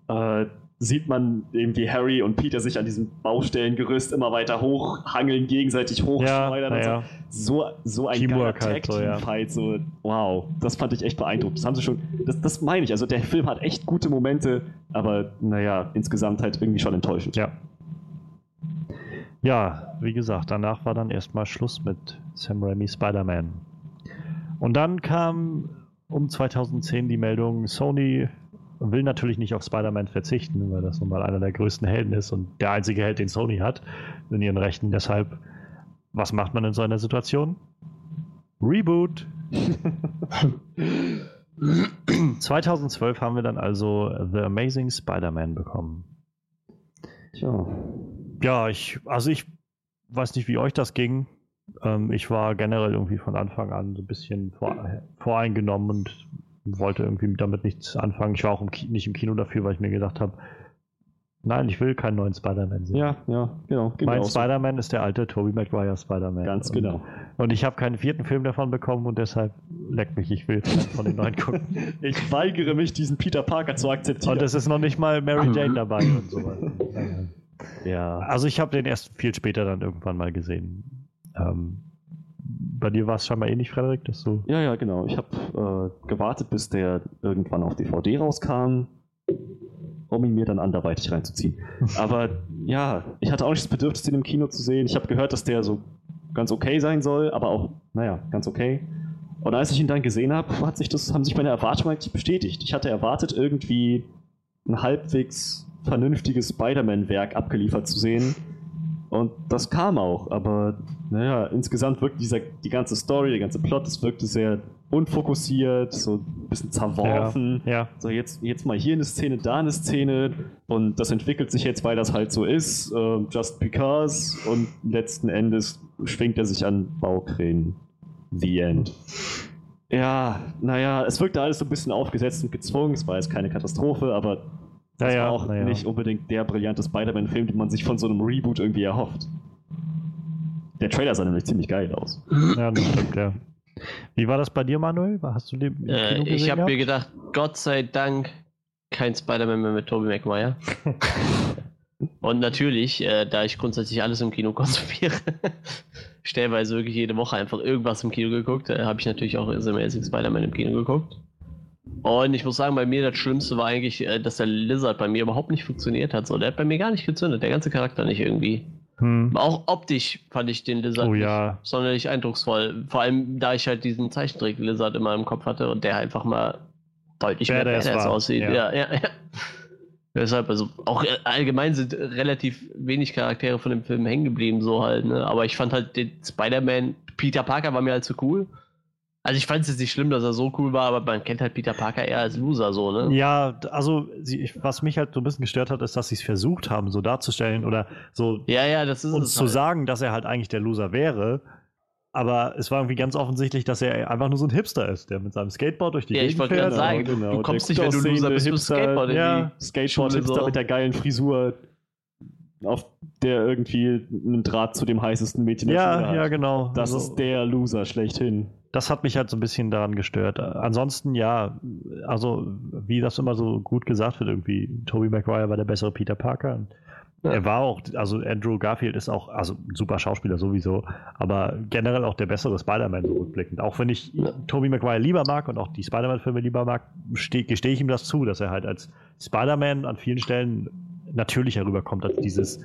B: äh, sieht man eben, wie Harry und Peter sich an diesem Baustellengerüst immer weiter hochhangeln, gegenseitig hochschleudern. und
C: ja.
B: So, so ein
C: Teamwork
B: geiler
C: halt so, ja.
B: Tag-Team-Fight. So, wow, das fand ich echt beeindruckend. Das haben sie schon, das, das meine ich. Also der Film hat echt gute Momente, aber naja, insgesamt halt irgendwie schon enttäuschend.
C: Ja. Ja, wie gesagt, danach war dann erstmal Schluss mit Sam Raimi Spider-Man. Und dann kam um 2010 die Meldung, Sony will natürlich nicht auf Spider-Man verzichten, weil das nun mal einer der größten Helden ist und der einzige Held, den Sony hat in ihren Rechten. Deshalb, was macht man in so einer Situation? Reboot. 2012 haben wir dann also The Amazing Spider-Man bekommen.
B: Tja.
C: Ja, ich, also ich weiß nicht, wie euch das ging. Ähm, ich war generell irgendwie von Anfang an so ein bisschen vor, voreingenommen und wollte irgendwie damit nichts anfangen. Ich war auch im nicht im Kino dafür, weil ich mir gedacht habe, nein, ich will keinen neuen Spider-Man sehen.
B: Ja, ja, genau.
C: Mein
B: auch so.
C: Spider-Man ist der alte Tobey Maguire Spider-Man.
B: Ganz
C: und,
B: genau.
C: Und ich habe keinen vierten Film davon bekommen und deshalb leck mich, ich will von den neuen gucken.
B: Ich weigere mich, diesen Peter Parker zu akzeptieren.
C: Und es ist noch nicht mal Mary Jane dabei und sowas.
B: ja.
C: Also ich habe den erst viel später dann irgendwann mal gesehen. Ähm, bei dir war es scheinbar ähnlich, Frederik, dass du.
B: Ja, ja, genau. Ich habe äh, gewartet, bis der irgendwann auf DVD rauskam, um ihn mir dann anderweitig reinzuziehen. Aber ja, ich hatte auch nicht das Bedürfnis, den im Kino zu sehen. Ich habe gehört, dass der so ganz okay sein soll, aber auch, naja, ganz okay. Und als ich ihn dann gesehen habe, hat sich das, haben sich meine Erwartungen eigentlich bestätigt. Ich hatte erwartet, irgendwie ein halbwegs vernünftiges Spider-Man-Werk abgeliefert zu sehen. Und das kam auch, aber naja, insgesamt wirkt dieser, die ganze Story, der ganze Plot, das wirkte sehr unfokussiert, so ein bisschen zerworfen.
C: Ja.
B: So, jetzt, jetzt mal hier eine Szene, da eine Szene und das entwickelt sich jetzt, weil das halt so ist, äh, just because und letzten Endes schwingt er sich an Baukränen. The End. Ja, naja, es wirkte alles so ein bisschen aufgesetzt und gezwungen, es war jetzt keine Katastrophe, aber das
C: Ja, ja,
B: war auch
C: na ja.
B: nicht unbedingt der brillante Spider-Man-Film, den man sich von so einem Reboot irgendwie erhofft. Der Trailer sah nämlich ziemlich geil aus.
C: ja, das stimmt, ja. Wie war das bei dir, Manuel? Hast du den im
A: Äh, ich habe mir gedacht, Gott sei Dank kein Spider-Man mehr mit Tobey Maguire. Und natürlich, äh, da ich grundsätzlich alles im Kino konsumiere, stellenweise wirklich jede Woche einfach irgendwas im Kino geguckt, äh, habe ich natürlich auch The Amazing Spider-Man im Kino geguckt. Und ich muss sagen, bei mir das Schlimmste war eigentlich, äh, dass der Lizard bei mir überhaupt nicht funktioniert hat. So, der hat bei mir gar nicht gezündet, der ganze Charakter nicht irgendwie.
C: Hm.
A: Auch optisch fand ich den Lizard
C: Oh
A: nicht
C: ja.
A: sonderlich eindrucksvoll. Vor allem, da ich halt diesen Zeichentrick-Lizard immer im Kopf hatte und der einfach mal deutlich mehr
C: Badass
A: aussieht.
C: ja.
A: Ja, ja, ja. Deshalb, also auch äh, allgemein sind relativ wenig Charaktere von dem Film hängen geblieben, so halt, ne? Aber ich fand halt den Spider-Man, Peter Parker war mir halt zu cool. Also ich fand es jetzt nicht schlimm, dass er so cool war, aber man kennt halt Peter Parker eher als Loser, so, ne?
C: Ja, also sie, ich- was mich halt so ein bisschen gestört hat, ist, dass sie es versucht haben, so darzustellen oder so
A: Ja, ja, das ist
C: uns zu
A: halt.
C: sagen, dass er halt eigentlich der Loser wäre. Aber es war irgendwie ganz offensichtlich, dass er einfach nur so ein Hipster ist, der mit seinem Skateboard durch die
A: Ja, ich
C: Gegend
A: wollte
C: fährt.
A: gerade sagen,
B: genau,
A: du kommst nicht, wenn du Loser bist,
B: Hipster,
A: Skateboard
C: ja.
A: die
B: Skateboard-Hipster
A: Schule so.
B: mit der geilen Frisur, auf der irgendwie einen Draht zu dem heißesten Mädchen der Schule
C: Ja,
B: hat.
C: ja, genau.
B: Das
C: Also,
B: ist der Loser schlechthin.
C: Das hat mich halt so ein bisschen daran gestört. Ansonsten, ja, also wie das immer so gut gesagt wird, irgendwie, Tobey Maguire war der bessere Peter Parker.
A: Ja.
C: Er war auch, also Andrew Garfield ist auch, also ein super Schauspieler sowieso, aber generell auch der bessere Spider-Man so rückblickend. Auch wenn ich
A: Ja.
C: Tobey Maguire lieber mag und auch die Spider-Man-Filme lieber mag, ste- gestehe ich ihm das zu, dass er halt als Spider-Man an vielen Stellen natürlicher rüberkommt als dieses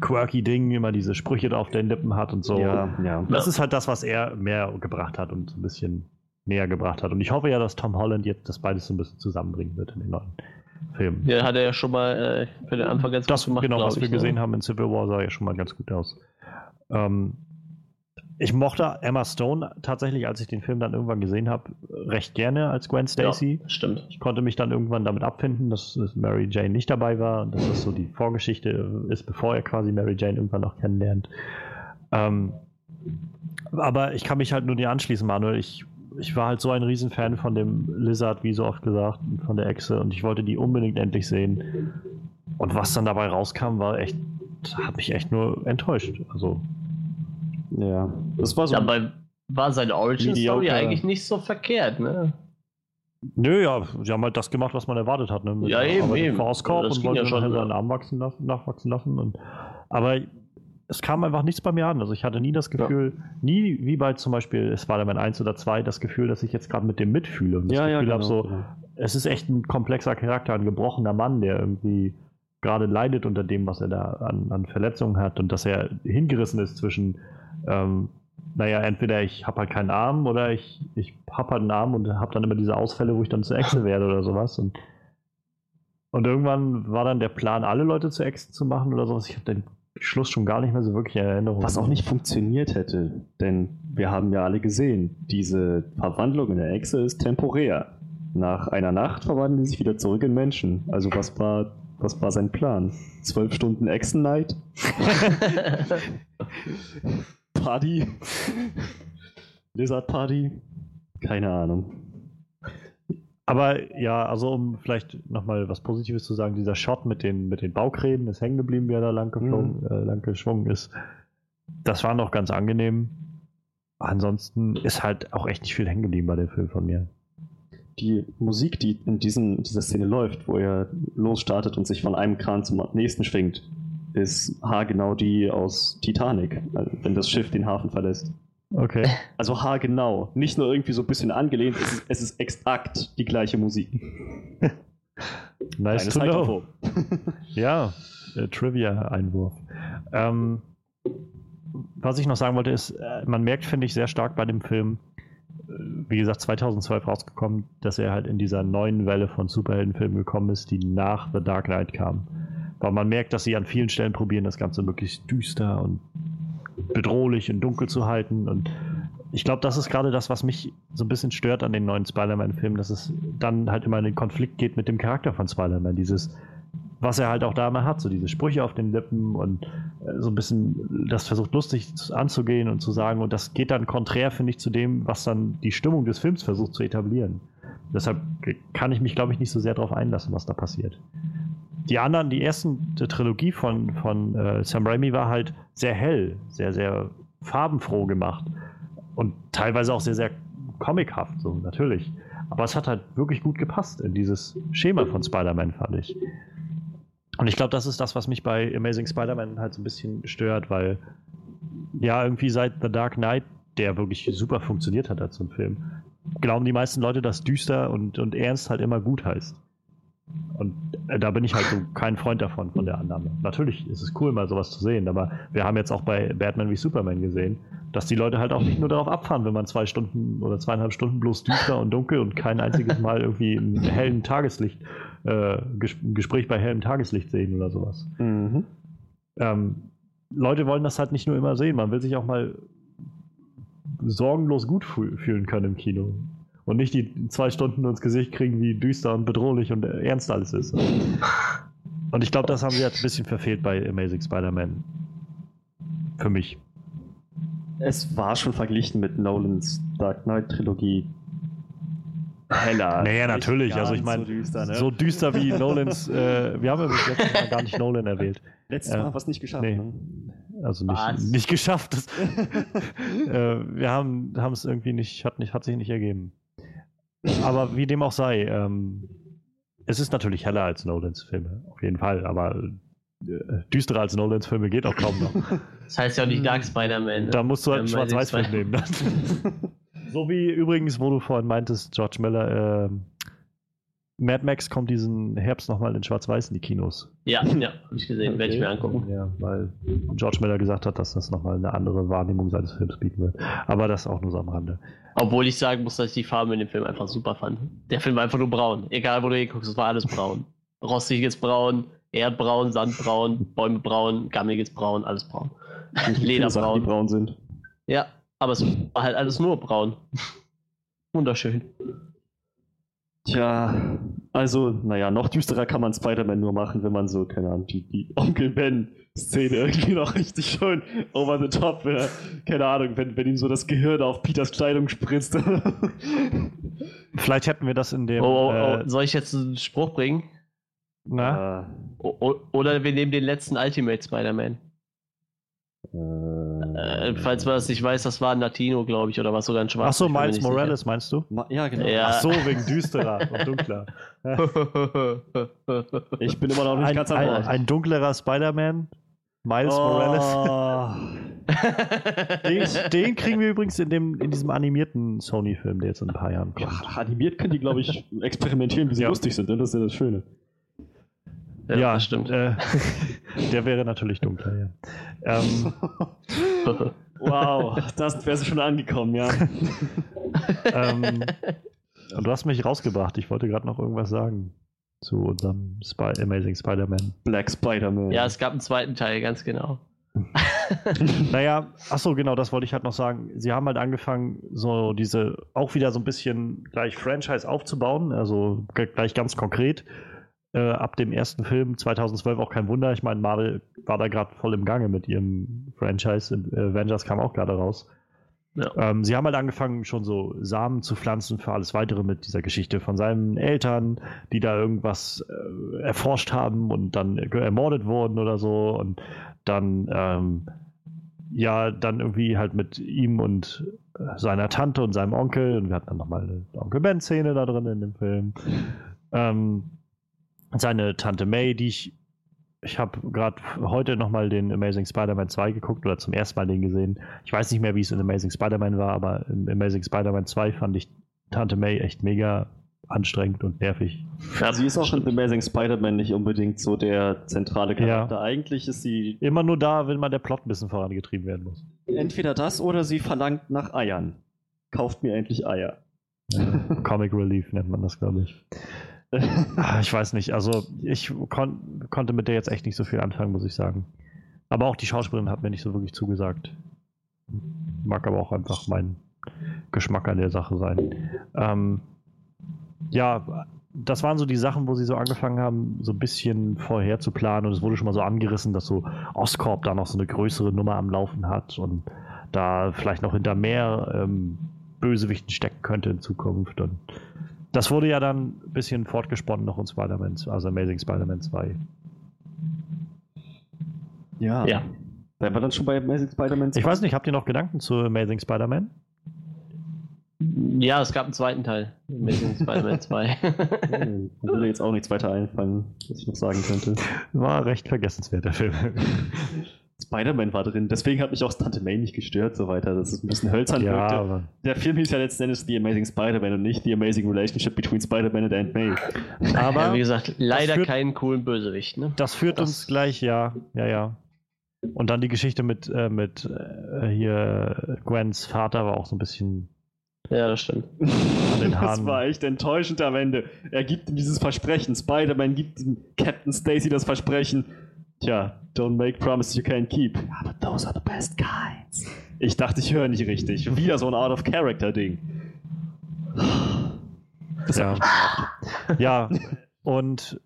C: quirky Ding, immer diese Sprüche auf den Lippen hat und so.
B: Ja, ja.
C: Das ist halt das, was er mehr gebracht hat und so ein bisschen näher gebracht hat. Und ich hoffe ja, dass Tom Holland jetzt das beides so ein bisschen zusammenbringen wird in den neuen Filmen.
A: Ja, hat er ja schon mal äh, für den Anfang ganz
C: das,
A: gut gemacht,
C: genau, was wir
A: ne?
C: gesehen haben in Civil War, sah ja schon mal ganz gut aus. Ähm, ich mochte Emma Stone tatsächlich, als ich den Film dann irgendwann gesehen habe, recht gerne als Gwen Stacy.
A: Ja, stimmt.
C: Ich konnte mich dann irgendwann damit abfinden, dass, Mary Jane nicht dabei war und dass das so die Vorgeschichte ist, bevor er quasi Mary Jane irgendwann noch kennenlernt. Ähm, aber ich kann mich halt nur dir anschließen, Manuel. Ich ich war halt so ein Riesenfan von dem Lizard, wie so oft gesagt, von der Echse und ich wollte die unbedingt endlich sehen. Und was dann dabei rauskam, war echt, hat mich echt nur enttäuscht. Also,
B: Ja, das war so.
A: Dabei war seine Origin-Story eigentlich nicht so verkehrt, ne?
C: nö, ja, sie haben halt das gemacht, was man erwartet hat. Ne? Mit
A: Ja, eben, eben.
C: Force Corp
A: Das
C: und
A: ging
C: wollte
A: ja schon,
C: nachher
A: ja.
C: seinen Arm wachsen lassen, nachwachsen lassen. Und, aber es kam einfach nichts bei mir an. Also ich hatte nie das Gefühl, nie wie bei zum Beispiel Spider-Man 1 oder 2, das Gefühl, dass ich jetzt gerade mit dem mitfühle. Und das
B: ja, ja,
C: Gefühl
B: genau.
C: habe, so,
B: genau.
C: es ist echt ein komplexer Charakter, ein gebrochener Mann, der irgendwie gerade leidet unter dem, was er da an, an Verletzungen hat und dass er hingerissen ist zwischen, ähm, naja, entweder ich habe halt keinen Arm oder ich, ich habe halt einen Arm und habe dann immer diese Ausfälle, wo ich dann zur Echse werde oder sowas. Und, und irgendwann war dann der Plan, alle Leute zu Echsen zu machen oder sowas. Ich habe den Schluss schon gar nicht mehr so wirklich in Erinnerung.
B: Was auch nicht funktioniert hätte, denn wir haben ja alle gesehen, diese Verwandlung in der Echse ist temporär. Nach einer Nacht verwandeln die sich wieder zurück in Menschen. Also was war, was war sein Plan? Zwölf Stunden Echsen-Night? Party? Lizard Party? Keine Ahnung.
C: Aber ja, also um vielleicht nochmal was Positives zu sagen, dieser Shot mit den, mit den Baukränen ist hängen geblieben, wie er da lang, geflogen, äh, lang geschwungen ist. Das war noch ganz angenehm. Ansonsten ist halt auch echt nicht viel hängen geblieben bei dem Film von mir.
B: Die Musik, die in diesen, dieser Szene läuft, wo er losstartet und sich von einem Kran zum nächsten schwingt, ist haargenau die aus Titanic, also wenn das Schiff den Hafen verlässt.
C: Okay.
B: Also haargenau. Nicht nur irgendwie so ein bisschen angelehnt, es ist, es ist exakt die gleiche Musik.
C: Nice
B: Kleines
C: to know. Ja, äh, Trivia-Einwurf. Ähm, was ich noch sagen wollte, ist, äh, man merkt, finde ich, sehr stark bei dem Film, äh, wie gesagt, 2012 rausgekommen, dass er halt in dieser neuen Welle von Superheldenfilmen gekommen ist, die nach The Dark Knight kam. Weil man merkt, dass sie an vielen Stellen probieren, das Ganze möglichst düster und bedrohlich und dunkel zu halten. Und ich glaube, das ist gerade das, was mich so ein bisschen stört an den neuen Spider-Man-Filmen, dass es dann halt immer in den Konflikt geht mit dem Charakter von Spider-Man. Dieses, was er halt auch da mal hat, so diese Sprüche auf den Lippen und äh, so ein bisschen das versucht lustig anzugehen und zu sagen. Und das geht dann konträr, finde ich, zu dem, was dann die Stimmung des Films versucht zu etablieren. Deshalb kann ich mich, glaube ich, nicht so sehr darauf einlassen, was da passiert. Die anderen, die ersten die Trilogie von, von äh, Sam Raimi war halt sehr hell, sehr, sehr farbenfroh gemacht und teilweise auch sehr, sehr comichaft, so natürlich. Aber es hat halt wirklich gut gepasst in dieses Schema von Spider-Man, fand ich. Und ich glaube, das ist das, was mich bei Amazing Spider-Man halt so ein bisschen stört, weil ja, irgendwie seit The Dark Knight, der wirklich super funktioniert hat als so ein Film, glauben die meisten Leute, dass düster und, und ernst halt immer gut heißt. Und äh, da bin ich halt so kein Freund davon, von der Annahme. Natürlich ist es cool, mal sowas zu sehen, aber wir haben jetzt auch bei Batman wie Superman gesehen, dass die Leute halt auch nicht nur darauf abfahren, wenn man zwei Stunden oder zweieinhalb Stunden bloß düster und dunkel und kein einziges Mal irgendwie im hellen Tageslicht, äh, ges ein Gespräch bei hellem Tageslicht sehen oder sowas.
B: Mhm.
C: Ähm, Leute wollen das halt nicht nur immer sehen, man will sich auch mal sorgenlos gut fühl- fühlen können im Kino. Und nicht die zwei Stunden ins Gesicht kriegen, wie düster und bedrohlich und ernst alles ist. Und ich glaube, das haben sie jetzt ein bisschen verfehlt bei Amazing Spider-Man. Für mich.
B: Es war schon verglichen mit Nolans Dark Knight Trilogie heller.
C: Naja, natürlich. Also ich meine,
B: so düster, ne?
C: so düster wie Nolans, äh, wir haben ja bis jetzt Mal gar nicht Nolan erwähnt.
B: Letztes. Mal was nicht geschafft.
C: Nee.
B: Ne?
C: Also nicht,
A: Was?
C: nicht geschafft. Das, äh, wir haben haben es irgendwie nicht hat, nicht, hat sich nicht ergeben. Aber wie dem auch sei, ähm, es ist natürlich heller als Nolans Filme, auf jeden Fall, aber äh, düsterer als Nolans Filme geht auch kaum noch.
A: Das heißt ja auch nicht Dark Spider-Man. Ne?
C: Da musst du halt einen Schwarz-Weiß-Film nehmen. Dann. so wie übrigens, wo du vorhin meintest, George Miller, ähm, Mad Max kommt diesen Herbst nochmal in Schwarz-Weiß in die Kinos.
A: Ja, ja, hab ich gesehen, werde ich mir angucken.
C: Ja, weil George Miller gesagt hat, dass das nochmal eine andere Wahrnehmung seines Films bieten wird. Aber das auch nur so am Rande.
A: Obwohl ich sagen muss, dass ich die Farben in dem Film einfach super fand. Der Film war einfach nur braun. Egal wo du hinguckst, es war alles braun. Rostiges Braun, Erdbraun, Sandbraun, Bäume braun, gammeliges Braun, alles braun.
B: Sachen, die
A: Lederbraun.
B: braun sind.
A: Ja, aber es war halt alles nur braun. Wunderschön.
B: Tja, Also, naja, noch düsterer kann man Spider-Man nur machen, wenn man so, keine Ahnung, die, die Onkel Ben-Szene irgendwie noch richtig schön over the top, wenn er, keine Ahnung, wenn, wenn ihm so das Gehirn auf Peters Kleidung spritzt.
C: Vielleicht hätten wir das in dem.
A: Oh, oh, oh.
C: Äh,
A: Soll ich jetzt einen Spruch bringen?
C: na?
B: Äh,
A: oder wir nehmen den letzten Ultimate Spider-Man. Äh, falls man das nicht weiß, das war ein Latino, glaube ich, oder was sogar ein Schwarzer.
C: Ach so,
A: ich bin mir
C: Miles
A: nicht sicher.
C: Morales meinst du?
B: Ma- ja, genau.
A: Ja.
C: Ach so, wegen düsterer und dunkler.
B: Ich bin immer noch nicht
C: Ein,
B: ganz am
C: ein,
B: Ort.
C: ein dunklerer Spider-Man, Miles Morales. Den, den kriegen wir übrigens in, dem, in diesem animierten Sony-Film, der jetzt in ein paar Jahren kommt.
B: Ja, animiert können die, glaube ich, experimentieren, wie sie
C: Ja.
B: lustig sind. ne? Das ist ja das Schöne.
A: Ja, das stimmt.
C: Äh, der wäre natürlich dunkler, ja. Ähm,
B: Wow, das wäre schon angekommen, ja.
C: ähm, und du hast mich rausgebracht. Ich wollte gerade noch irgendwas sagen zu unserem Spy Amazing Spider-Man.
B: Black Spider-Man.
A: ja, es gab einen zweiten Teil, ganz genau.
C: Naja, ach so, genau, das wollte ich halt noch sagen. Sie haben halt angefangen, so diese, auch wieder so ein bisschen gleich Franchise aufzubauen, also gleich ganz konkret. Äh, ab dem ersten Film 2012 auch kein Wunder. Ich meine, Marvel war da gerade voll im Gange mit ihrem Franchise. Äh, Avengers kam auch gerade raus.
A: Ja.
C: Ähm, sie haben halt angefangen, schon so Samen zu pflanzen für alles Weitere mit dieser Geschichte von seinen Eltern, die da irgendwas äh, erforscht haben und dann ermordet wurden oder so. Und dann, ähm, ja, dann irgendwie halt mit ihm und äh, seiner Tante und seinem Onkel. Und wir hatten dann nochmal eine Onkel Ben-Szene da drin in dem Film. Ähm, seine Tante May, die ich. Ich habe gerade heute nochmal den Amazing Spider-Man 2 geguckt oder zum ersten Mal den gesehen. Ich weiß nicht mehr, wie es in Amazing Spider-Man war, aber in Amazing Spider-Man 2 fand ich Tante May echt mega anstrengend und nervig.
A: Ja,
B: Sie ist auch in
A: stimmt.
B: Amazing Spider-Man nicht unbedingt so der zentrale Charakter. Eigentlich ist sie
C: Immer nur da, wenn mal der Plot ein bisschen vorangetrieben werden muss.
B: entweder das oder sie verlangt nach Eiern. Kauft mir endlich Eier.
C: Comic Relief nennt man das, glaube ich. Ah, Ich weiß nicht, also ich kon konnte mit der jetzt echt nicht so viel anfangen, muss ich sagen. Aber auch die Schauspielerin hat mir nicht so wirklich zugesagt. Mag aber auch einfach mein Geschmack an der Sache sein. Ähm, ja, das waren so die Sachen, wo sie so angefangen haben, so ein bisschen vorher zu planen und es wurde schon mal so angerissen, dass so Oscorp da noch so eine größere Nummer am Laufen hat und da vielleicht noch hinter mehr ähm, Bösewichten stecken könnte in Zukunft und das wurde ja dann ein bisschen fortgesponnen noch in Spider-Man, also Amazing Spider-Man 2.
B: Ja.
A: Ja.
B: Wären wir dann schon bei Amazing Spider-Man
C: Ich weiß nicht, habt ihr noch Gedanken zu Amazing Spider-Man?
A: Ja, es gab einen zweiten Teil. Amazing Spider-Man 2.
B: Hm, Mir würde jetzt auch nichts weiter einfallen, was ich noch sagen könnte.
C: War recht vergessenswert, der Film.
B: Spider-Man war drin, deswegen hat mich auch Tante May nicht gestört, so weiter. Das ist ein bisschen hölzern.
C: ja,
B: wirkte.
C: aber
B: Der Film hieß ja letzten Endes The Amazing Spider-Man und nicht The Amazing Relationship Between Spider-Man and Aunt May.
C: Aber
A: ja, wie gesagt, leider
C: führt-
A: keinen coolen Bösewicht, ne?
C: das führt
A: das-
C: uns gleich, ja, ja, ja. Und dann die Geschichte mit, äh, mit äh, hier Gwens Vater war auch so ein bisschen
A: Ja, das stimmt.
B: Das war echt enttäuschend am Ende. Er gibt ihm dieses Versprechen. Spider-Man gibt dem Captain Stacy das Versprechen. Tja, don't make promises you can't keep. Ja, but those are the best kinds. Ich dachte, ich höre nicht richtig. Wieder so ein Out-of-Character-Ding. Das
C: Ja.
B: hat mich genervt.
C: Ja, und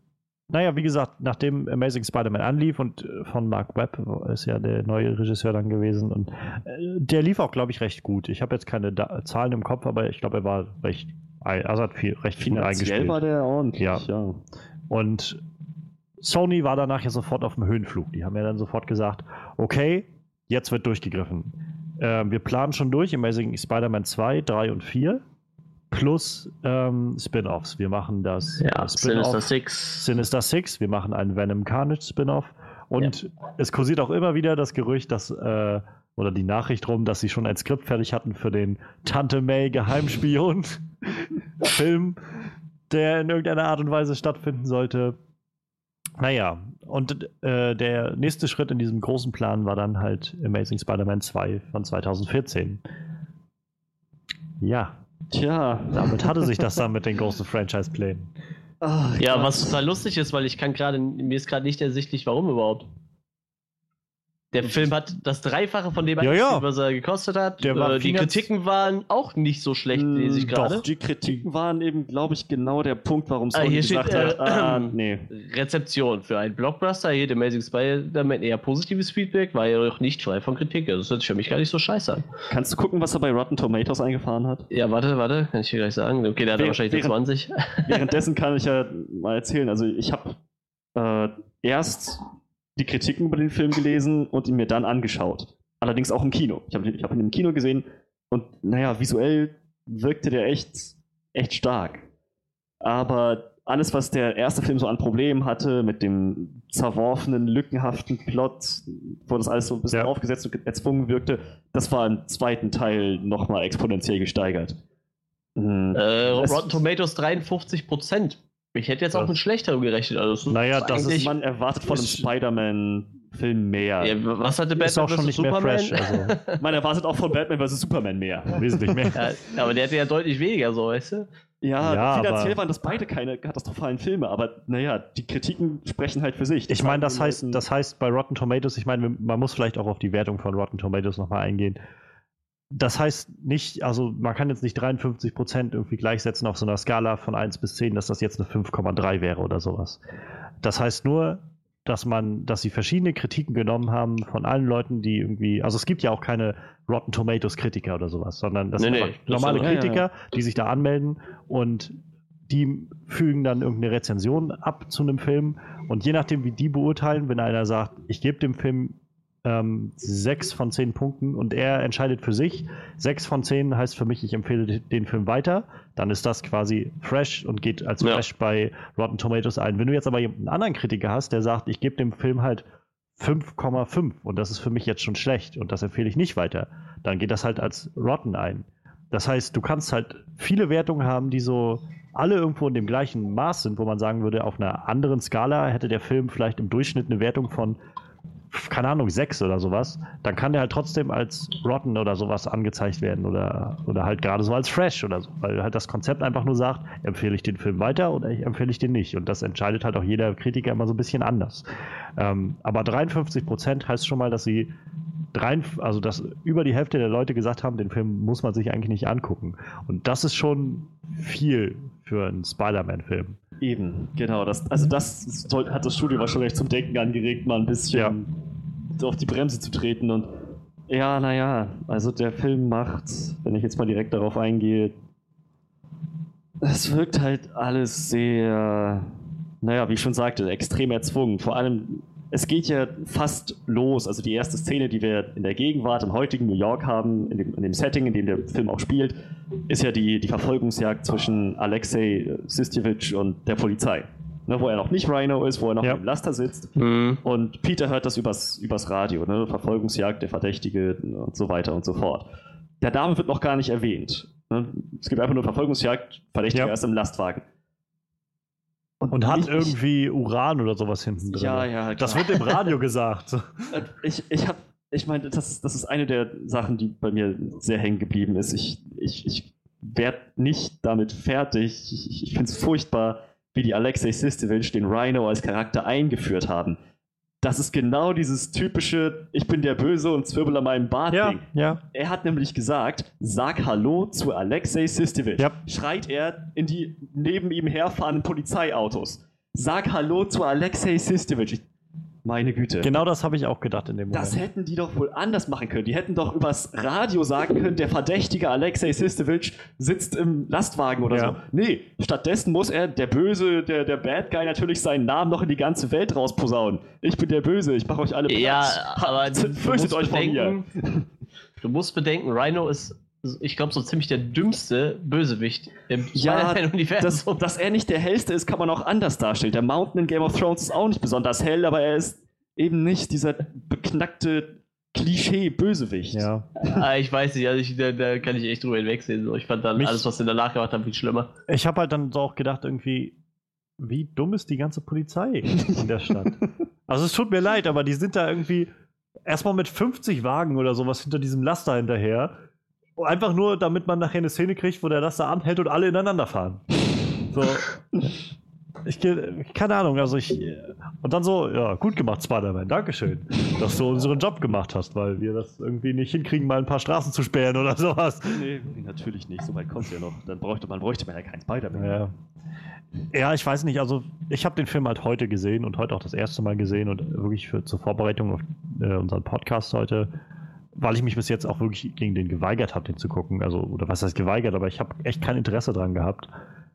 C: naja, wie gesagt, nachdem Amazing Spider-Man anlief und äh, von Mark Webb ist ja der neue Regisseur dann gewesen und äh, der lief auch, glaube ich, recht gut. Ich habe jetzt keine da Zahlen im Kopf, aber ich glaube, er war recht, also hat viel, recht viel eingespielt.
B: war der ordentlich.
C: Ja.
B: ja.
C: Und Sony war danach ja sofort auf dem Höhenflug. Die haben ja dann sofort gesagt, okay, jetzt wird durchgegriffen. Ähm, wir planen schon durch Amazing Spider-Man 2, 3 und 4 plus ähm, Spin-offs. Wir machen das
A: Ja,
C: äh,
A: Sinister Six.
C: Sinister Six, wir machen einen Venom Carnage Spin-off und es kursiert auch immer wieder das Gerücht, dass äh, oder die Nachricht rum, dass sie schon ein Skript fertig hatten für den Tante May Geheimspion Film, der in irgendeiner Art und Weise stattfinden sollte. Naja, und äh, der nächste Schritt in diesem großen Plan war dann halt Amazing Spider-Man 2 von 2014. Ja,
B: Tja.
C: damit hatte sich das dann mit den großen Franchise-Plänen.
B: Ach,
A: Ja,
B: Gott.
A: was total lustig ist, weil ich kann gerade, mir ist gerade nicht ersichtlich, warum überhaupt. Der Film hat das Dreifache von dem
C: Ja, ja.
A: was er gekostet hat.
C: Der war
A: Äh, die Kritiken waren auch nicht so schlecht, lese ich
B: Mm,
A: gerade.
B: Doch, die Kritiken waren eben, glaube ich, genau der Punkt, warum
A: Ah,
B: Sony
A: hier steht,
B: gesagt hat,
A: äh,
B: ah,
A: ähm,
B: nee.
A: Rezeption für einen Blockbuster hier, The Amazing Spider-Man, eher positives Feedback, war jedoch nicht frei von Kritik. Also Das hört sich für mich gar nicht so scheiße an.
B: Kannst du gucken, was er bei Rotten Tomatoes eingefahren hat?
A: Ja, warte, warte, kann ich dir gleich sagen. Okay, der hat
B: Während-
A: wahrscheinlich
B: während-
A: 20.
B: Währenddessen kann ich ja mal erzählen. Also ich habe äh, erst die Kritiken über den Film gelesen und ihn mir dann angeschaut. Allerdings auch im Kino. Ich habe ich hab ihn im Kino gesehen und naja, visuell wirkte der echt, echt stark. Aber alles, was der erste Film so an Problemen hatte, mit dem zerworfenen, lückenhaften Plot, wo das alles so ein bisschen
C: Ja.
B: aufgesetzt und erzwungen wirkte, das war im zweiten Teil nochmal exponentiell gesteigert. Mhm.
A: Äh, Rotten Tomatoes 53 Prozent. Ich hätte jetzt auch
C: Das-
A: mit schlecterem gerechnet. Also das ist
C: Naja, das ist-
B: man erwartet von einem Spider-Man-Film mehr.
A: Ja, was hatte Batman
C: Ist auch schon nicht mehr
A: Superman?
C: fresh. Also
B: Man erwartet auch von Batman vs. Superman mehr.
C: wesentlich mehr.
A: ja, aber der hatte ja deutlich weniger, so, weißt du?
B: Ja,
C: Ja,
B: finanziell
C: aber-
B: waren das beide keine katastrophalen Filme, aber naja, die Kritiken sprechen halt für sich.
C: Ich meine, das heißt,
B: Leuten-
C: das heißt bei Rotten Tomatoes, ich meine, man muss vielleicht auch auf die Wertung von Rotten Tomatoes nochmal eingehen. Das heißt nicht, also man kann jetzt nicht 53% irgendwie gleichsetzen auf so einer Skala von 1 bis 10, dass das jetzt eine 5,3 wäre oder sowas. Das heißt nur, dass man, dass sie verschiedene Kritiken genommen haben von allen Leuten, die irgendwie, also es gibt ja auch keine Rotten Tomatoes Kritiker oder sowas, sondern das
A: Nee,
C: sind
A: nee,
C: einfach
A: das
C: normale
B: sind- ja, ja,
C: Kritiker, die sich da anmelden und die fügen dann irgendeine Rezension ab zu einem Film und je nachdem, wie die beurteilen, wenn einer sagt, ich gebe dem Film ähm, sechs von zehn Punkten und er entscheidet für sich, sechs von zehn heißt für mich, ich empfehle de- den Film weiter, dann ist das quasi fresh und geht als
A: Ja.
C: fresh bei Rotten Tomatoes ein. Wenn du jetzt aber einen anderen Kritiker hast, der sagt, ich gebe dem Film halt 5,5 und das ist für mich jetzt schon schlecht und das empfehle ich nicht weiter, dann geht das halt als Rotten ein. Das heißt, du kannst halt viele Wertungen haben, die so alle irgendwo in dem gleichen Maß sind, wo man sagen würde, auf einer anderen Skala hätte der Film vielleicht im Durchschnitt eine Wertung von, keine Ahnung, 6 oder sowas. Dann kann der halt trotzdem als Rotten oder sowas angezeigt werden oder, oder halt gerade so als Fresh oder so, weil halt das Konzept einfach nur sagt, empfehle ich den Film weiter oder ich empfehle ich den nicht. Und das entscheidet halt auch jeder Kritiker immer so ein bisschen anders. Ähm, aber 53 Prozent heißt schon mal, dass sie drein, also dass über die Hälfte der Leute gesagt haben, den Film muss man sich eigentlich nicht angucken. Und das ist schon viel für einen Spider-Man-Film.
B: Eben, genau. Das, also das hat das Studio wahrscheinlich zum Denken angeregt, mal ein bisschen auf die Bremse zu treten. Und ja, naja, also der Film macht, wenn ich jetzt mal direkt darauf eingehe, es wirkt halt alles sehr, naja, wie ich schon sagte, extrem erzwungen. Vor allem, es geht ja fast los. Also die erste Szene, die wir in der Gegenwart im heutigen New York haben, in dem, in dem Setting, in dem der Film auch spielt, ist ja die, die Verfolgungsjagd zwischen Alexei Sistjevich und der Polizei. Ne, wo er noch nicht Rhino ist, wo er noch
C: Ja.
B: im Laster sitzt.
A: Mhm.
B: Und Peter hört das übers, übers Radio, ne? Verfolgungsjagd, der Verdächtige und so weiter und so fort. Der Name wird noch gar nicht erwähnt. Ne? Es gibt einfach nur Verfolgungsjagd, Verdächtiger
C: Ja.
B: ist im Lastwagen.
C: Und hat
B: ich-
C: irgendwie Uran oder sowas hinten drin.
B: Ja, ja,
C: Das
B: klar.
C: wird im Radio gesagt.
B: Ich, ich habe, ich meine, das, das ist eine der Sachen, die bei mir sehr hängen geblieben ist. Ich, ich, ich werde nicht damit fertig. Ich, ich finde es furchtbar, wie die Alexei Sistevich den Rhino als Charakter eingeführt haben. Das ist genau dieses typische, ich bin der Böse und zwirbel an meinem Bart
C: Ja,
B: Ding.
C: ja.
B: Er hat nämlich gesagt, sag Hallo zu Alexei Sistevich.
C: Ja.
B: Schreit er in die neben ihm herfahrenden Polizeiautos. Sag Hallo zu Alexei Sistevich. Ich, meine Güte.
C: Genau das habe ich auch gedacht in dem Moment.
B: Das hätten die doch wohl anders machen können. Die hätten doch übers Radio sagen können, der verdächtige Alexei Sistevich sitzt im Lastwagen oder
C: Ja.
B: so. Nee, stattdessen muss er, der Böse, der, der Bad Guy, natürlich seinen Namen noch in die ganze Welt rausposaunen. Ich bin der Böse, ich mache euch alle
A: Ja,
B: platt.
A: aber du, du
B: Fürchtet
A: musst
B: euch vor mir.
A: bedenken, du musst bedenken, Rhino ist, ich glaube, so ziemlich der dümmste Bösewicht im
B: Ja, das,
A: Spider-Man-Universum.
B: dass er nicht der hellste ist, kann man auch anders darstellen. Der Mountain in Game of Thrones ist auch nicht besonders hell, aber er ist eben nicht dieser beknackte Klischee-Bösewicht.
C: ja.
A: Ah, ich weiß nicht, also ich, da, da kann ich echt drüber hinwegsehen. So. Ich fand dann
C: Mich-
A: alles, was sie danach gemacht haben, viel schlimmer.
C: Ich habe halt dann so auch gedacht, irgendwie, wie dumm ist die ganze Polizei in der Stadt? also es tut mir leid, aber die sind da irgendwie erstmal mit 50 Wagen oder sowas hinter diesem Laster hinterher. Einfach nur, damit man nachher eine Szene kriegt, wo der Laster anhält und alle ineinander fahren. So. ich, keine Ahnung, also ich. Und dann so, ja, gut gemacht, Spider-Man, Dankeschön, dass du unseren Job gemacht hast, weil wir das irgendwie nicht hinkriegen, mal ein paar Straßen zu sperren oder sowas.
B: Nee, natürlich nicht, so weit kommt ja noch. Dann bräuchte man, bräuchte man ja keinen Spider-Man.
C: Ja. ja, ich weiß nicht, also ich habe den Film halt heute gesehen und heute auch das erste Mal gesehen und wirklich für, zur Vorbereitung auf äh, unseren Podcast heute, weil ich mich bis jetzt auch wirklich gegen den geweigert habe, den zu gucken. Also, oder was heißt geweigert, aber ich habe echt kein Interesse dran gehabt.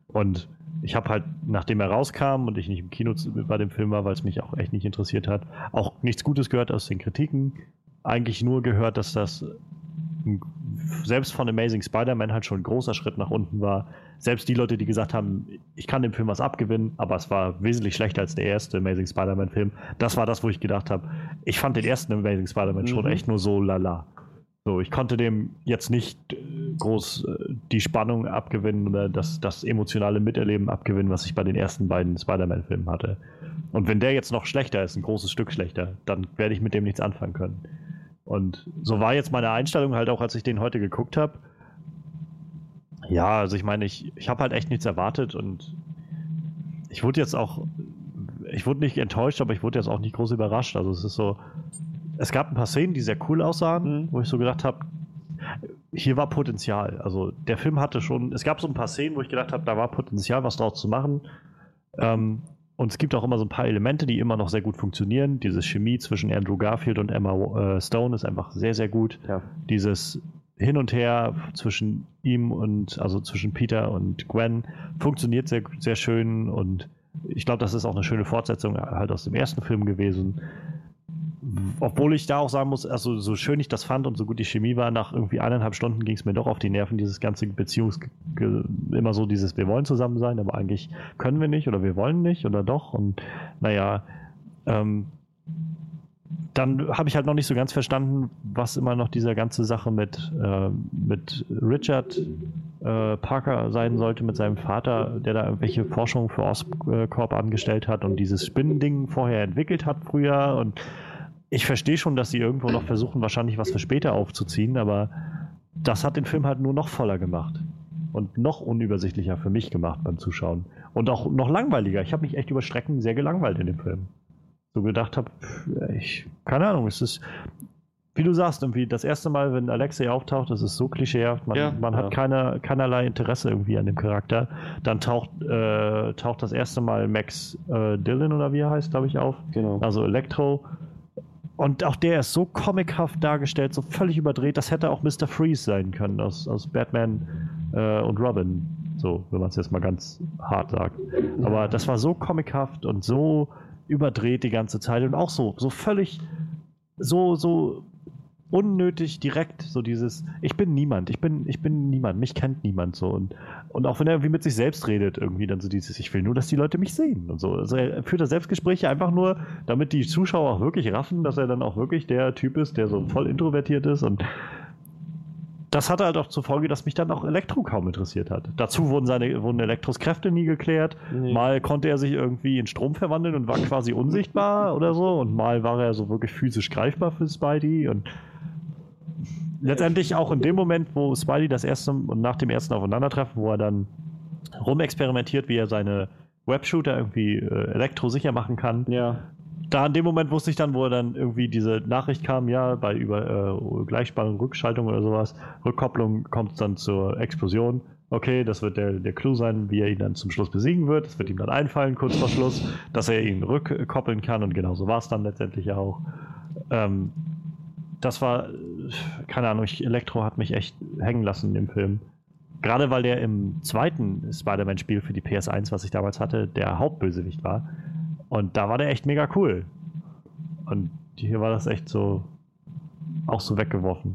C: Und ich habe halt, nachdem er rauskam und ich nicht im Kino bei dem Film war, weil es mich auch echt nicht interessiert hat, auch nichts Gutes gehört aus den Kritiken. Eigentlich nur gehört, dass das selbst von Amazing Spider-Man halt schon ein großer Schritt nach unten war. Selbst die Leute, die gesagt haben, ich kann dem Film was abgewinnen, aber es war wesentlich schlechter als der erste Amazing Spider-Man-Film. Das war das, wo ich gedacht habe, ich fand den ersten Amazing Spider-Man mhm. schon echt nur so lala. So, ich konnte dem jetzt nicht äh, groß äh, die Spannung abgewinnen oder das, das emotionale Miterleben abgewinnen, was ich bei den ersten beiden Spider-Man-Filmen hatte. Und wenn der jetzt noch schlechter ist, ein großes Stück schlechter, dann werde ich mit dem nichts anfangen können. Und so war jetzt meine Einstellung halt auch, als ich den heute geguckt habe. Ja, also ich meine, ich, ich habe halt echt nichts erwartet und ich wurde jetzt auch, ich wurde nicht enttäuscht, aber ich wurde jetzt auch nicht groß überrascht. Also es ist so, es gab ein paar Szenen, die sehr cool aussahen, mhm. wo ich so gedacht habe, hier war Potenzial. Also der Film hatte schon, es gab so ein paar Szenen, wo ich gedacht habe, da war Potenzial, was draus zu machen. Ähm, und es gibt auch immer so ein paar Elemente, die immer noch sehr gut funktionieren. Diese Chemie zwischen Andrew Garfield und Emma äh, Stone ist einfach sehr, sehr gut. Ja. Dieses Hin und Her zwischen ihm und, also zwischen Peter und Gwen funktioniert sehr, sehr schön und ich glaube, das ist auch eine schöne Fortsetzung halt aus dem ersten Film gewesen obwohl ich da auch sagen muss, also so schön ich das fand und so gut die Chemie war, nach irgendwie eineinhalb Stunden ging es mir doch auf die Nerven, dieses ganze Beziehungs... immer so dieses, wir wollen zusammen sein, aber eigentlich können wir nicht oder wir wollen nicht oder doch und naja, ähm, dann habe ich halt noch nicht so ganz verstanden, was immer noch diese ganze Sache mit, äh, mit Richard äh, Parker sein sollte, mit seinem Vater, der da irgendwelche Forschungen für Oscorp angestellt hat und dieses Spinnending vorher entwickelt hat früher und ich verstehe schon, dass sie irgendwo noch versuchen, wahrscheinlich was für später aufzuziehen, aber das hat den Film halt nur noch voller gemacht. Und noch unübersichtlicher für mich gemacht beim Zuschauen. Und auch noch langweiliger. Ich habe mich echt über Strecken sehr gelangweilt in dem Film. So gedacht habe, ich, keine Ahnung, es ist, wie du sagst, irgendwie das erste Mal, wenn Alexei auftaucht, das ist so klischeehaft, man, ja, man ja. hat keine, keinerlei Interesse irgendwie an dem Charakter. Dann taucht, äh, taucht das erste Mal Max äh, Dillon oder wie er heißt, glaube ich, auf. Genau. Also Elektro und auch der ist so comichaft dargestellt, so völlig überdreht. Das hätte auch Mr. Freeze sein können aus, aus Batman äh, und Robin. So, wenn man es jetzt mal ganz hart sagt. Aber das war so comichaft und so überdreht die ganze Zeit und auch so, so völlig, so, so unnötig direkt so dieses, ich bin niemand, ich bin, ich bin niemand, mich kennt niemand so und, und auch wenn er irgendwie mit sich selbst redet, irgendwie dann so dieses, ich will nur, dass die Leute mich sehen und so. Also er führt da Selbstgespräche einfach nur, damit die Zuschauer auch wirklich raffen, dass er dann auch wirklich der Typ ist, der so voll introvertiert ist und das hatte halt auch zur Folge, dass mich dann auch Elektro kaum interessiert hat. Dazu wurden seine wurden Elektros Kräfte nie geklärt. Nee. Mal konnte er sich irgendwie in Strom verwandeln und war quasi unsichtbar oder so. Und mal war er so wirklich physisch greifbar für Spidey. Und letztendlich auch in dem Moment, wo Spidey das erste und nach dem ersten Aufeinandertreffen, wo er dann rumexperimentiert, wie er seine Webshooter irgendwie äh, elektrosicher machen kann. Ja. Da in dem Moment wusste ich dann, wo er dann irgendwie diese Nachricht kam, ja, bei über äh, Gleichspannung, Rückschaltung oder sowas, Rückkopplung kommt es dann zur Explosion. Okay, das wird der, der Clou sein, wie er ihn dann zum Schluss besiegen wird. Es wird ihm dann einfallen, kurz vor Schluss, dass er ihn rückkoppeln kann und genauso war es dann letztendlich auch. Ähm, das war, keine Ahnung, ich, Elektro hat mich echt hängen lassen im Film. Gerade weil der im zweiten Spider-Man-Spiel für die PS1, was ich damals hatte, der Hauptbösewicht war. Und da war der echt mega cool. Und hier war das echt so, auch so weggeworfen.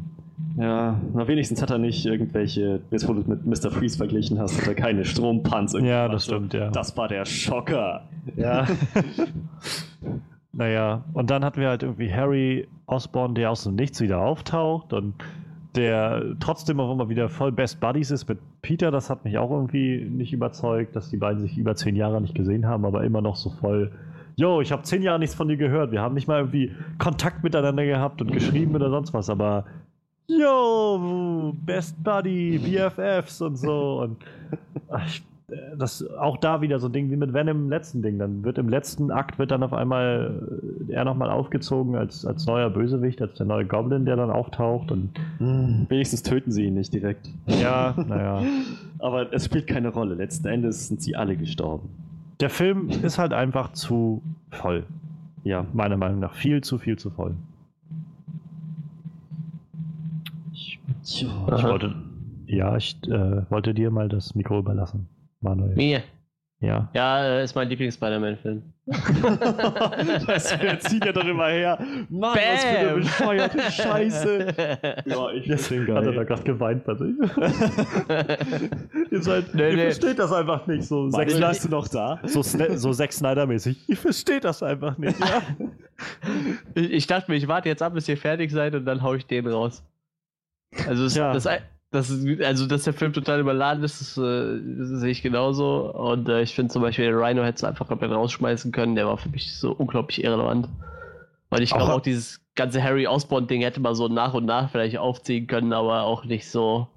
B: Ja, na wenigstens hat er nicht irgendwelche, jetzt wo du mit Mr. Freeze verglichen hast, hat er keine Strompanzer.
C: Ja, das stimmt, ja.
B: Das war der Schocker.
C: Ja. Naja, und dann hatten wir halt irgendwie Harry Osborn, der aus dem Nichts wieder auftaucht und der trotzdem auch immer wieder voll Best Buddies ist mit Peter. Das hat mich auch irgendwie nicht überzeugt, dass die beiden sich über zehn Jahre nicht gesehen haben, aber immer noch so voll. Yo, ich habe zehn Jahre nichts von dir gehört. Wir haben nicht mal irgendwie Kontakt miteinander gehabt und geschrieben oder sonst was, aber Yo, Best Buddy, BFFs und so. Und ich, das auch da wieder so ein Ding wie mit Venom im letzten Ding. Dann wird im letzten Akt wird dann auf einmal äh, er nochmal aufgezogen als, als neuer Bösewicht, als der neue Goblin, der dann auftaucht. Und
B: Hm, wenigstens töten sie ihn nicht direkt.
C: ja, naja.
B: Aber es spielt keine Rolle. Letzten Endes sind sie alle gestorben.
C: Der Film ist halt einfach zu voll. Ja, meiner Meinung nach viel zu viel zu voll. Ich, ich wollte, ja, ich äh, wollte dir mal das Mikro überlassen, Manuel.
A: Mir.
C: Ja.
A: Ja, äh, ist mein Lieblings-Spider-Man-Film.
B: das ziehen ja doch immer her. Mann, was für eine
A: Bam.
B: bescheuerte Scheiße. Ja, ich
C: Deswegen hat er da gerade geweint bei sich. ihr seid,
A: Nee,
C: ihr
A: nee.
C: versteht das einfach nicht so.
B: Manuel,
C: Snyder-
B: bist du noch da?
C: so, so Zack Snyder-mäßig. Ihr versteht das einfach nicht. Ja?
A: Ich ich dachte mir, ich warte jetzt ab, bis ihr fertig seid und dann hau ich den raus. Also, es,
C: Ja.
A: das, das, also dass der Film total überladen ist, das, äh, sehe ich genauso. Und äh, ich finde zum Beispiel, den Rhino hättest du einfach komplett rausschmeißen können. Der war für mich so unglaublich irrelevant. Und ich glaube Auch- dieses ganze Harry Osborn-Ding hätte man so nach und nach vielleicht aufziehen können, aber auch nicht so.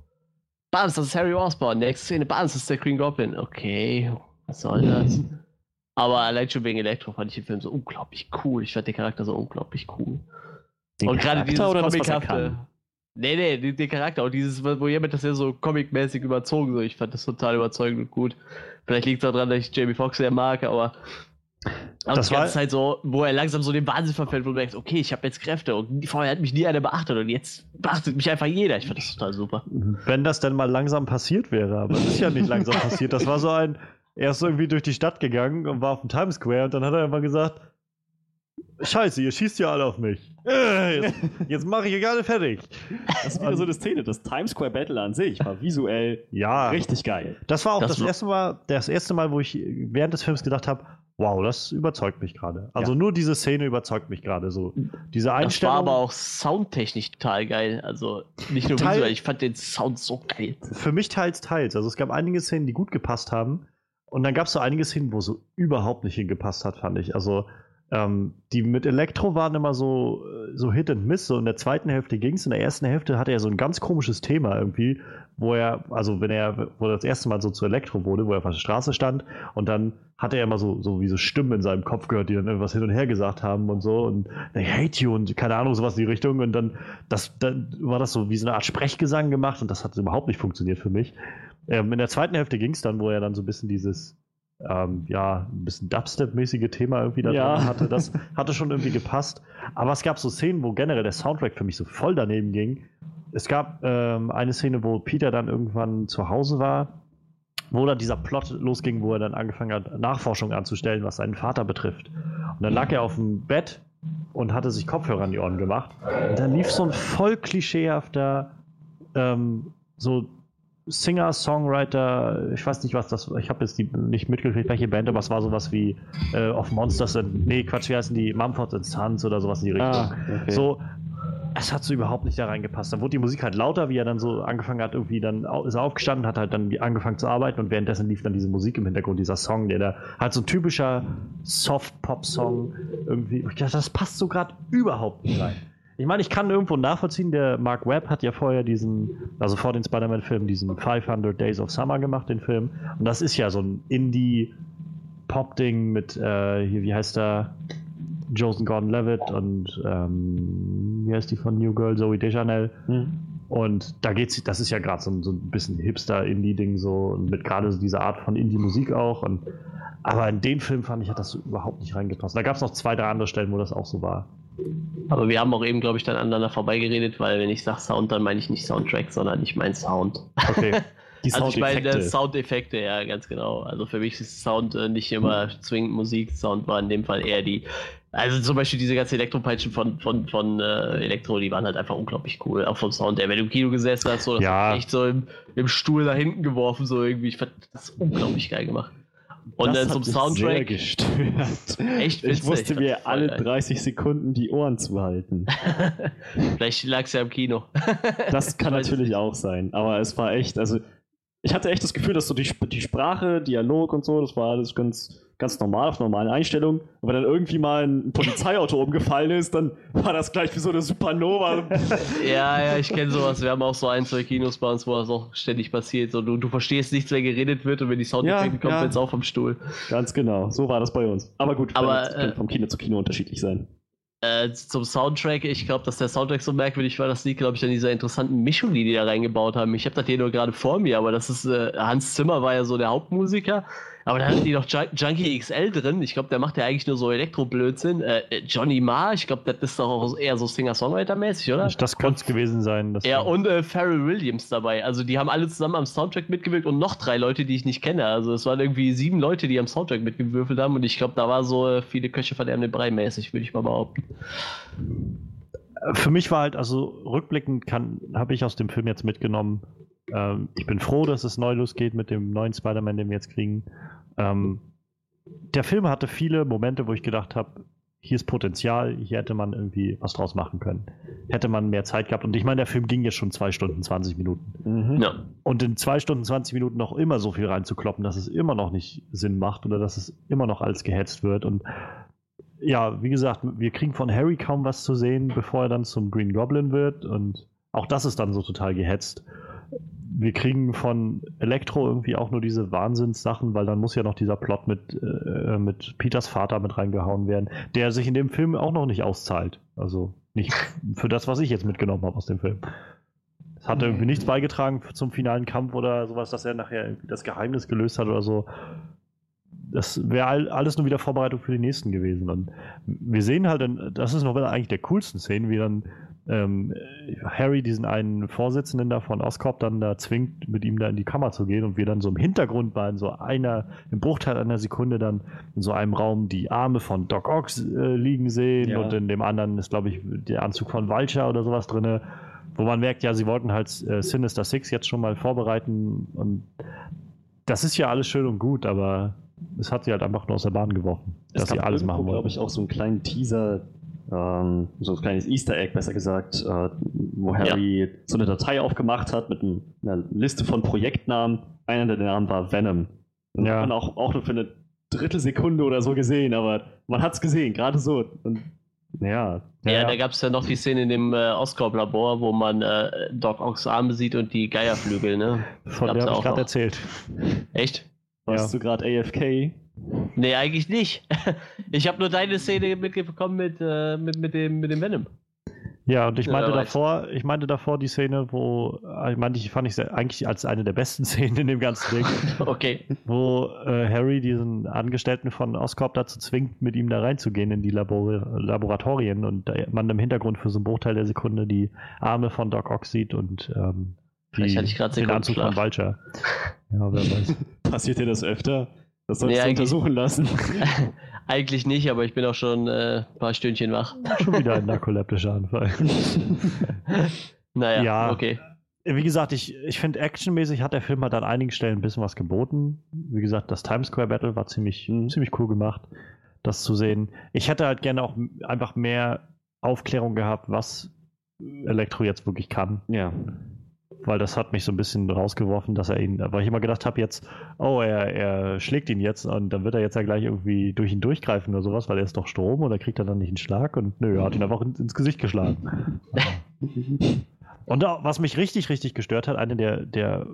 A: Bams, das ist Harry Osborn. Nächste Szene, Bams, das ist der Green Goblin. Okay, was soll das? Aber allein schon wegen Elektro fand ich den Film so unglaublich cool. Ich fand den Charakter so unglaublich cool.
B: Den
A: und gerade dieses
B: oder er
A: comichafte. Nee, nee, den, Charakter. Und dieses, wo jemand das ja so comicmäßig überzogen. So. Ich fand das total überzeugend und gut. Vielleicht liegt es auch daran, dass ich Jamie Foxx sehr mag, aber. Aber
C: Das war-
A: ganze Zeit so, wo er langsam so den Wahnsinn verfällt, wo du merkst, okay, ich habe jetzt Kräfte und vorher hat mich nie einer beachtet und jetzt beachtet mich einfach jeder. Ich fand das total super.
C: Wenn das denn mal langsam passiert wäre, aber es ist ja nicht langsam passiert. Das war so ein, er ist irgendwie durch die Stadt gegangen und war auf dem Times Square und dann hat er einfach gesagt, Scheiße, ihr schießt ja alle auf mich. Äh, Jetzt, jetzt mache ich euch alle fertig.
B: Das ist wieder so eine Szene. Das Times Square Battle an sich war visuell
C: Ja,
B: richtig geil.
C: das war auch das,
A: Das war-
C: erste Mal, das erste Mal, wo ich während des Films gedacht habe, wow, das überzeugt mich gerade. Also nur diese Szene überzeugt mich gerade so. Diese
A: Das war
C: Einstellung.
A: aber auch soundtechnisch total geil. Also nicht nur
C: Teil-
A: visuell, ich fand den Sound so geil.
C: Für mich teils, teils. Also es gab einige Szenen, die gut gepasst haben. Und dann gab es so einige Szenen, wo so überhaupt nicht hingepasst hat, fand ich. Also ähm, die mit Elektro waren immer so, äh, so Hit and Miss. So in der zweiten Hälfte ging es. In der ersten Hälfte hatte er so ein ganz komisches Thema irgendwie, wo er, also wenn er, wo er das erste Mal so zu Elektro wurde, wo er auf der Straße stand und dann hatte er immer so, so wie so Stimmen in seinem Kopf gehört, die dann irgendwas hin und her gesagt haben und so und I hate you und keine Ahnung, sowas in die Richtung und dann, das, dann war das so wie so eine Art Sprechgesang gemacht und das hat überhaupt nicht funktioniert für mich. Ähm, in der zweiten Hälfte ging es dann, wo er dann so ein bisschen dieses, ähm, ja, ein bisschen Dubstep-mäßige Thema irgendwie da
B: Ja.
C: drin hatte. Das hatte schon irgendwie gepasst. Aber es gab so Szenen, wo generell der Soundtrack für mich so voll daneben ging. Es gab ähm, eine Szene, wo Peter dann irgendwann zu Hause war, wo dann dieser Plot losging, wo er dann angefangen hat, Nachforschung anzustellen, was seinen Vater betrifft. Und dann lag er auf dem Bett und hatte sich Kopfhörer an die Ohren gemacht. Und dann lief so ein voll klischeehafter, ähm, so Singer-Songwriter, ich weiß nicht, was das ich habe jetzt die, nicht mitgekriegt, welche Band, aber es war sowas wie äh, Of Monsters and, nee, Quatsch, wie heißen die, Mumford and Sons oder sowas in die Richtung.
B: Ah, okay.
C: So, es hat so überhaupt nicht da reingepasst. Dann wurde die Musik halt lauter, wie er dann so angefangen hat, irgendwie dann ist er aufgestanden, hat halt dann angefangen zu arbeiten und währenddessen lief dann diese Musik im Hintergrund, dieser Song, der da halt so ein typischer Soft-Pop-Song irgendwie. Ich dachte, das passt so gerade überhaupt nicht rein. Ich meine, ich kann irgendwo nachvollziehen, der Mark Webb hat ja vorher diesen, also vor den Spider-Man-Filmen, diesen 500 Days of Summer gemacht, den Film. Und das ist ja so ein Indie-Pop-Ding mit, äh, hier, wie heißt der? Joseph Gordon-Levitt und ähm, wie heißt die von New Girl, Zoe Deschanel.
B: Hm.
C: Und da geht's, das ist ja gerade so, ein- so ein bisschen Hipster-Indie-Ding so mit gerade so dieser Art von Indie-Musik auch. Und, aber in den Film fand ich, hat das so überhaupt nicht reingepasst. Da gab es noch zwei, drei andere Stellen, wo das auch so war.
A: Aber wir haben auch eben, glaube ich, dann aneinander vorbeigeredet, weil wenn ich sage Sound, dann meine ich nicht Soundtrack, sondern ich meine Sound.
C: Okay.
B: Die
A: Also ich meine
B: Soundeffekte.
A: äh, Soundeffekte, ja, ganz genau. Also für mich ist Sound äh, nicht immer zwingend Musik. Sound war in dem Fall eher die. Also zum Beispiel diese ganzen Elektropeitschen von, von, von äh, Elektro, die waren halt einfach unglaublich cool. Auch vom Sound her. Wenn du im Kino gesessen hast, so
C: Ja.
A: echt so im, im Stuhl nach hinten geworfen, so irgendwie. Ich fand das unglaublich geil gemacht. Und
B: das hat
A: zum Soundtrack.
B: gestört.
A: Echt
B: Ich
A: witzig.
B: musste
A: fand
B: mir alle
A: geil.
B: 30 Sekunden die Ohren zuhalten.
A: Vielleicht lag es ja im Kino.
B: Das kann
A: ich
B: natürlich auch sein, aber es war echt, also ich hatte echt das Gefühl, dass so die, die Sprache, Dialog und so, das war alles ganz, ganz normal, auf normalen Einstellungen. Und wenn dann irgendwie mal ein Polizeiauto umgefallen ist, dann war das gleich wie so eine Supernova.
A: Ja, ja, ich kenne sowas. Wir haben auch so ein, zwei Kinos bei uns, wo das auch ständig passiert. So, du, du verstehst nichts, wenn geredet wird und wenn die Soundeffekte
B: Ja,
A: kommen,
B: ja.
A: fällt's auch vom Stuhl.
B: ganz genau, so war das bei uns. Aber gut,
A: Aber,
B: das kann
A: äh,
B: vom Kino zu Kino unterschiedlich sein.
A: Äh, zum Soundtrack, ich glaube, dass der Soundtrack so merkwürdig war, das liegt, glaube ich, an dieser interessanten Mischung, die die da reingebaut haben. Ich habe das hier nur gerade vor mir, aber das ist, äh, Hans Zimmer war ja so der Hauptmusiker, aber da hatten die noch Jun- Junkie XL drin. Ich glaube, der macht ja eigentlich nur so Elektroblödsinn. Äh, äh, Johnny Marr, ich glaube, das ist doch auch eher so Singer-Songwriter-mäßig, oder?
C: Das könnte es gewesen sein.
A: Ja, und äh, Pharrell Williams dabei. Also die haben alle zusammen am Soundtrack mitgewirkt und noch drei Leute, die ich nicht kenne. Also es waren irgendwie sieben Leute, die am Soundtrack mitgewürfelt haben und ich glaube, da war so äh, viele Köche verderben den Brei mäßig, würde ich mal behaupten.
C: für mich war halt, also rückblickend kann, habe ich aus dem Film jetzt mitgenommen, ähm, ich bin froh, dass es neu losgeht mit dem neuen Spider-Man, den wir jetzt kriegen. Ähm, der Film hatte viele Momente, wo ich gedacht habe, hier ist Potenzial, hier hätte man irgendwie was draus machen können. Hätte man mehr Zeit gehabt. Und ich meine, der Film ging jetzt schon zwei Stunden 20 Minuten.
B: Mhm.
A: Ja.
C: Und in zwei Stunden 20 Minuten noch immer so viel reinzukloppen, dass es immer noch nicht Sinn macht oder dass es immer noch alles gehetzt wird. Und ja, wie gesagt, wir kriegen von Harry kaum was zu sehen, bevor er dann zum Green Goblin wird. Und auch das ist dann so total gehetzt. Wir kriegen von Elektro irgendwie auch nur diese Wahnsinnssachen, weil dann muss ja noch dieser Plot mit, äh, mit Peters Vater mit reingehauen werden, der sich in dem Film auch noch nicht auszahlt. Also nicht für das, was ich jetzt mitgenommen habe aus dem Film. Es hat irgendwie nichts beigetragen zum finalen Kampf oder sowas, dass er nachher irgendwie das Geheimnis gelöst hat oder so. Das wäre all, alles nur wieder Vorbereitung für die nächsten gewesen. Und wir sehen halt, dann, das ist noch eigentlich der coolsten Szenen, wie dann ähm, Harry diesen einen Vorsitzenden da von Oscorp dann da zwingt, mit ihm da in die Kammer zu gehen und wir dann so im Hintergrund mal in so einer, im Bruchteil einer Sekunde dann in so einem Raum die Arme von Doc Ock äh, liegen sehen
B: Ja.
C: und in dem anderen ist, glaube ich, der Anzug von Vulture oder sowas drinne wo man merkt, ja, sie wollten halt äh, Sinister Six jetzt schon mal vorbereiten und das ist ja alles schön und gut, aber es hat sie halt einfach nur aus der Bahn geworfen, dass sie alles machen
B: glaube
C: wollten.
B: ich, auch so einen kleinen Teaser, ähm, so ein kleines Easter Egg, besser gesagt, äh, wo Harry so eine Datei aufgemacht hat mit einer Liste von Projektnamen. Einer der Namen war Venom. Und
C: Ja.
B: hat man auch, auch nur für eine Drittelsekunde oder so gesehen, aber man hat es gesehen, gerade so. Und
C: Ja,
A: Ja, da gab es ja noch die Szene in dem äh, Oscorp-Labor, wo man äh, Doc Ocks Arme sieht und die Geierflügel, ne?
C: von
A: gab's
C: der habe
A: auch
C: ich gerade erzählt.
A: Echt?
B: warst
C: Ja.
B: du gerade AFK?
A: Nee, eigentlich nicht. Ich habe nur deine Szene mitbekommen mit, äh, mit, mit, dem, mit dem Venom.
C: Ja, und ich
A: Ja,
C: meinte
A: weiß.
C: davor, ich meinte davor die Szene, wo, äh, ich meinte, ich fand ich eigentlich als eine der besten Szenen in dem ganzen Ding,
A: Okay.
C: wo äh, Harry diesen Angestellten von Oscorp dazu zwingt, mit ihm da reinzugehen in die Labor Laboratorien und da man im Hintergrund für so einen Bruchteil der Sekunde die Arme von Doc Ock sieht und ähm, die,
A: Vielleicht hatte ich
C: den Anzug von. Vulture. Ja, wer weiß.
B: Passiert dir das öfter? Das solltest
A: Nee,
B: du untersuchen lassen.
A: Eigentlich nicht, aber ich bin auch schon äh, ein paar Stündchen wach.
C: Schon wieder ein narkoleptischer Anfall.
A: Naja,
C: Ja.
A: okay.
C: Wie gesagt, ich, ich finde, actionmäßig hat der Film halt an einigen Stellen ein bisschen was geboten. Wie gesagt, das Times Square Battle war ziemlich,
B: Mhm.
C: ziemlich cool gemacht, das zu sehen. Ich hätte halt gerne auch einfach mehr Aufklärung gehabt, was Elektro jetzt wirklich kann.
B: ja.
C: Weil das hat mich so ein bisschen rausgeworfen, dass er ihn, weil ich immer gedacht habe jetzt, oh, er, er schlägt ihn jetzt und dann wird er jetzt ja gleich irgendwie durch ihn durchgreifen oder sowas, weil er ist doch Strom oder kriegt er dann nicht einen Schlag und nö, er hat ihn einfach ins, ins Gesicht geschlagen. Und auch, was mich richtig, richtig gestört hat, eine der, der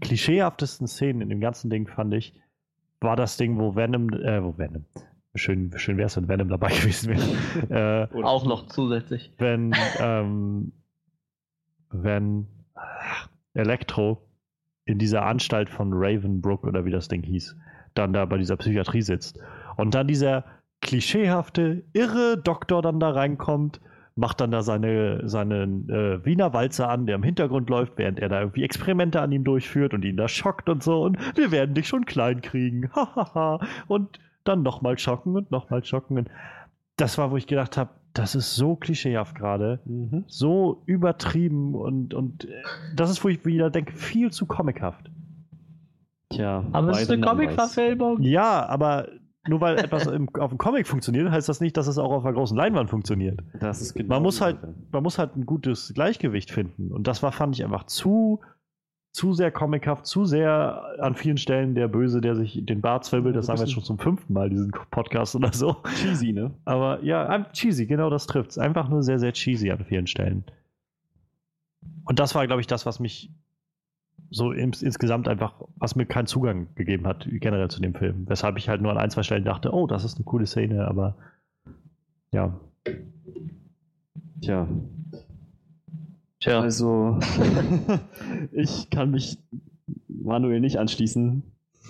C: klischeehaftesten Szenen in dem ganzen Ding, fand ich, war das Ding, wo Venom, äh, wo Venom, schön, schön wäre es, wenn Venom dabei gewesen wäre, äh,
A: Auch noch zusätzlich.
C: wenn, ähm, wenn Elektro in dieser Anstalt von Ravenbrook oder wie das Ding hieß, dann da bei dieser Psychiatrie sitzt und dann dieser klischeehafte, irre Doktor dann da reinkommt, macht dann da seine, seine äh, Wiener Walzer an, der im Hintergrund läuft, während er da irgendwie Experimente an ihm durchführt und ihn da schockt und so und wir werden dich schon klein kriegen, hahaha. Und dann nochmal schocken und nochmal schocken und das war, wo ich gedacht habe, das ist so klischeehaft gerade,
B: Mhm.
C: so übertrieben und, und äh, das ist, wo ich wieder denke, viel zu comichaft.
B: Tja,
A: Aber es ist eine. Comic-Verfilmung.
C: Ja, aber nur weil etwas im, auf dem Comic funktioniert, heißt das nicht, dass es auch auf einer großen Leinwand funktioniert.
B: Das ist genau
C: Man muss halt, man muss halt ein gutes Gleichgewicht finden. Und das war, fand ich einfach zu, zu sehr comichaft, zu sehr an vielen Stellen der Böse, der sich den Bart zwirbelt. Das haben wir jetzt schon zum fünften Mal, diesen Podcast oder so.
B: Cheesy, ne?
C: Aber ja, cheesy, genau das trifft's. Einfach nur sehr, sehr cheesy an vielen Stellen. Und das war, glaube ich, das, was mich so ins, insgesamt einfach, was mir keinen Zugang gegeben hat, generell zu dem Film. Weshalb ich halt nur an ein, zwei Stellen dachte, oh, das ist eine coole Szene, aber ja.
B: Tja,
A: Tja,
B: also ich kann mich Manuel nicht anschließen,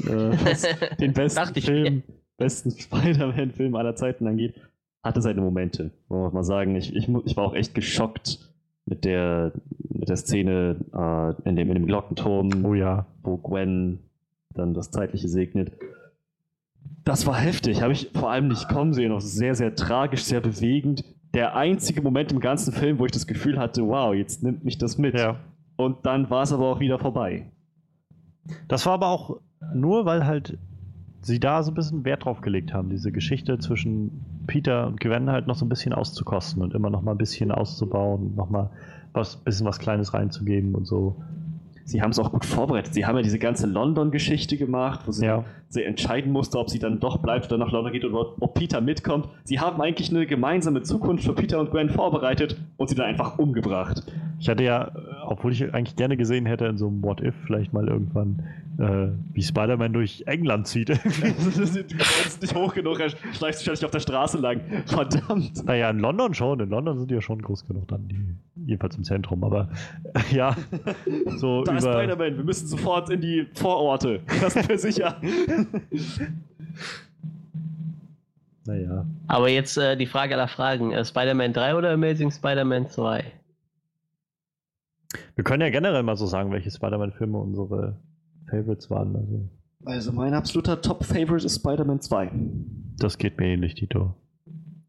B: äh, was den besten Film, besten Spider-Man-Film aller Zeiten angeht. Hatte seine Momente, wollen wir mal sagen. Ich, ich, ich war auch echt geschockt mit der, mit der Szene äh, in, dem, in dem Glockenturm.
C: Oh ja.
B: wo Gwen dann das Zeitliche segnet. Das war heftig, habe ich vor allem nicht kommen sehen. Auch sehr, sehr tragisch, sehr bewegend. Der einzige Moment im ganzen Film, wo ich das Gefühl hatte, wow, jetzt nimmt mich das mit.
C: Ja.
B: Und dann war es aber auch wieder vorbei.
C: Das war aber auch nur, weil halt sie da so ein bisschen Wert drauf gelegt haben, diese Geschichte zwischen Peter und Gwen halt noch so ein bisschen auszukosten und immer noch mal ein bisschen auszubauen, noch mal was bisschen was Kleines reinzugeben und so.
B: Sie haben es auch gut vorbereitet. Sie haben ja diese ganze London-Geschichte gemacht, wo sie,
C: Ja.
B: sie entscheiden musste, ob sie dann doch bleibt oder nach London geht oder ob Peter mitkommt. Sie haben eigentlich eine gemeinsame Zukunft für Peter und Gwen vorbereitet und sie dann einfach umgebracht.
C: Ich hatte ja, äh, obwohl ich eigentlich gerne gesehen hätte in so einem What If vielleicht mal irgendwann, äh, wie Spider-Man durch England zieht.
B: du kommst nicht hoch genug, er schleicht sich auf der Straße lang. Verdammt.
C: naja, in London schon. In London sind die ja schon groß genug dann, die, jedenfalls im Zentrum. Aber äh, ja, so
B: Da ist
C: über.
B: Spider-Man, wir müssen sofort in die Vororte. Das ist mir sicher.
C: Naja.
A: aber jetzt äh, die Frage aller Fragen. Äh, Spider-Man 3 oder Amazing Spider-Man 2?
C: Wir können ja generell mal so sagen, welche Spider-Man-Filme unsere Favorites waren. Also,
B: Also mein absoluter Top-Favorite ist Spider-Man 2.
C: das geht mir ähnlich, Tito.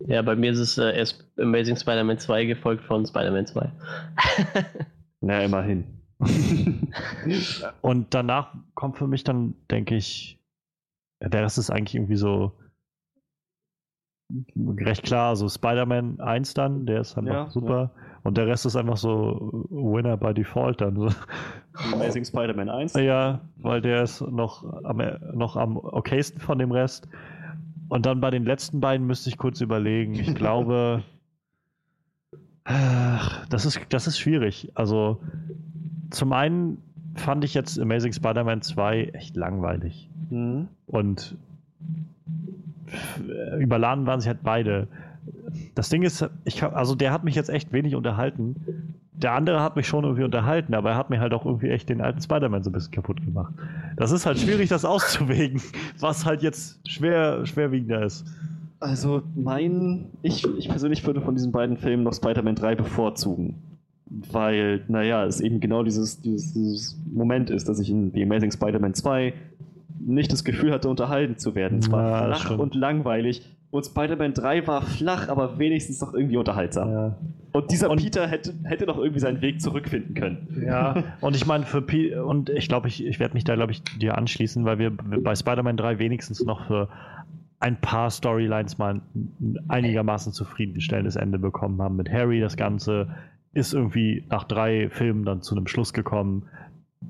A: Ja, bei mir ist es äh, erst Amazing Spider-Man 2 gefolgt von Spider-Man 2.
B: Na, immerhin.
C: Und danach kommt für mich dann, denke ich, ja, der Rest ist eigentlich irgendwie so recht klar. So Spider-Man 1 dann, der ist einfach
B: Ja,
C: super. Und der Rest ist einfach so Winner by Default dann. So.
B: Amazing Spider-Man 1.
C: Ja, weil der ist noch am, noch am okaysten von dem Rest. Und dann bei den letzten beiden müsste ich kurz überlegen. Ich glaube, ach, das ist, das ist schwierig. Also, zum einen fand ich jetzt Amazing Spider-Man 2 echt langweilig.
B: Mhm.
C: Und überladen waren sie halt beide. Das Ding ist, ich hab, also der hat mich jetzt echt wenig unterhalten. Der andere hat mich schon irgendwie unterhalten, aber er hat mir halt auch irgendwie echt den alten Spider-Man so ein bisschen kaputt gemacht. Das ist halt schwierig, das auszuwägen, was halt jetzt schwer, schwerwiegender ist.
B: Also mein, ich, ich persönlich würde von diesen beiden Filmen noch Spider-Man 3 bevorzugen. Weil, naja, es eben genau dieses, dieses, dieses Moment ist, dass ich in The Amazing Spider-Man 2 nicht das Gefühl hatte, unterhalten zu werden. Es war
C: Ja,
B: flach und langweilig. Und Spider-Man 3 war flach, aber wenigstens noch irgendwie unterhaltsam.
C: Ja.
B: Und dieser
C: Und-
B: Peter hätte, hätte noch irgendwie seinen Weg zurückfinden können.
C: Ja, und ich meine, für Pi und ich glaube, ich, ich werde mich da, glaube ich, dir anschließen, weil wir bei Spider-Man 3 wenigstens noch für ein paar Storylines mal ein einigermaßen zufriedenstellendes Ende bekommen haben. Mit Harry das Ganze ist irgendwie nach drei Filmen dann zu einem Schluss gekommen.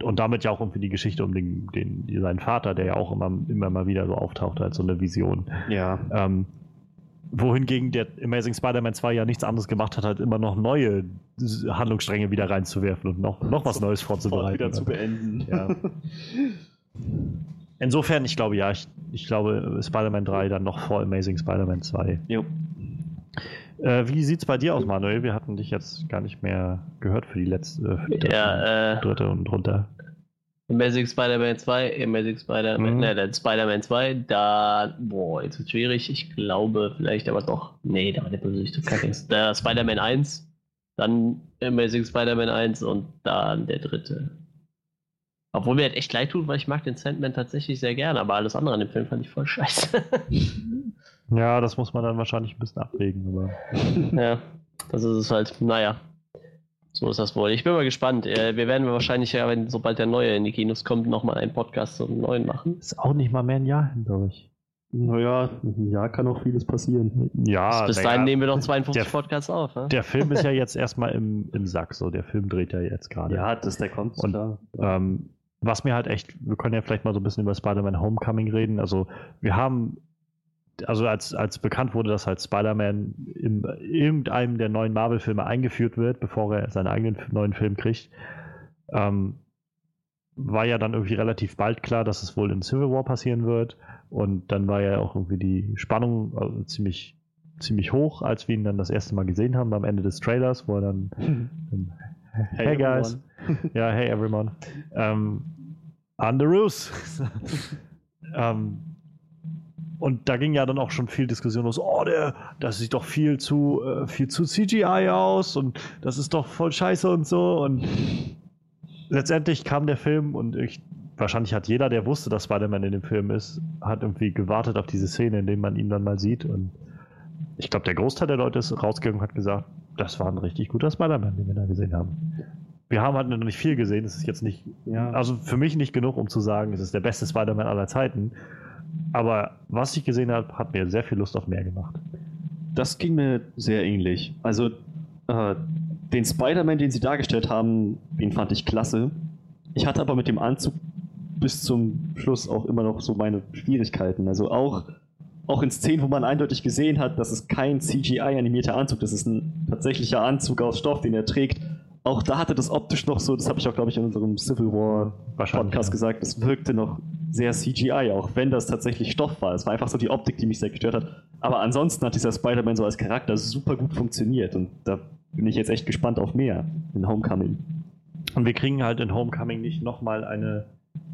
C: Und damit ja auch irgendwie die Geschichte um den, den, seinen Vater, der ja auch immer, immer mal wieder so auftaucht als so eine Vision.
B: Ja.
C: Ähm, wohingegen der Amazing Spider-Man 2 ja nichts anderes gemacht hat, halt immer noch neue Handlungsstränge wieder reinzuwerfen und noch, noch was Neues vorzubereiten.
B: wieder zu beenden.
C: Ja. Insofern, ich glaube ja, ich, ich glaube Spider-Man 3 dann noch vor Amazing Spider-Man 2.
B: Jo.
C: Äh, wie sieht's bei dir aus, Manuel? Wir hatten dich jetzt gar nicht mehr gehört für die letzte, für die dritte,
A: Ja, äh,
C: dritte und drunter.
A: Amazing Spider-Man 2, Amazing Spider-Man,
C: Mhm.
A: ne, dann Spider-Man 2, da, boah, jetzt wird schwierig. Ich glaube vielleicht aber doch, nee, da war der Bösewicht so kacke. ist. Da Spider-Man 1, dann Amazing Spider-Man 1 und dann der dritte. Obwohl mir das echt leid tut, weil ich mag den Sandman tatsächlich sehr gerne, aber alles andere an dem Film fand ich voll scheiße.
C: Ja, das muss man dann wahrscheinlich ein bisschen abwägen, aber.
A: ja, das ist es halt. Naja, so ist das wohl. Ich bin mal gespannt. Äh, Wir werden wahrscheinlich, ja, wenn sobald der neue in die Kinos kommt, nochmal einen Podcast zum neuen machen.
C: Ist auch nicht mal mehr ein Jahr hin, glaube ich.
B: Naja, ja, kann auch vieles passieren.
C: Ja,
A: Bis dahin nehmen wir noch 52
C: der-
A: Podcasts auf. Ne?
C: der Film ist ja jetzt erstmal im, im Sack, so der Film dreht ja jetzt gerade.
B: Ja, dass der kommt,
C: Und-
B: klar.
C: Ähm, was mir halt echt, wir können ja vielleicht mal so ein bisschen über Spider-Man Homecoming reden. Also, wir haben, also als, als bekannt wurde, dass halt Spider-Man in irgendeinem der neuen Marvel-Filme eingeführt wird, bevor er seinen eigenen neuen Film kriegt, ähm, war ja dann irgendwie relativ bald klar, dass es wohl in Civil War passieren wird. Und dann war ja auch irgendwie die Spannung äh, ziemlich, ziemlich hoch, als wir ihn dann das erste Mal gesehen haben am Ende des Trailers, wo er dann, dann Hey, guys. Ja, hey everyone. Ähm, Underoos. ähm, und da ging ja dann auch schon viel Diskussion los. Oh, der, das sieht doch viel zu, äh, viel zu CGI aus und das ist doch voll scheiße und so. Und letztendlich kam der Film und ich, wahrscheinlich hat jeder, der wusste, dass Spider-Man in dem Film ist, hat irgendwie gewartet auf diese Szene, in der man ihn dann mal sieht. Und ich glaube, der Großteil der Leute ist rausgegangen und hat gesagt, das war ein richtig guter Spider-Man, den wir da gesehen haben. Wir haben halt noch nicht viel gesehen. Es ist jetzt nicht,
B: Ja.
C: also für mich nicht genug, um zu sagen, es ist der beste Spider-Man aller Zeiten. Aber was ich gesehen habe, hat mir sehr viel Lust auf mehr gemacht.
B: Das ging mir sehr ähnlich. Also, äh, den Spider-Man, den sie dargestellt haben, den fand ich klasse. Ich hatte aber mit dem Anzug bis zum Schluss auch immer noch so meine Schwierigkeiten. Also auch, auch in Szenen, wo man eindeutig gesehen hat, das ist kein CGI-animierter Anzug, das ist ein tatsächlicher Anzug aus Stoff, den er trägt. Auch da hatte das optisch noch so, das habe ich auch, glaube ich, in unserem Civil War. Podcast
C: ja.
B: gesagt, es wirkte noch sehr CGI, auch wenn das tatsächlich Stoff war. Es war einfach so die Optik, die mich sehr gestört hat. Aber ansonsten hat dieser Spider-Man so als Charakter super gut funktioniert und da bin ich jetzt echt gespannt auf mehr in Homecoming.
C: Und wir kriegen halt in Homecoming nicht nochmal eine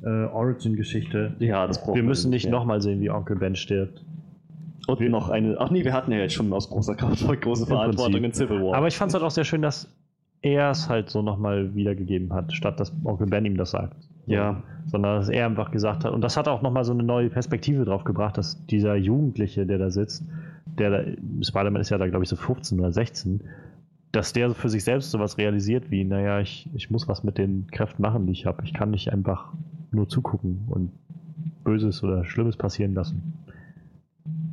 C: äh, Origin-Geschichte.
B: Ja, das brauchen
C: Wir müssen nicht
B: mehr.
C: nochmal sehen, wie Onkel Ben stirbt.
B: Und noch eine. Ach nee, wir hatten ja jetzt schon aus großer Kraft große Verantwortung in Civil War.
C: Aber ich fand es halt auch sehr schön, dass er es halt so nochmal wiedergegeben hat, statt dass Onkel Ben ihm das sagt.
B: ja,
C: sondern dass er einfach gesagt hat, und das hat auch nochmal so eine neue Perspektive drauf gebracht, dass dieser Jugendliche, der da sitzt, der da, Spider-Man ist ja da, glaube ich, so 15 oder 16, dass der für sich selbst sowas realisiert wie, naja, ich, ich muss was mit den Kräften machen, die ich habe. Ich kann nicht einfach nur zugucken und Böses oder Schlimmes passieren lassen.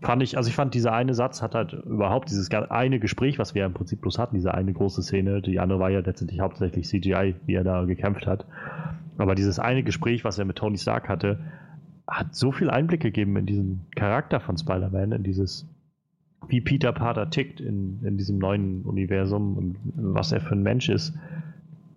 C: Fand ich, also ich fand, dieser eine Satz hat halt überhaupt dieses eine Gespräch, was wir ja im Prinzip bloß hatten, diese eine große Szene, die andere war ja letztendlich hauptsächlich CGI, wie er da gekämpft hat. Aber dieses eine Gespräch, was er mit Tony Stark hatte, hat so viel Einblick gegeben in diesen Charakter von Spider-Man, in dieses, wie Peter Parker tickt in, in diesem neuen Universum und was er für ein Mensch ist,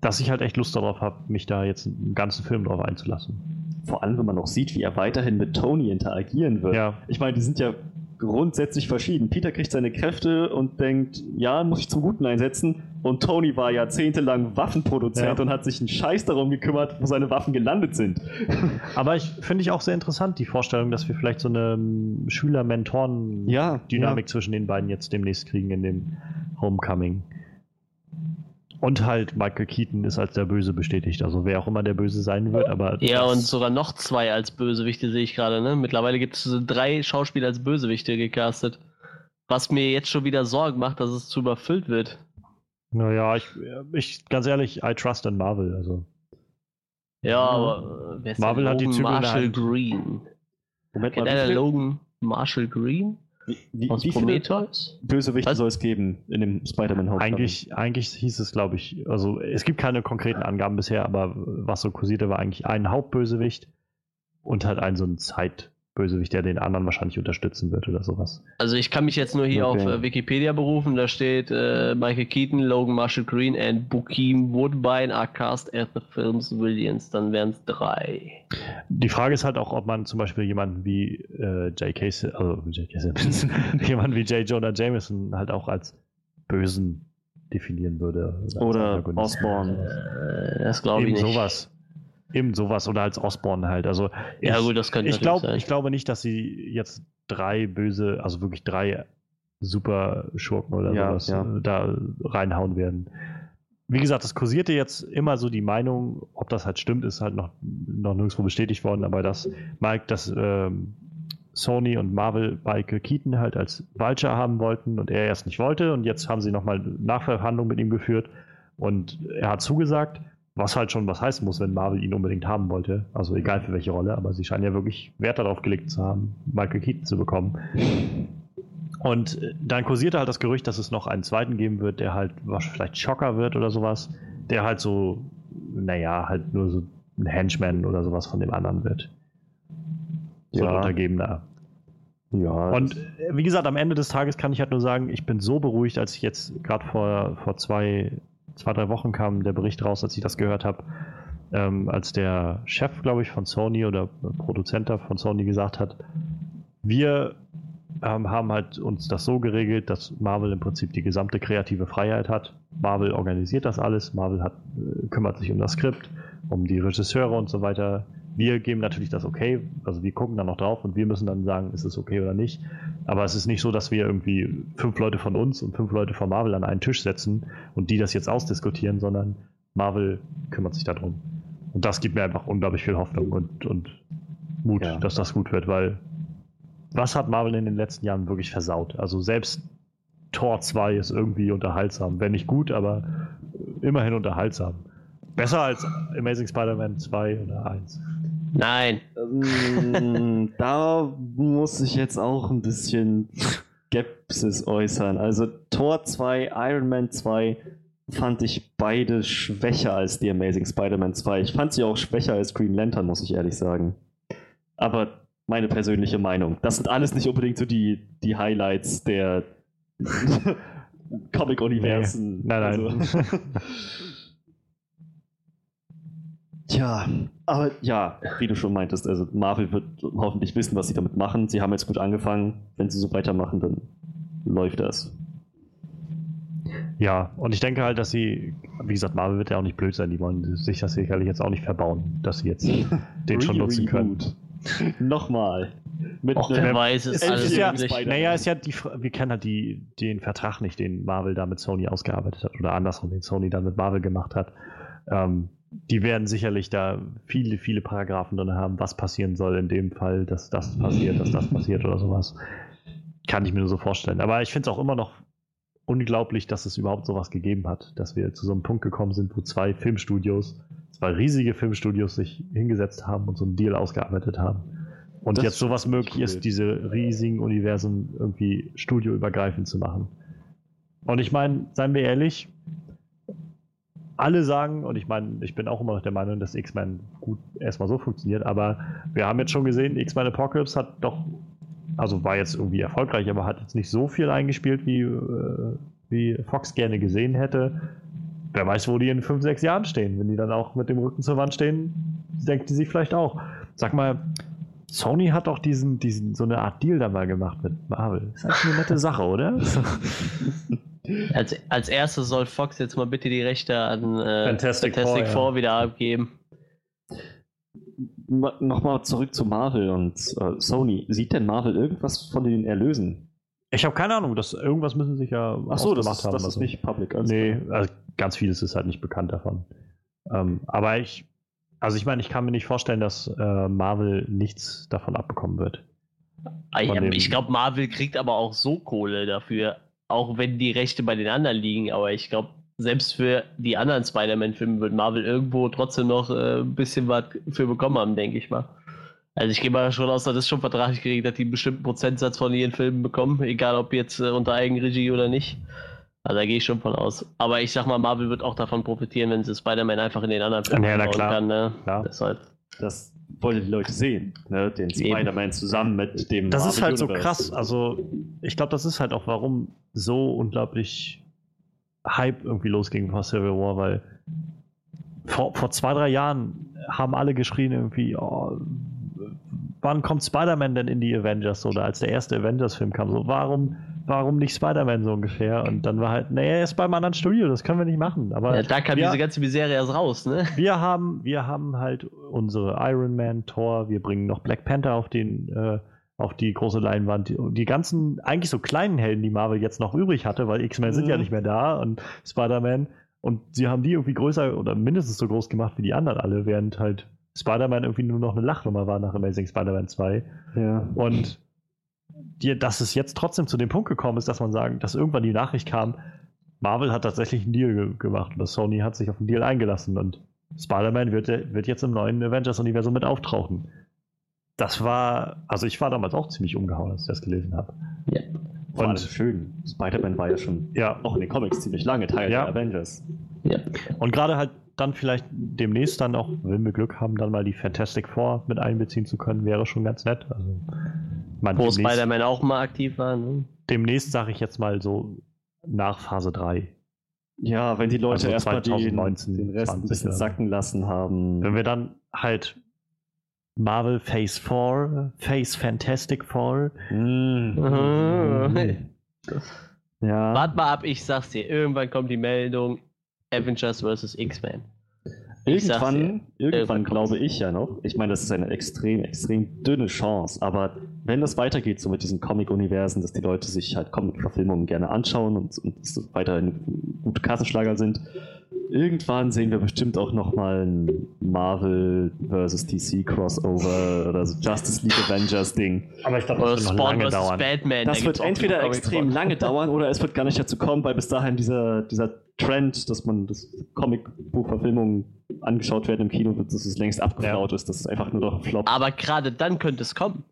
C: dass ich halt echt Lust darauf habe, mich da jetzt einen ganzen Film drauf einzulassen.
B: vor allem, wenn man noch sieht, wie er weiterhin mit Tony interagieren wird.
C: Ja.
B: Ich meine, die sind ja grundsätzlich verschieden. Peter kriegt seine Kräfte und denkt, ja, muss ich zum Guten einsetzen. Und Tony war jahrzehntelang Waffenproduzent
C: Ja.
B: und hat sich einen Scheiß darum gekümmert, wo seine Waffen gelandet sind.
C: Aber ich finde ich auch sehr interessant, die Vorstellung, dass wir vielleicht so eine ähm, Schüler-Mentoren-Dynamik
B: Ja,
C: zwischen den beiden jetzt demnächst kriegen in dem Homecoming. Und halt Michael Keaton ist als der Böse bestätigt. Also wer auch immer der Böse sein wird, aber.
A: Ja, und sogar noch zwei als Bösewichte sehe ich gerade. Ne? Mittlerweile gibt es so drei Schauspieler als Bösewichte gecastet. Was mir jetzt schon wieder Sorgen macht, dass es zu überfüllt wird.
C: Naja, ich, ich, ganz ehrlich, I trust in Marvel. Also.
A: Ja, aber äh, wer ist
C: Marvel hat die
A: Logan
C: Zügel in der
A: Marshall. Green?
B: Moment mal,
A: Logan Marshall Green
B: wie, wie,
A: aus
B: wie viele
A: Prometheus?
B: Bösewichte
A: Was?
B: soll es geben in dem Spider-Man Homecoming?
C: Eigentlich, eigentlich hieß es, glaube ich, also es gibt keine konkreten Angaben bisher, aber was so kursierte, war eigentlich ein Hauptbösewicht und halt ein so ein Zeitbösewicht, der den anderen wahrscheinlich unterstützen wird oder sowas.
A: Also ich kann mich jetzt nur hier
B: Okay.
A: auf äh, Wikipedia berufen. Da steht äh, Michael Keaton, Logan Marshall Green and Bokeem Woodbine are cast as the film's Williams. Dann wären es drei.
C: Die Frage ist halt auch, ob man zum Beispiel jemanden wie äh, J.K. Also J.K. Simmons, jemanden wie J. Jonah Jameson halt auch als Bösen definieren würde.
B: Oder
C: Antagonist.
B: Osborn.
A: Äh, das glaube ich nicht.
C: sowas. Eben sowas oder als Osborn halt. Also
A: Ja
C: ich-
A: gut, das könnte
C: ich,
A: natürlich
C: glaub,
A: sein.
C: ich glaube nicht, dass sie jetzt drei böse, also wirklich drei super Schurken oder
B: Ja,
C: sowas
B: ja.
C: äh, da reinhauen werden. Wie gesagt, es kursierte jetzt immer so die Meinung, ob das halt stimmt, ist halt noch, noch nirgendwo bestätigt worden, aber dass Mike, dass ähm, Sony und Marvel Michael Keaton halt als Vulture haben wollten und er erst nicht wollte und jetzt haben sie nochmal Nachverhandlungen mit ihm geführt und er hat zugesagt Was halt schon was heißen muss, wenn Marvel ihn unbedingt haben wollte. Also egal für welche Rolle, aber sie scheinen ja wirklich Wert darauf gelegt zu haben, Michael Keaton zu bekommen. Und äh, dann kursierte halt das Gerücht, dass es noch einen zweiten geben wird, der halt vielleicht Schocker wird oder sowas, der halt so, naja, halt nur so ein Henchman oder sowas von dem anderen wird. So ein
B: Ja.
C: Untergebener.
B: Ja,
C: Und äh, wie gesagt, am Ende des Tages kann ich halt nur sagen, ich bin so beruhigt, als ich jetzt gerade vor, vor zwei, zwei, drei Wochen kam der Bericht raus, als ich das gehört habe, ähm, als der Chef, glaube ich, von Sony oder Produzent von Sony gesagt hat, wir ähm, haben halt uns das so geregelt, dass Marvel im Prinzip die gesamte kreative Freiheit hat. Marvel organisiert das alles, Marvel hat, äh, kümmert sich um das Skript, um die Regisseure und so weiter. Wir geben natürlich das okay, also wir gucken dann noch drauf und wir müssen dann sagen, ist es okay oder nicht. Aber es ist nicht so, dass wir irgendwie fünf Leute von uns und fünf Leute von Marvel an einen Tisch setzen und die das jetzt ausdiskutieren, sondern Marvel kümmert sich darum. Und das gibt mir einfach unglaublich viel Hoffnung und, und Mut,
B: Ja.
C: dass das gut wird, weil was hat Marvel in den letzten Jahren wirklich versaut? Also selbst Tor 2 ist irgendwie unterhaltsam. Wenn nicht gut, aber immerhin unterhaltsam. Besser als Amazing Spider-Man 2 oder 1.
A: Nein.
B: Ähm, da muss ich jetzt auch ein bisschen Skepsis äußern. Also Tor 2, Iron Man 2 fand ich beide schwächer als die Amazing Spider-Man 2. Ich fand sie auch schwächer als Green Lantern, muss ich ehrlich sagen. Aber meine persönliche Meinung. Das sind alles nicht unbedingt so die, die Highlights der Comic-Universen.
C: Nee. Nein, nein.
B: Also. Tja, aber ja, wie du schon meintest, also Marvel wird hoffentlich wissen, was sie damit machen. Sie haben jetzt gut angefangen. Wenn sie so weitermachen, dann läuft das.
C: Ja, und ich denke halt, dass sie, wie gesagt, Marvel wird ja auch nicht blöd sein, die wollen sich das sicherlich jetzt auch nicht verbauen, dass sie jetzt den schon nutzen können.
B: Nochmal. Mit
A: Och,
B: einem-
A: wer weiß, es alles
C: ist ja, naja, ist ja die, Fra- wir kennen halt die, den Vertrag nicht, den Marvel da mit Sony ausgearbeitet hat oder andersrum, den Sony dann mit Marvel gemacht hat. Ähm, die werden sicherlich da viele, viele Paragraphen drin haben, was passieren soll in dem Fall, dass das passiert, dass das passiert oder sowas. Kann ich mir nur so vorstellen. Aber ich finde es auch immer noch unglaublich, dass es überhaupt sowas gegeben hat, dass wir zu so einem Punkt gekommen sind, wo zwei Filmstudios, zwei riesige Filmstudios sich hingesetzt haben und so einen Deal ausgearbeitet haben. Und
B: Das
C: jetzt sowas möglich
B: cool.
C: ist, diese riesigen Universen irgendwie studioübergreifend zu machen. Und ich meine, seien wir ehrlich, alle sagen, und ich meine, ich bin auch immer noch der Meinung, dass X-Men gut erstmal so funktioniert, aber wir haben jetzt schon gesehen, X-Men Apocalypse hat doch, also war jetzt irgendwie erfolgreich, aber hat jetzt nicht so viel eingespielt, wie, äh, wie Fox gerne gesehen hätte. Wer weiß, wo die in fünf, sechs Jahren stehen. Wenn die dann auch mit dem Rücken zur Wand stehen, denkt die sich vielleicht auch. Sag mal, Sony hat doch diesen, diesen, so eine Art Deal da mal gemacht mit Marvel. Ist eigentlich eine nette Sache, oder?
A: Als, als erstes soll Fox jetzt mal bitte die Rechte an äh,
C: Fantastic
A: Fantastic,
C: Four,
A: Four,
C: ja.
A: wieder abgeben.
B: Ma- Nochmal zurück zu Marvel und äh, Sony. Sieht denn Marvel irgendwas von den Erlösen?
C: Ich habe keine Ahnung, das, irgendwas müssen sich ja
B: Ach so, das, ist,
C: haben.
B: das ist
C: also.
B: nicht public. alles
C: Nee, also ganz vieles ist halt nicht bekannt davon. Ähm, aber ich, also ich meine, ich kann mir nicht vorstellen, dass äh, Marvel nichts davon abbekommen wird.
A: Ah, ja, ich glaube, Marvel kriegt aber auch so Kohle dafür, auch wenn die Rechte bei den anderen liegen. Aber ich glaube, selbst für die anderen Spider-Man-Filme wird Marvel irgendwo trotzdem noch äh, ein bisschen was für bekommen haben, denke ich mal. Also ich gehe mal schon aus, dass das schon vertraglich geregelt hat, die einen bestimmten Prozentsatz von ihren Filmen bekommen, egal ob jetzt äh, unter Eigenregie oder nicht. Also da gehe ich schon von aus. Aber ich sag mal, Marvel wird auch davon profitieren, wenn sie Spider-Man einfach in den anderen Filmen
C: Ja, na
A: bauen
C: klar.
A: kann. Ne?
C: Klar.
A: Deshalb.
B: Das wollen die Leute sehen. Ne? Den. Spider-Man zusammen mit dem.
C: Das ist
B: Marvel
C: halt so
B: Universe.
C: krass. Also, ich glaube, das ist halt auch, warum so unglaublich Hype irgendwie losging vor Civil War, weil vor, vor zwei, drei Jahren haben alle geschrien irgendwie, oh, wann kommt Spider-Man denn in die Avengers? Oder als der erste Avengers-Film kam, so, warum, warum nicht Spider-Man so ungefähr? Und dann war halt, nee, er ist beim anderen Studio, das können wir nicht machen. Aber
A: Ja, da kam
C: wir,
A: diese ganze Misere erst raus, ne?
C: wir haben, wir haben halt unsere Iron Man, Thor, wir bringen noch Black Panther auf den, äh, auf die große Leinwand. Die, die ganzen, eigentlich so kleinen Helden, die Marvel jetzt noch übrig hatte, weil X-Men sind ja
B: Mhm.
C: nicht mehr da und Spider-Man. Und sie haben die irgendwie größer oder mindestens so groß gemacht wie die anderen alle, während halt Spider-Man irgendwie nur noch eine Lachnummer war nach Amazing Spider-Man 2.
B: Ja.
C: Und die, dass es jetzt trotzdem zu dem Punkt gekommen ist, dass man sagen, dass irgendwann die Nachricht kam, Marvel hat tatsächlich einen Deal ge gemacht oder Sony hat sich auf einen Deal eingelassen und Spider-Man wird, wird jetzt im neuen Avengers-Universum mit auftauchen. Das war, also ich war damals auch ziemlich umgehauen, als ich das gelesen habe.
B: Ja. Vor allem schön. Spider-Man war ja schon
C: Ja,
B: auch in den Comics ziemlich lange Teil
C: Ja.
B: der Avengers.
A: Ja.
C: und gerade halt dann vielleicht demnächst dann auch, wenn wir Glück haben, dann mal die Fantastic Four mit einbeziehen zu können, wäre schon ganz nett. Also, man,
A: Wo Spider-Man auch mal aktiv war. Ne?
C: demnächst sage ich jetzt mal so nach Phase 3.
B: Ja, wenn die Leute
C: Also
B: erstmal den,
C: 2019,
B: den Rest ein
C: 20
B: bisschen sacken lassen haben.
C: Wenn wir dann halt Marvel Phase 4, Phase Fantastic Four,
B: Mhm.
A: Mhm.
B: Ja.
A: Wart mal ab, ich sag's dir. Irgendwann kommt die Meldung: Avengers vs. X-Men.
B: Irgendwann, irgendwann
A: Irgendwann
B: glaube ich ja noch. Ich meine, das ist eine extrem, extrem dünne Chance. Aber wenn das weitergeht, so mit diesen Comic-Universen, dass die Leute sich halt Comic-Verfilmungen gerne anschauen und, und weiterhin gute Kassenschlager sind, irgendwann sehen wir bestimmt auch nochmal ein Marvel vs. DC Crossover oder so Justice League Avengers Ding.
C: aber ich glaube, das wird noch lange
A: vs.
C: dauern.
A: Batman.
B: Das
A: da
B: wird entweder extrem
A: von.
B: lange dauern oder es wird gar nicht dazu kommen, weil bis dahin dieser, dieser Trend, dass man das Comicbuchverfilmungen angeschaut werden im Kino, dass es längst abgeflaut ist, dass es einfach nur noch ein Flop.
A: Aber gerade dann könnte es kommen.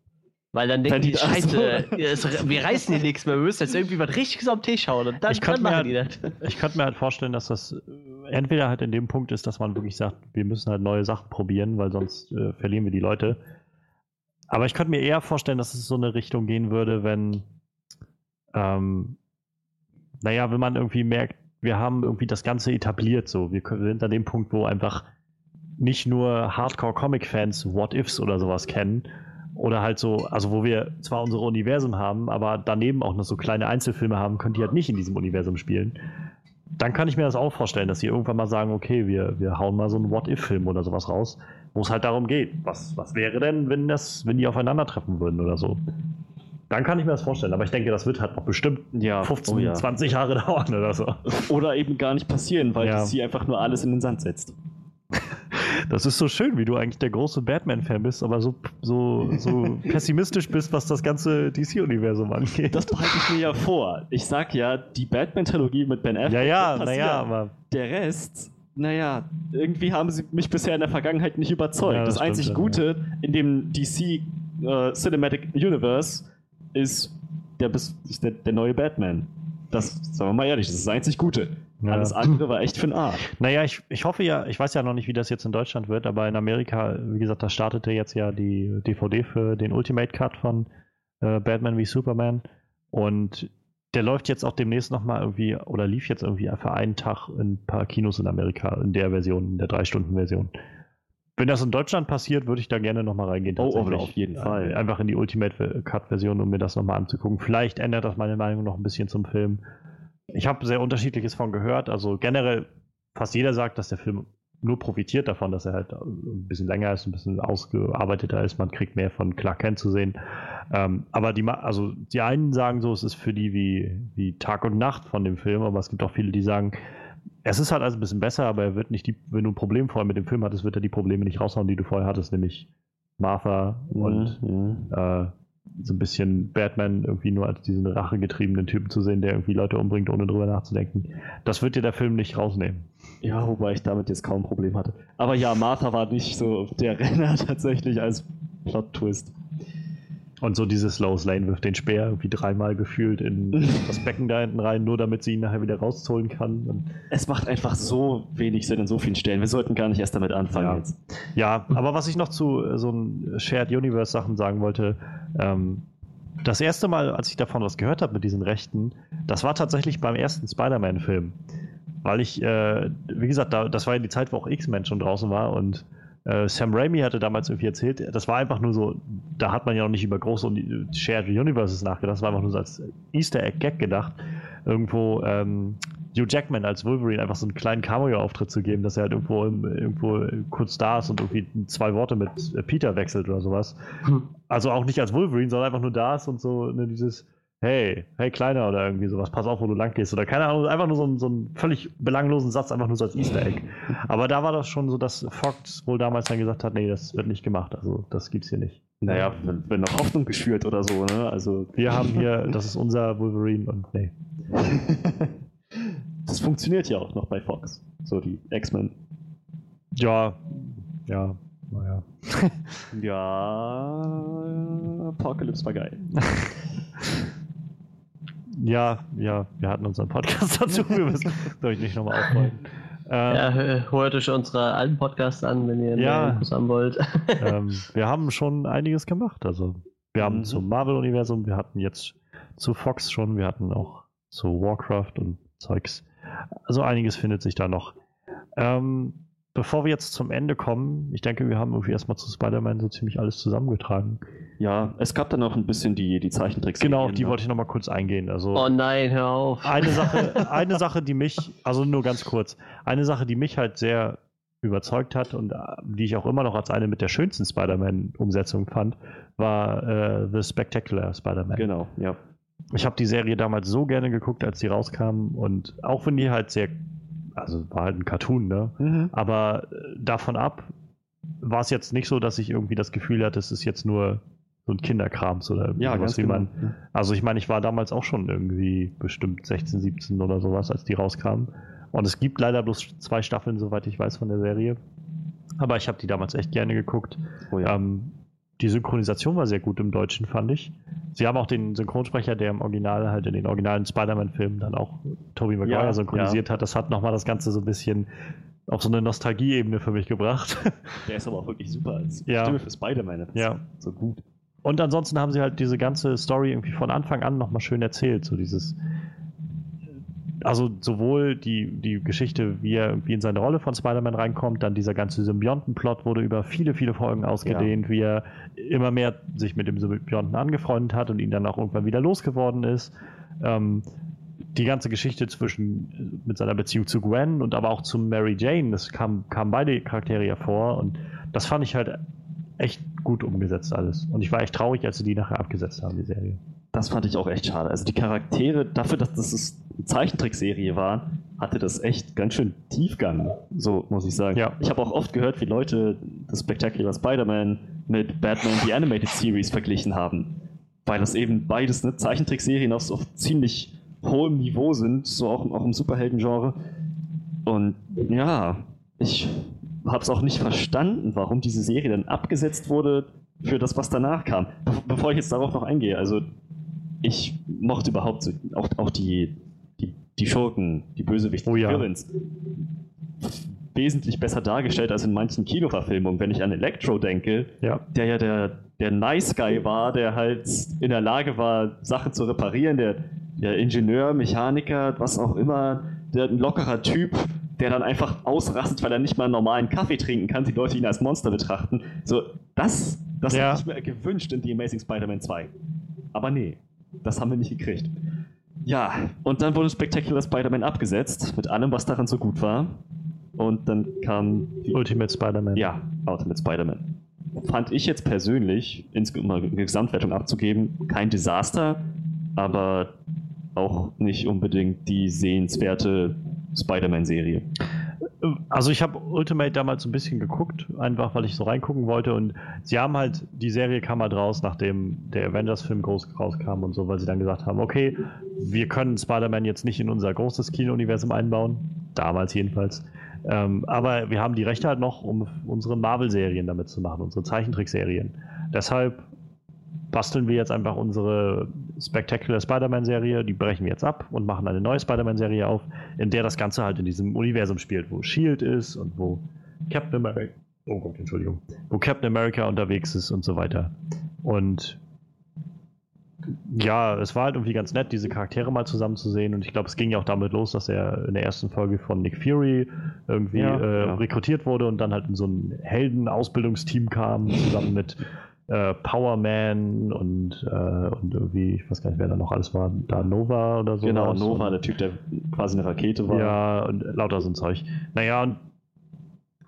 A: Weil dann denken die, Scheiße, es, wir reißen hier nichts mehr, wir müssen jetzt irgendwie was Richtiges am Tee schauen. Und dann,
C: Ich könnte
A: dann machen die das.
C: Ich könnte mir halt vorstellen, dass das äh, entweder halt in dem Punkt ist, dass man wirklich sagt, wir müssen halt neue Sachen probieren, weil sonst äh, verlieren wir die Leute. Aber ich könnte mir eher vorstellen, dass es so eine Richtung gehen würde, wenn, ähm, naja, wenn man irgendwie merkt, wir haben irgendwie das Ganze etabliert, so. Wir sind an dem Punkt, wo einfach nicht nur Hardcore-Comic-Fans What-Ifs oder sowas kennen. Oder halt so, also wo wir zwar unsere Universum haben, aber daneben auch noch so kleine Einzelfilme haben, können die halt nicht in diesem Universum spielen. Dann kann ich mir das auch vorstellen, dass sie irgendwann mal sagen, okay, wir, wir hauen mal so einen What-If-Film oder sowas raus, wo es halt darum geht, was, was wäre denn, wenn das, wenn die aufeinandertreffen würden oder so. Dann kann ich mir das vorstellen, aber ich denke, das wird halt noch bestimmt
B: ja,
C: 15,
B: oh ja.
C: 20 Jahre dauern oder so.
B: Oder eben gar nicht passieren, weil
C: Ja.
B: DC einfach nur alles in den Sand setzt.
C: Das ist so schön, wie du eigentlich der große Batman-Fan bist, aber so, so, so pessimistisch bist, was das ganze DC-Universum angeht.
B: Das behalte ich mir ja vor. Ich sag ja, die Batman-Trilogie mit Ben Affleck
C: ja, ja, naja, aber
B: Der Rest, naja, irgendwie haben sie mich bisher in der Vergangenheit nicht überzeugt.
C: Ja, das
B: das einzig
C: stimmt, ja.
B: Gute in dem DC äh, Cinematic Universe ist der, ist der, der neue Batman. Das, sagen wir mal ehrlich, das ist das einzig Gute.
C: Ja.
B: Alles andere war echt für den Arsch.
C: Naja, ich, ich hoffe ja, ich weiß ja noch nicht, wie das jetzt in Deutschland wird, aber in Amerika, wie gesagt, da startete jetzt ja die DVD für den Ultimate Cut von äh, Batman wie Superman und der läuft jetzt auch demnächst nochmal irgendwie, oder lief jetzt irgendwie für einen Tag in ein paar Kinos in Amerika, in der Version, in der 3-Stunden-Version. Wenn das in Deutschland passiert, würde ich da gerne nochmal reingehen.
B: Oh, oh, auf jeden Fall.
C: Äh, Einfach in die Ultimate Cut-Version, um mir das nochmal anzugucken. Vielleicht ändert das meine Meinung noch ein bisschen zum Film. Ich habe sehr unterschiedliches von gehört. Also generell, fast jeder sagt, dass der Film nur profitiert davon, dass er halt ein bisschen länger ist, ein bisschen ausgearbeiteter ist. Man kriegt mehr von Clark Kent zu sehen. Ähm, aber die, also die einen sagen so, es ist für die wie, wie Tag und Nacht von dem Film, aber es gibt auch viele, die sagen, es ist halt also ein bisschen besser, aber er wird nicht die, wenn du ein Problem vorher mit dem Film hattest, wird er die Probleme nicht raushauen, die du vorher hattest, nämlich Martha und
B: Mhm.
C: äh, so ein bisschen Batman irgendwie nur als diesen rachegetriebenen Typen zu sehen, der irgendwie Leute umbringt, ohne drüber nachzudenken. Das wird dir der Film nicht rausnehmen.
B: Ja, wobei ich damit jetzt kaum ein Problem hatte. Aber ja, Martha war nicht so der Renner tatsächlich als Plot-Twist.
C: Und so dieses Lois Lane wirft den Speer irgendwie dreimal gefühlt in das Becken da hinten rein, nur damit sie ihn nachher wieder rausholen kann. Und
B: Es macht einfach so wenig Sinn an so vielen Stellen. Wir sollten gar nicht erst damit anfangen
C: Ja.
B: jetzt.
C: Ja, aber was ich noch zu äh, so ein Shared Universe Sachen sagen wollte, ähm, das erste Mal, als ich davon was gehört habe mit diesen Rechten, das war tatsächlich beim ersten Spider-Man-Film. Weil ich, äh, wie gesagt, da, das war ja die Zeit, wo auch X-Men schon draußen war und äh, Sam Raimi hatte damals irgendwie erzählt, das war einfach nur so, da hat man ja noch nicht über große Uni Shared Universes nachgedacht, das war einfach nur so als Easter Egg-Gag gedacht, irgendwo ähm, Hugh Jackman als Wolverine einfach so einen kleinen Cameo-Auftritt zu geben, dass er halt irgendwo, irgendwo kurz da ist und irgendwie zwei Worte mit Peter wechselt oder sowas. Also auch nicht als Wolverine, sondern einfach nur da ist und so ne, dieses Hey, hey Kleiner oder irgendwie sowas, pass auf, wo du lang gehst. Oder keine Ahnung, einfach nur so einen, so einen völlig belanglosen Satz, einfach nur so als Easter Egg. Aber da war das schon so, dass Fox wohl damals dann gesagt hat, nee, das wird nicht gemacht. Also das gibt's hier nicht.
B: Naja, wenn, wenn noch Hoffnung geschürt oder so, ne? Also,
C: Wir haben hier, das ist unser Wolverine und nee.
B: das funktioniert ja auch noch bei Fox. So die X-Men.
C: Ja, ja, naja.
B: Ja, Apocalypse war geil.
C: Ja, ja, wir hatten unseren Podcast dazu. Wir müssen soll ich nicht nochmal aufrollen. Ähm,
A: Ja, hört euch unsere alten Podcasts an, wenn ihr
C: Ja.
A: mehr Infos haben wollt.
C: ähm, wir haben schon einiges gemacht. Also wir haben
B: Mhm.
C: zum Marvel-Universum, wir hatten jetzt zu Fox schon, wir hatten auch zu Warcraft und Zeugs. Also einiges findet sich da noch. Ähm, bevor wir jetzt zum Ende kommen, ich denke, wir haben irgendwie erstmal zu Spider-Man so ziemlich alles zusammengetragen.
B: Ja, es gab dann noch ein bisschen die, die Zeichentricks.
C: Genau, auf die wollte ich nochmal kurz eingehen. Also
A: oh nein, hör auf.
C: eine Sache, eine Sache, die mich, also nur ganz kurz, eine Sache, die mich halt sehr überzeugt hat und äh, die ich auch immer noch als eine mit der schönsten Spider-Man-Umsetzung fand, war äh, The Spectacular Spider-Man.
B: Genau, ja.
C: Ich habe die Serie damals so gerne geguckt, als die rauskam und auch wenn die halt sehr, also war halt ein Cartoon, ne? Aber äh, davon ab war es jetzt nicht so, dass ich irgendwie das Gefühl hatte, es ist jetzt nur so ein Kinderkrams oder
B: Ja,
C: sowas, wie
B: genau.
C: man also ich meine, ich war damals auch schon irgendwie bestimmt 16, 17 oder sowas, als die rauskamen. Und es gibt leider bloß zwei Staffeln, soweit ich weiß, von der Serie. Aber ich habe die damals echt gerne geguckt.
B: Oh ja.
C: Ähm, die Synchronisation war sehr gut im Deutschen, fand ich. Sie haben auch den Synchronsprecher, der im Original halt in den originalen Spider-Man-Filmen dann auch Tobey Maguire
B: Ja,
C: synchronisiert hat. Das hat nochmal das Ganze so ein bisschen auf so eine Nostalgie-Ebene für mich gebracht.
B: Der ist aber auch wirklich super als
C: Ja.
B: Stimme für Spider-Man.
C: Ja.
B: So gut.
C: Und ansonsten haben sie halt diese ganze Story irgendwie von Anfang an nochmal schön erzählt. So dieses. Also sowohl die, die Geschichte, wie er irgendwie in seine Rolle von Spider-Man reinkommt, dann dieser ganze Symbionten-Plot wurde über viele, viele Folgen ausgedehnt, wie er immer mehr sich mit dem Symbionten angefreundet hat und ihn dann auch irgendwann wieder losgeworden ist. Ähm, die ganze Geschichte zwischen mit seiner Beziehung zu Gwen und aber auch zu Mary Jane, das kam, kamen beide Charaktere ja vor und das fand ich halt echt gut umgesetzt alles. Und ich war echt traurig, als sie die nachher abgesetzt haben, die Serie.
B: Das fand ich auch echt schade. Also die Charaktere, dafür, dass das eine Zeichentrickserie war, hatte das echt ganz schön Tiefgang, so muss ich sagen.
C: Ja.
B: Ich habe auch oft gehört, wie Leute das Spectacular Spider-Man mit Batman The Animated Series verglichen haben. Weil das eben beides ne, Zeichentrickserien auf, auf ziemlich hohem Niveau sind, so auch, auch im Superhelden-Genre. Und ja, ich habe es auch nicht verstanden, warum diese Serie dann abgesetzt wurde für das, was danach kam. Be bevor ich jetzt darauf noch eingehe, also ich mochte überhaupt auch, auch die, die, Schurken, die Bösewichte,
C: Oh
B: die. Villains, wesentlich besser dargestellt als in manchen Kinoverfilmungen. Wenn ich an Electro denke,
C: Ja.
B: der ja der, der Nice Guy war, der halt in der Lage war, Sachen zu reparieren, der, der Ingenieur, Mechaniker, was auch immer, der ein lockerer Typ, der dann einfach ausrastet, weil er nicht mal einen normalen Kaffee trinken kann, die Leute ihn als Monster betrachten. So, das, das
C: Ja.
B: hätte ich mir gewünscht in The Amazing Spider-Man 2. Aber nee, das haben wir nicht gekriegt. Ja, und dann wurde Spectacular Spider-Man abgesetzt, mit allem, was daran so gut war. Und dann kam die
C: Ultimate Spider-Man.
B: ja, Ultimate Spider-Man. Fand ich jetzt persönlich, um mal eine Gesamtwertung abzugeben, kein Desaster, aber auch nicht unbedingt die sehenswerte Spider-Man-Serie.
C: Also ich habe Ultimate damals ein bisschen geguckt, einfach weil ich so reingucken wollte. Und sie haben halt, die Serie kam halt raus, nachdem der Avengers-Film groß rauskam und so, weil sie dann gesagt haben, okay, wir können Spider-Man jetzt nicht in unser großes Kino-Universum einbauen, damals jedenfalls, ähm, aber wir haben die Rechte halt noch, um unsere Marvel-Serien damit zu machen, unsere Zeichentrickserien. Deshalb basteln wir jetzt einfach unsere Spectacular Spider-Man-Serie, die brechen wir jetzt ab und machen eine neue Spider-Man-Serie auf, in der das Ganze halt in diesem Universum spielt, wo Shield ist und wo Captain America, oh Gott, Entschuldigung, wo Captain America unterwegs ist und so weiter. Und ja, es war halt irgendwie ganz nett, diese Charaktere mal zusammen zu sehen. Und ich glaube, es ging ja auch damit los, dass er in der ersten Folge von Nick Fury irgendwie
B: Ja,
C: äh,
B: ja.
C: rekrutiert wurde und dann halt in so ein Helden-Ausbildungsteam kam, zusammen mit äh, Power Man und, äh, und irgendwie, ich weiß gar nicht, wer da noch alles war, da Nova oder so.
B: genau, Nova, der Typ, der quasi eine Rakete war.
C: Ja, und lauter so ein Zeug. Naja, und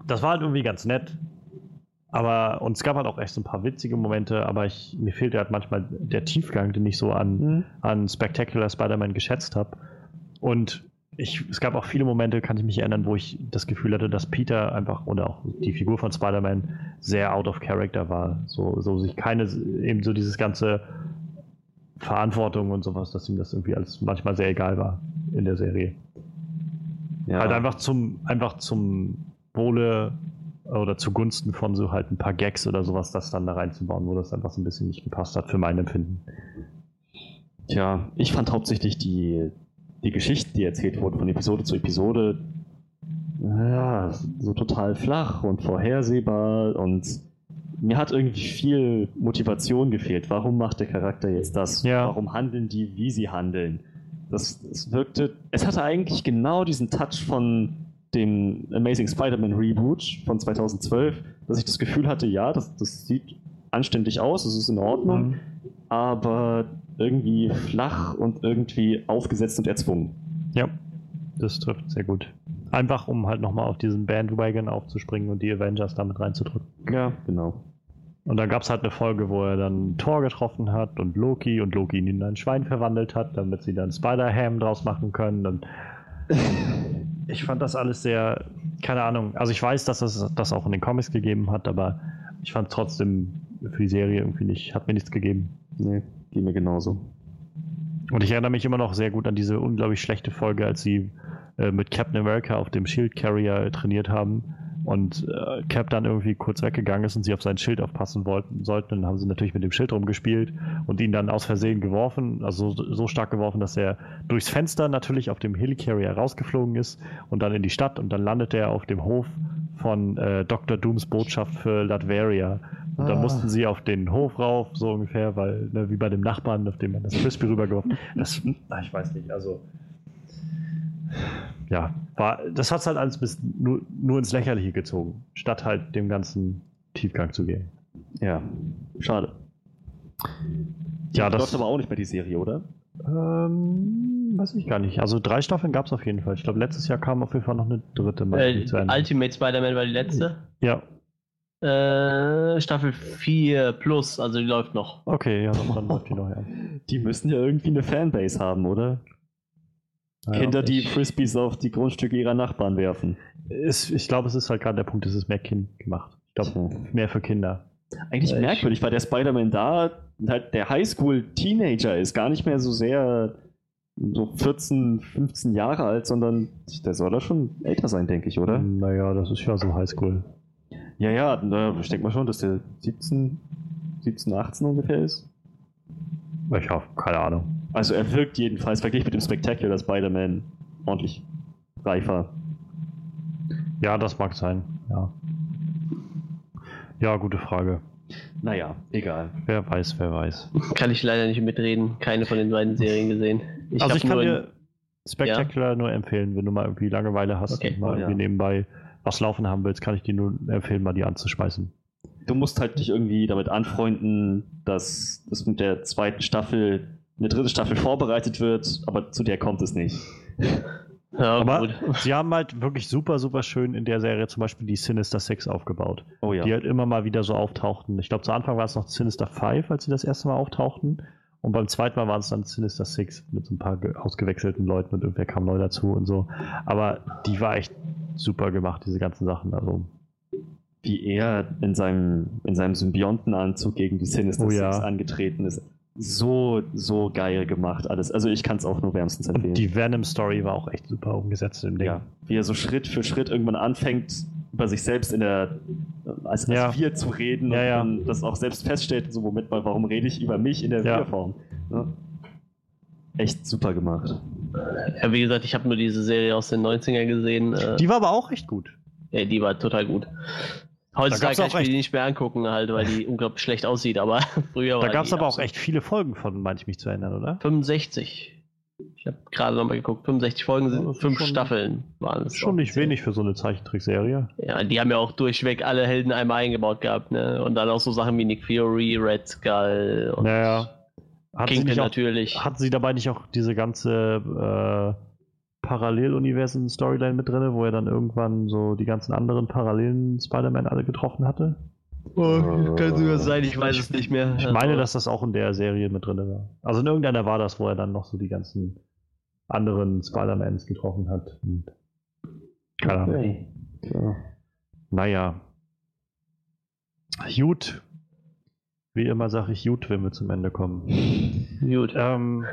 C: das war halt irgendwie ganz nett. Aber, und es gab halt auch echt so ein paar witzige Momente, aber ich, mir fehlte halt manchmal der Tiefgang, den ich so an,
B: Mhm.
C: an Spectacular Spider-Man geschätzt habe. Und ich, es gab auch viele Momente, kann ich mich erinnern, wo ich das Gefühl hatte, dass Peter einfach oder auch die Figur von Spider-Man sehr out of character war. So, so sich keine, eben so dieses ganze Verantwortung und sowas, dass ihm das irgendwie alles manchmal sehr egal war in der Serie.
B: Ja.
C: Halt einfach zum, einfach zum Wohle oder zugunsten von so halt ein paar Gags oder sowas, das dann da reinzubauen, wo das einfach so ein bisschen nicht gepasst hat für mein Empfinden.
B: Tja, ich fand hauptsächlich die, die Geschichten, die erzählt wurden von Episode zu Episode, ja, so total flach und vorhersehbar und mir hat irgendwie viel Motivation gefehlt. Warum macht der Charakter jetzt das?
C: Ja.
B: Warum handeln die, wie sie handeln? Das, das wirkte, es hatte eigentlich genau diesen Touch von dem Amazing Spider-Man Reboot von 2012, dass ich das Gefühl hatte, ja, das, das sieht anständig aus, es ist in Ordnung,
C: Mhm.
B: aber irgendwie flach und irgendwie aufgesetzt und erzwungen.
C: Ja, das trifft sehr gut. Einfach, um halt nochmal auf diesen Bandwagon aufzuspringen und die Avengers damit reinzudrücken.
B: Ja, genau.
C: Und dann gab es halt eine Folge, wo er dann Thor getroffen hat und Loki und Loki ihn in ein Schwein verwandelt hat, damit sie dann Spider-Ham draus machen können. Und ich fand das alles sehr, keine Ahnung, also ich weiß, dass es das auch in den Comics gegeben hat, aber ich fand trotzdem für die Serie irgendwie nicht, hat mir nichts gegeben.
B: Nee, ging mir genauso.
C: Und ich erinnere mich immer noch sehr gut an diese unglaublich schlechte Folge, als sie äh, mit Captain America auf dem Shield Carrier äh, trainiert haben und äh, Cap dann irgendwie kurz weggegangen ist und sie auf sein Schild aufpassen wollten, sollten. Dann haben sie natürlich mit dem Schild rumgespielt und ihn dann aus Versehen geworfen, also so, so stark geworfen, dass er durchs Fenster natürlich auf dem Helicarrier rausgeflogen ist und dann in die Stadt und dann landete er auf dem Hof von äh, Dr. Dooms Botschaft für Latveria. Und da
B: Ah.
C: mussten sie auf den Hof rauf, so ungefähr, weil, ne, wie bei dem Nachbarn, auf dem man das Frisbee rübergeworfen das, na, Ich weiß nicht, also. Ja, war, das hat es halt alles bis nur, nur ins Lächerliche gezogen, statt halt dem ganzen Tiefgang zu gehen.
B: Ja, schade.
C: Ja, das-
B: läuft aber auch nicht mehr die Serie, oder?
C: Ähm, weiß ich gar nicht. Also drei Staffeln gab es auf jeden Fall. Ich glaube, letztes Jahr kam auf jeden Fall noch eine dritte mal
A: Äh,
C: zu Ende.
A: Ultimate Spider-Man war die letzte.
C: Ja,
A: Äh, Staffel 4 plus, also die läuft noch.
C: okay, ja, dann läuft die noch, ja.
B: Die müssen ja irgendwie eine Fanbase haben, oder?
C: Ja,
B: Kinder, die Frisbees auf die Grundstücke ihrer Nachbarn werfen.
C: Ist, ich glaube, es ist halt gerade der Punkt, es ist mehr Kind gemacht. Ich glaube, mehr für Kinder.
B: Eigentlich
A: Äh,
B: merkwürdig, weil der Spider-Man da halt der Highschool-Teenager ist, gar nicht mehr so sehr so 14, 15 Jahre alt, sondern der soll da schon älter sein, denke ich, oder?
C: Naja, das ist ja so Highschool.
B: Ja, ja, na, ich denke mal schon, dass der 17, 17, 18 ungefähr ist.
C: Ich habe keine Ahnung.
B: Also er wirkt jedenfalls verglichen mit dem Spectacular Spider-Man ordentlich reifer.
C: Ja, das mag sein. Ja. Ja, gute Frage.
B: Naja, egal.
C: Wer weiß, wer weiß.
A: Kann ich leider nicht mitreden. Keine von den beiden Serien gesehen. Ich
C: also
A: hab
C: ich kann
A: nur
C: dir Spectacular nur empfehlen, wenn du mal irgendwie Langeweile hast
A: Okay.
C: und mal
B: Oh,
C: irgendwie
B: ja.
C: nebenbei was laufen haben willst, kann ich dir nur empfehlen, mal die anzuschmeißen.
B: Du musst halt dich irgendwie damit anfreunden, dass das mit der zweiten Staffel, eine dritte Staffel vorbereitet wird, aber zu der kommt es nicht.
A: ja,
C: Aber
A: gut.
C: sie haben halt wirklich super, super schön in der Serie zum Beispiel die Sinister Six aufgebaut.
B: Oh ja.
C: die halt immer mal wieder so auftauchten. Ich glaube, zu Anfang war es noch Sinister 5, als sie das erste Mal auftauchten. Und beim zweiten Mal waren es dann Sinister 6 mit so ein paar ge- ausgewechselten Leuten und irgendwer kam neu dazu und so. Aber die war echt super gemacht, diese ganzen Sachen. Also,
B: Wie er in seinem, in seinem Symbiontenanzug gegen die Sinister
C: Oh
B: Six
C: ja.
B: angetreten ist. So, so geil gemacht alles. Also ich kann es auch nur wärmstens empfehlen.
C: und die Venom-Story war auch echt super umgesetzt im Ding.
B: ja, wie er so Schritt für Schritt irgendwann anfängt, über sich selbst in der als, als
C: Ja.
B: Wir zu reden
C: Ja,
B: und
C: ja.
B: das auch selbst feststellt, so Moment mal, warum rede ich über mich in der. Wir-Form? Ne? Echt super gemacht.
A: Ja, wie gesagt, ich habe nur diese Serie aus den 90ern gesehen. Äh,
C: Die war aber auch echt gut.
A: ja, die war total gut. Heutzutage kann ich mir die nicht mehr angucken, halt, weil die unglaublich schlecht aussieht, aber früher war
C: Da gab es aber auch echt viele Folgen von, meine ich mich zu erinnern, oder?
A: 65. Ich habe gerade nochmal geguckt. 65 Folgen sind
C: ist
A: fünf
C: schon-
A: Staffeln waren es.
C: Schon nicht wenig für so eine Zeichentrickserie.
A: Ja, die haben ja auch durchweg alle Helden einmal eingebaut gehabt, ne? Und dann auch so Sachen wie Nick Fury, Red Skull und
C: Naja. Hat sie,
A: Kingpin
C: nicht auch,
A: natürlich.
C: hatten sie dabei nicht auch diese ganze äh, Paralleluniversen-Storyline mit drin, wo er dann irgendwann so die ganzen anderen parallelen Spider-Man alle getroffen hatte?
A: Oh, kann sogar sein, ich weiß es nicht mehr.
C: Ich meine, dass das auch in der Serie mit drin war. Also in irgendeiner war das, wo er dann noch so die ganzen anderen Spider-Mans getroffen hat. Und keine Ahnung.
A: Okay.
B: Ja.
C: Naja. Gut. Wie immer sage ich gut, wenn wir zum Ende kommen.
A: Gut.
C: Ähm,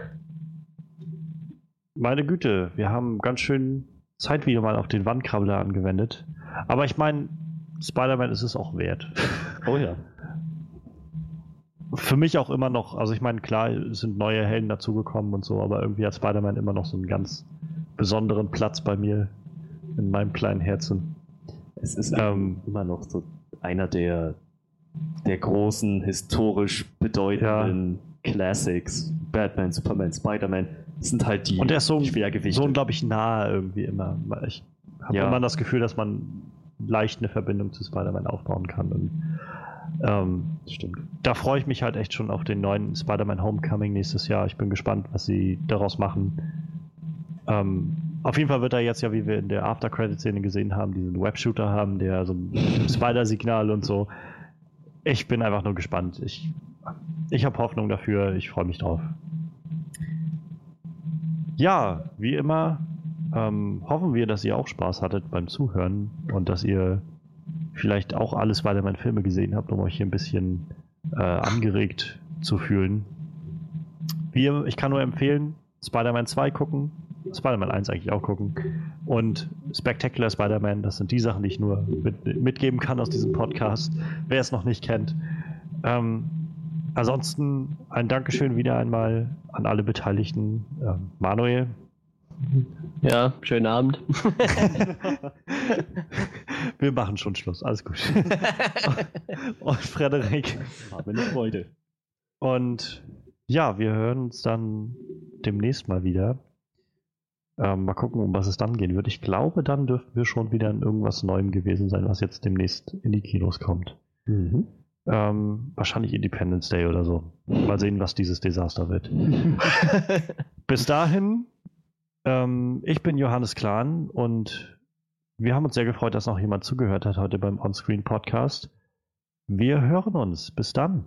C: meine Güte, wir haben ganz schön Zeit wieder mal auf den Wandkrabbler angewendet. Aber ich meine, Spider-Man ist es auch wert.
B: Oh ja.
C: Für mich auch immer noch, also ich meine, klar, es sind neue Helden dazugekommen und so, aber irgendwie hat Spider-Man immer noch so einen ganz besonderen Platz bei mir in meinem kleinen Herzen.
B: Es ist ähm, immer noch so einer der, der großen, historisch bedeutenden ja. Classics. Batman, Superman, Spider-Man sind halt die
C: Und er ist so, so unglaublich nah irgendwie immer. Ich habe ja. immer das Gefühl, dass man leicht eine Verbindung zu Spider-Man aufbauen kann. Und, ähm, Stimmt. Da freue ich mich halt echt schon auf den neuen Spider-Man Homecoming nächstes Jahr. Ich bin gespannt, was sie daraus machen. Ähm, auf jeden Fall wird er jetzt ja, wie wir in der After-Credit-Szene gesehen haben, diesen Web-Shooter haben, der so ein Spider-Signal und so. Ich bin einfach nur gespannt. Ich, ich habe Hoffnung dafür. Ich freue mich drauf. Ja, wie immer ähm, hoffen wir, dass ihr auch Spaß hattet beim Zuhören und dass ihr vielleicht auch alles meine Filme gesehen habt, um euch hier ein bisschen äh, angeregt zu fühlen. Wir, ich kann nur empfehlen, Spider-Man 2 gucken, Spider-Man 1 eigentlich auch gucken und Spectacular Spider-Man, das sind die Sachen, die ich nur mit, mitgeben kann aus diesem Podcast, wer es noch nicht kennt. Ähm, ansonsten ein Dankeschön wieder einmal an alle Beteiligten. Ähm, Manuel,
A: ja, schönen Abend.
C: Wir machen schon Schluss, alles gut. Und Frederik.
B: Habe eine Freude.
C: Und ja, wir hören uns dann demnächst mal wieder. Ähm, mal gucken, um was es dann gehen wird. Ich glaube, dann dürften wir schon wieder in irgendwas Neuem gewesen sein, was jetzt demnächst in die Kinos kommt. Mhm. Ähm, wahrscheinlich Independence Day oder so. Mal sehen, was dieses Desaster wird. Bis dahin ähm, ich bin Johannes Klahn und wir haben uns sehr gefreut, dass noch jemand zugehört hat heute beim Onscreen Podcast. Wir hören uns. Bis dann.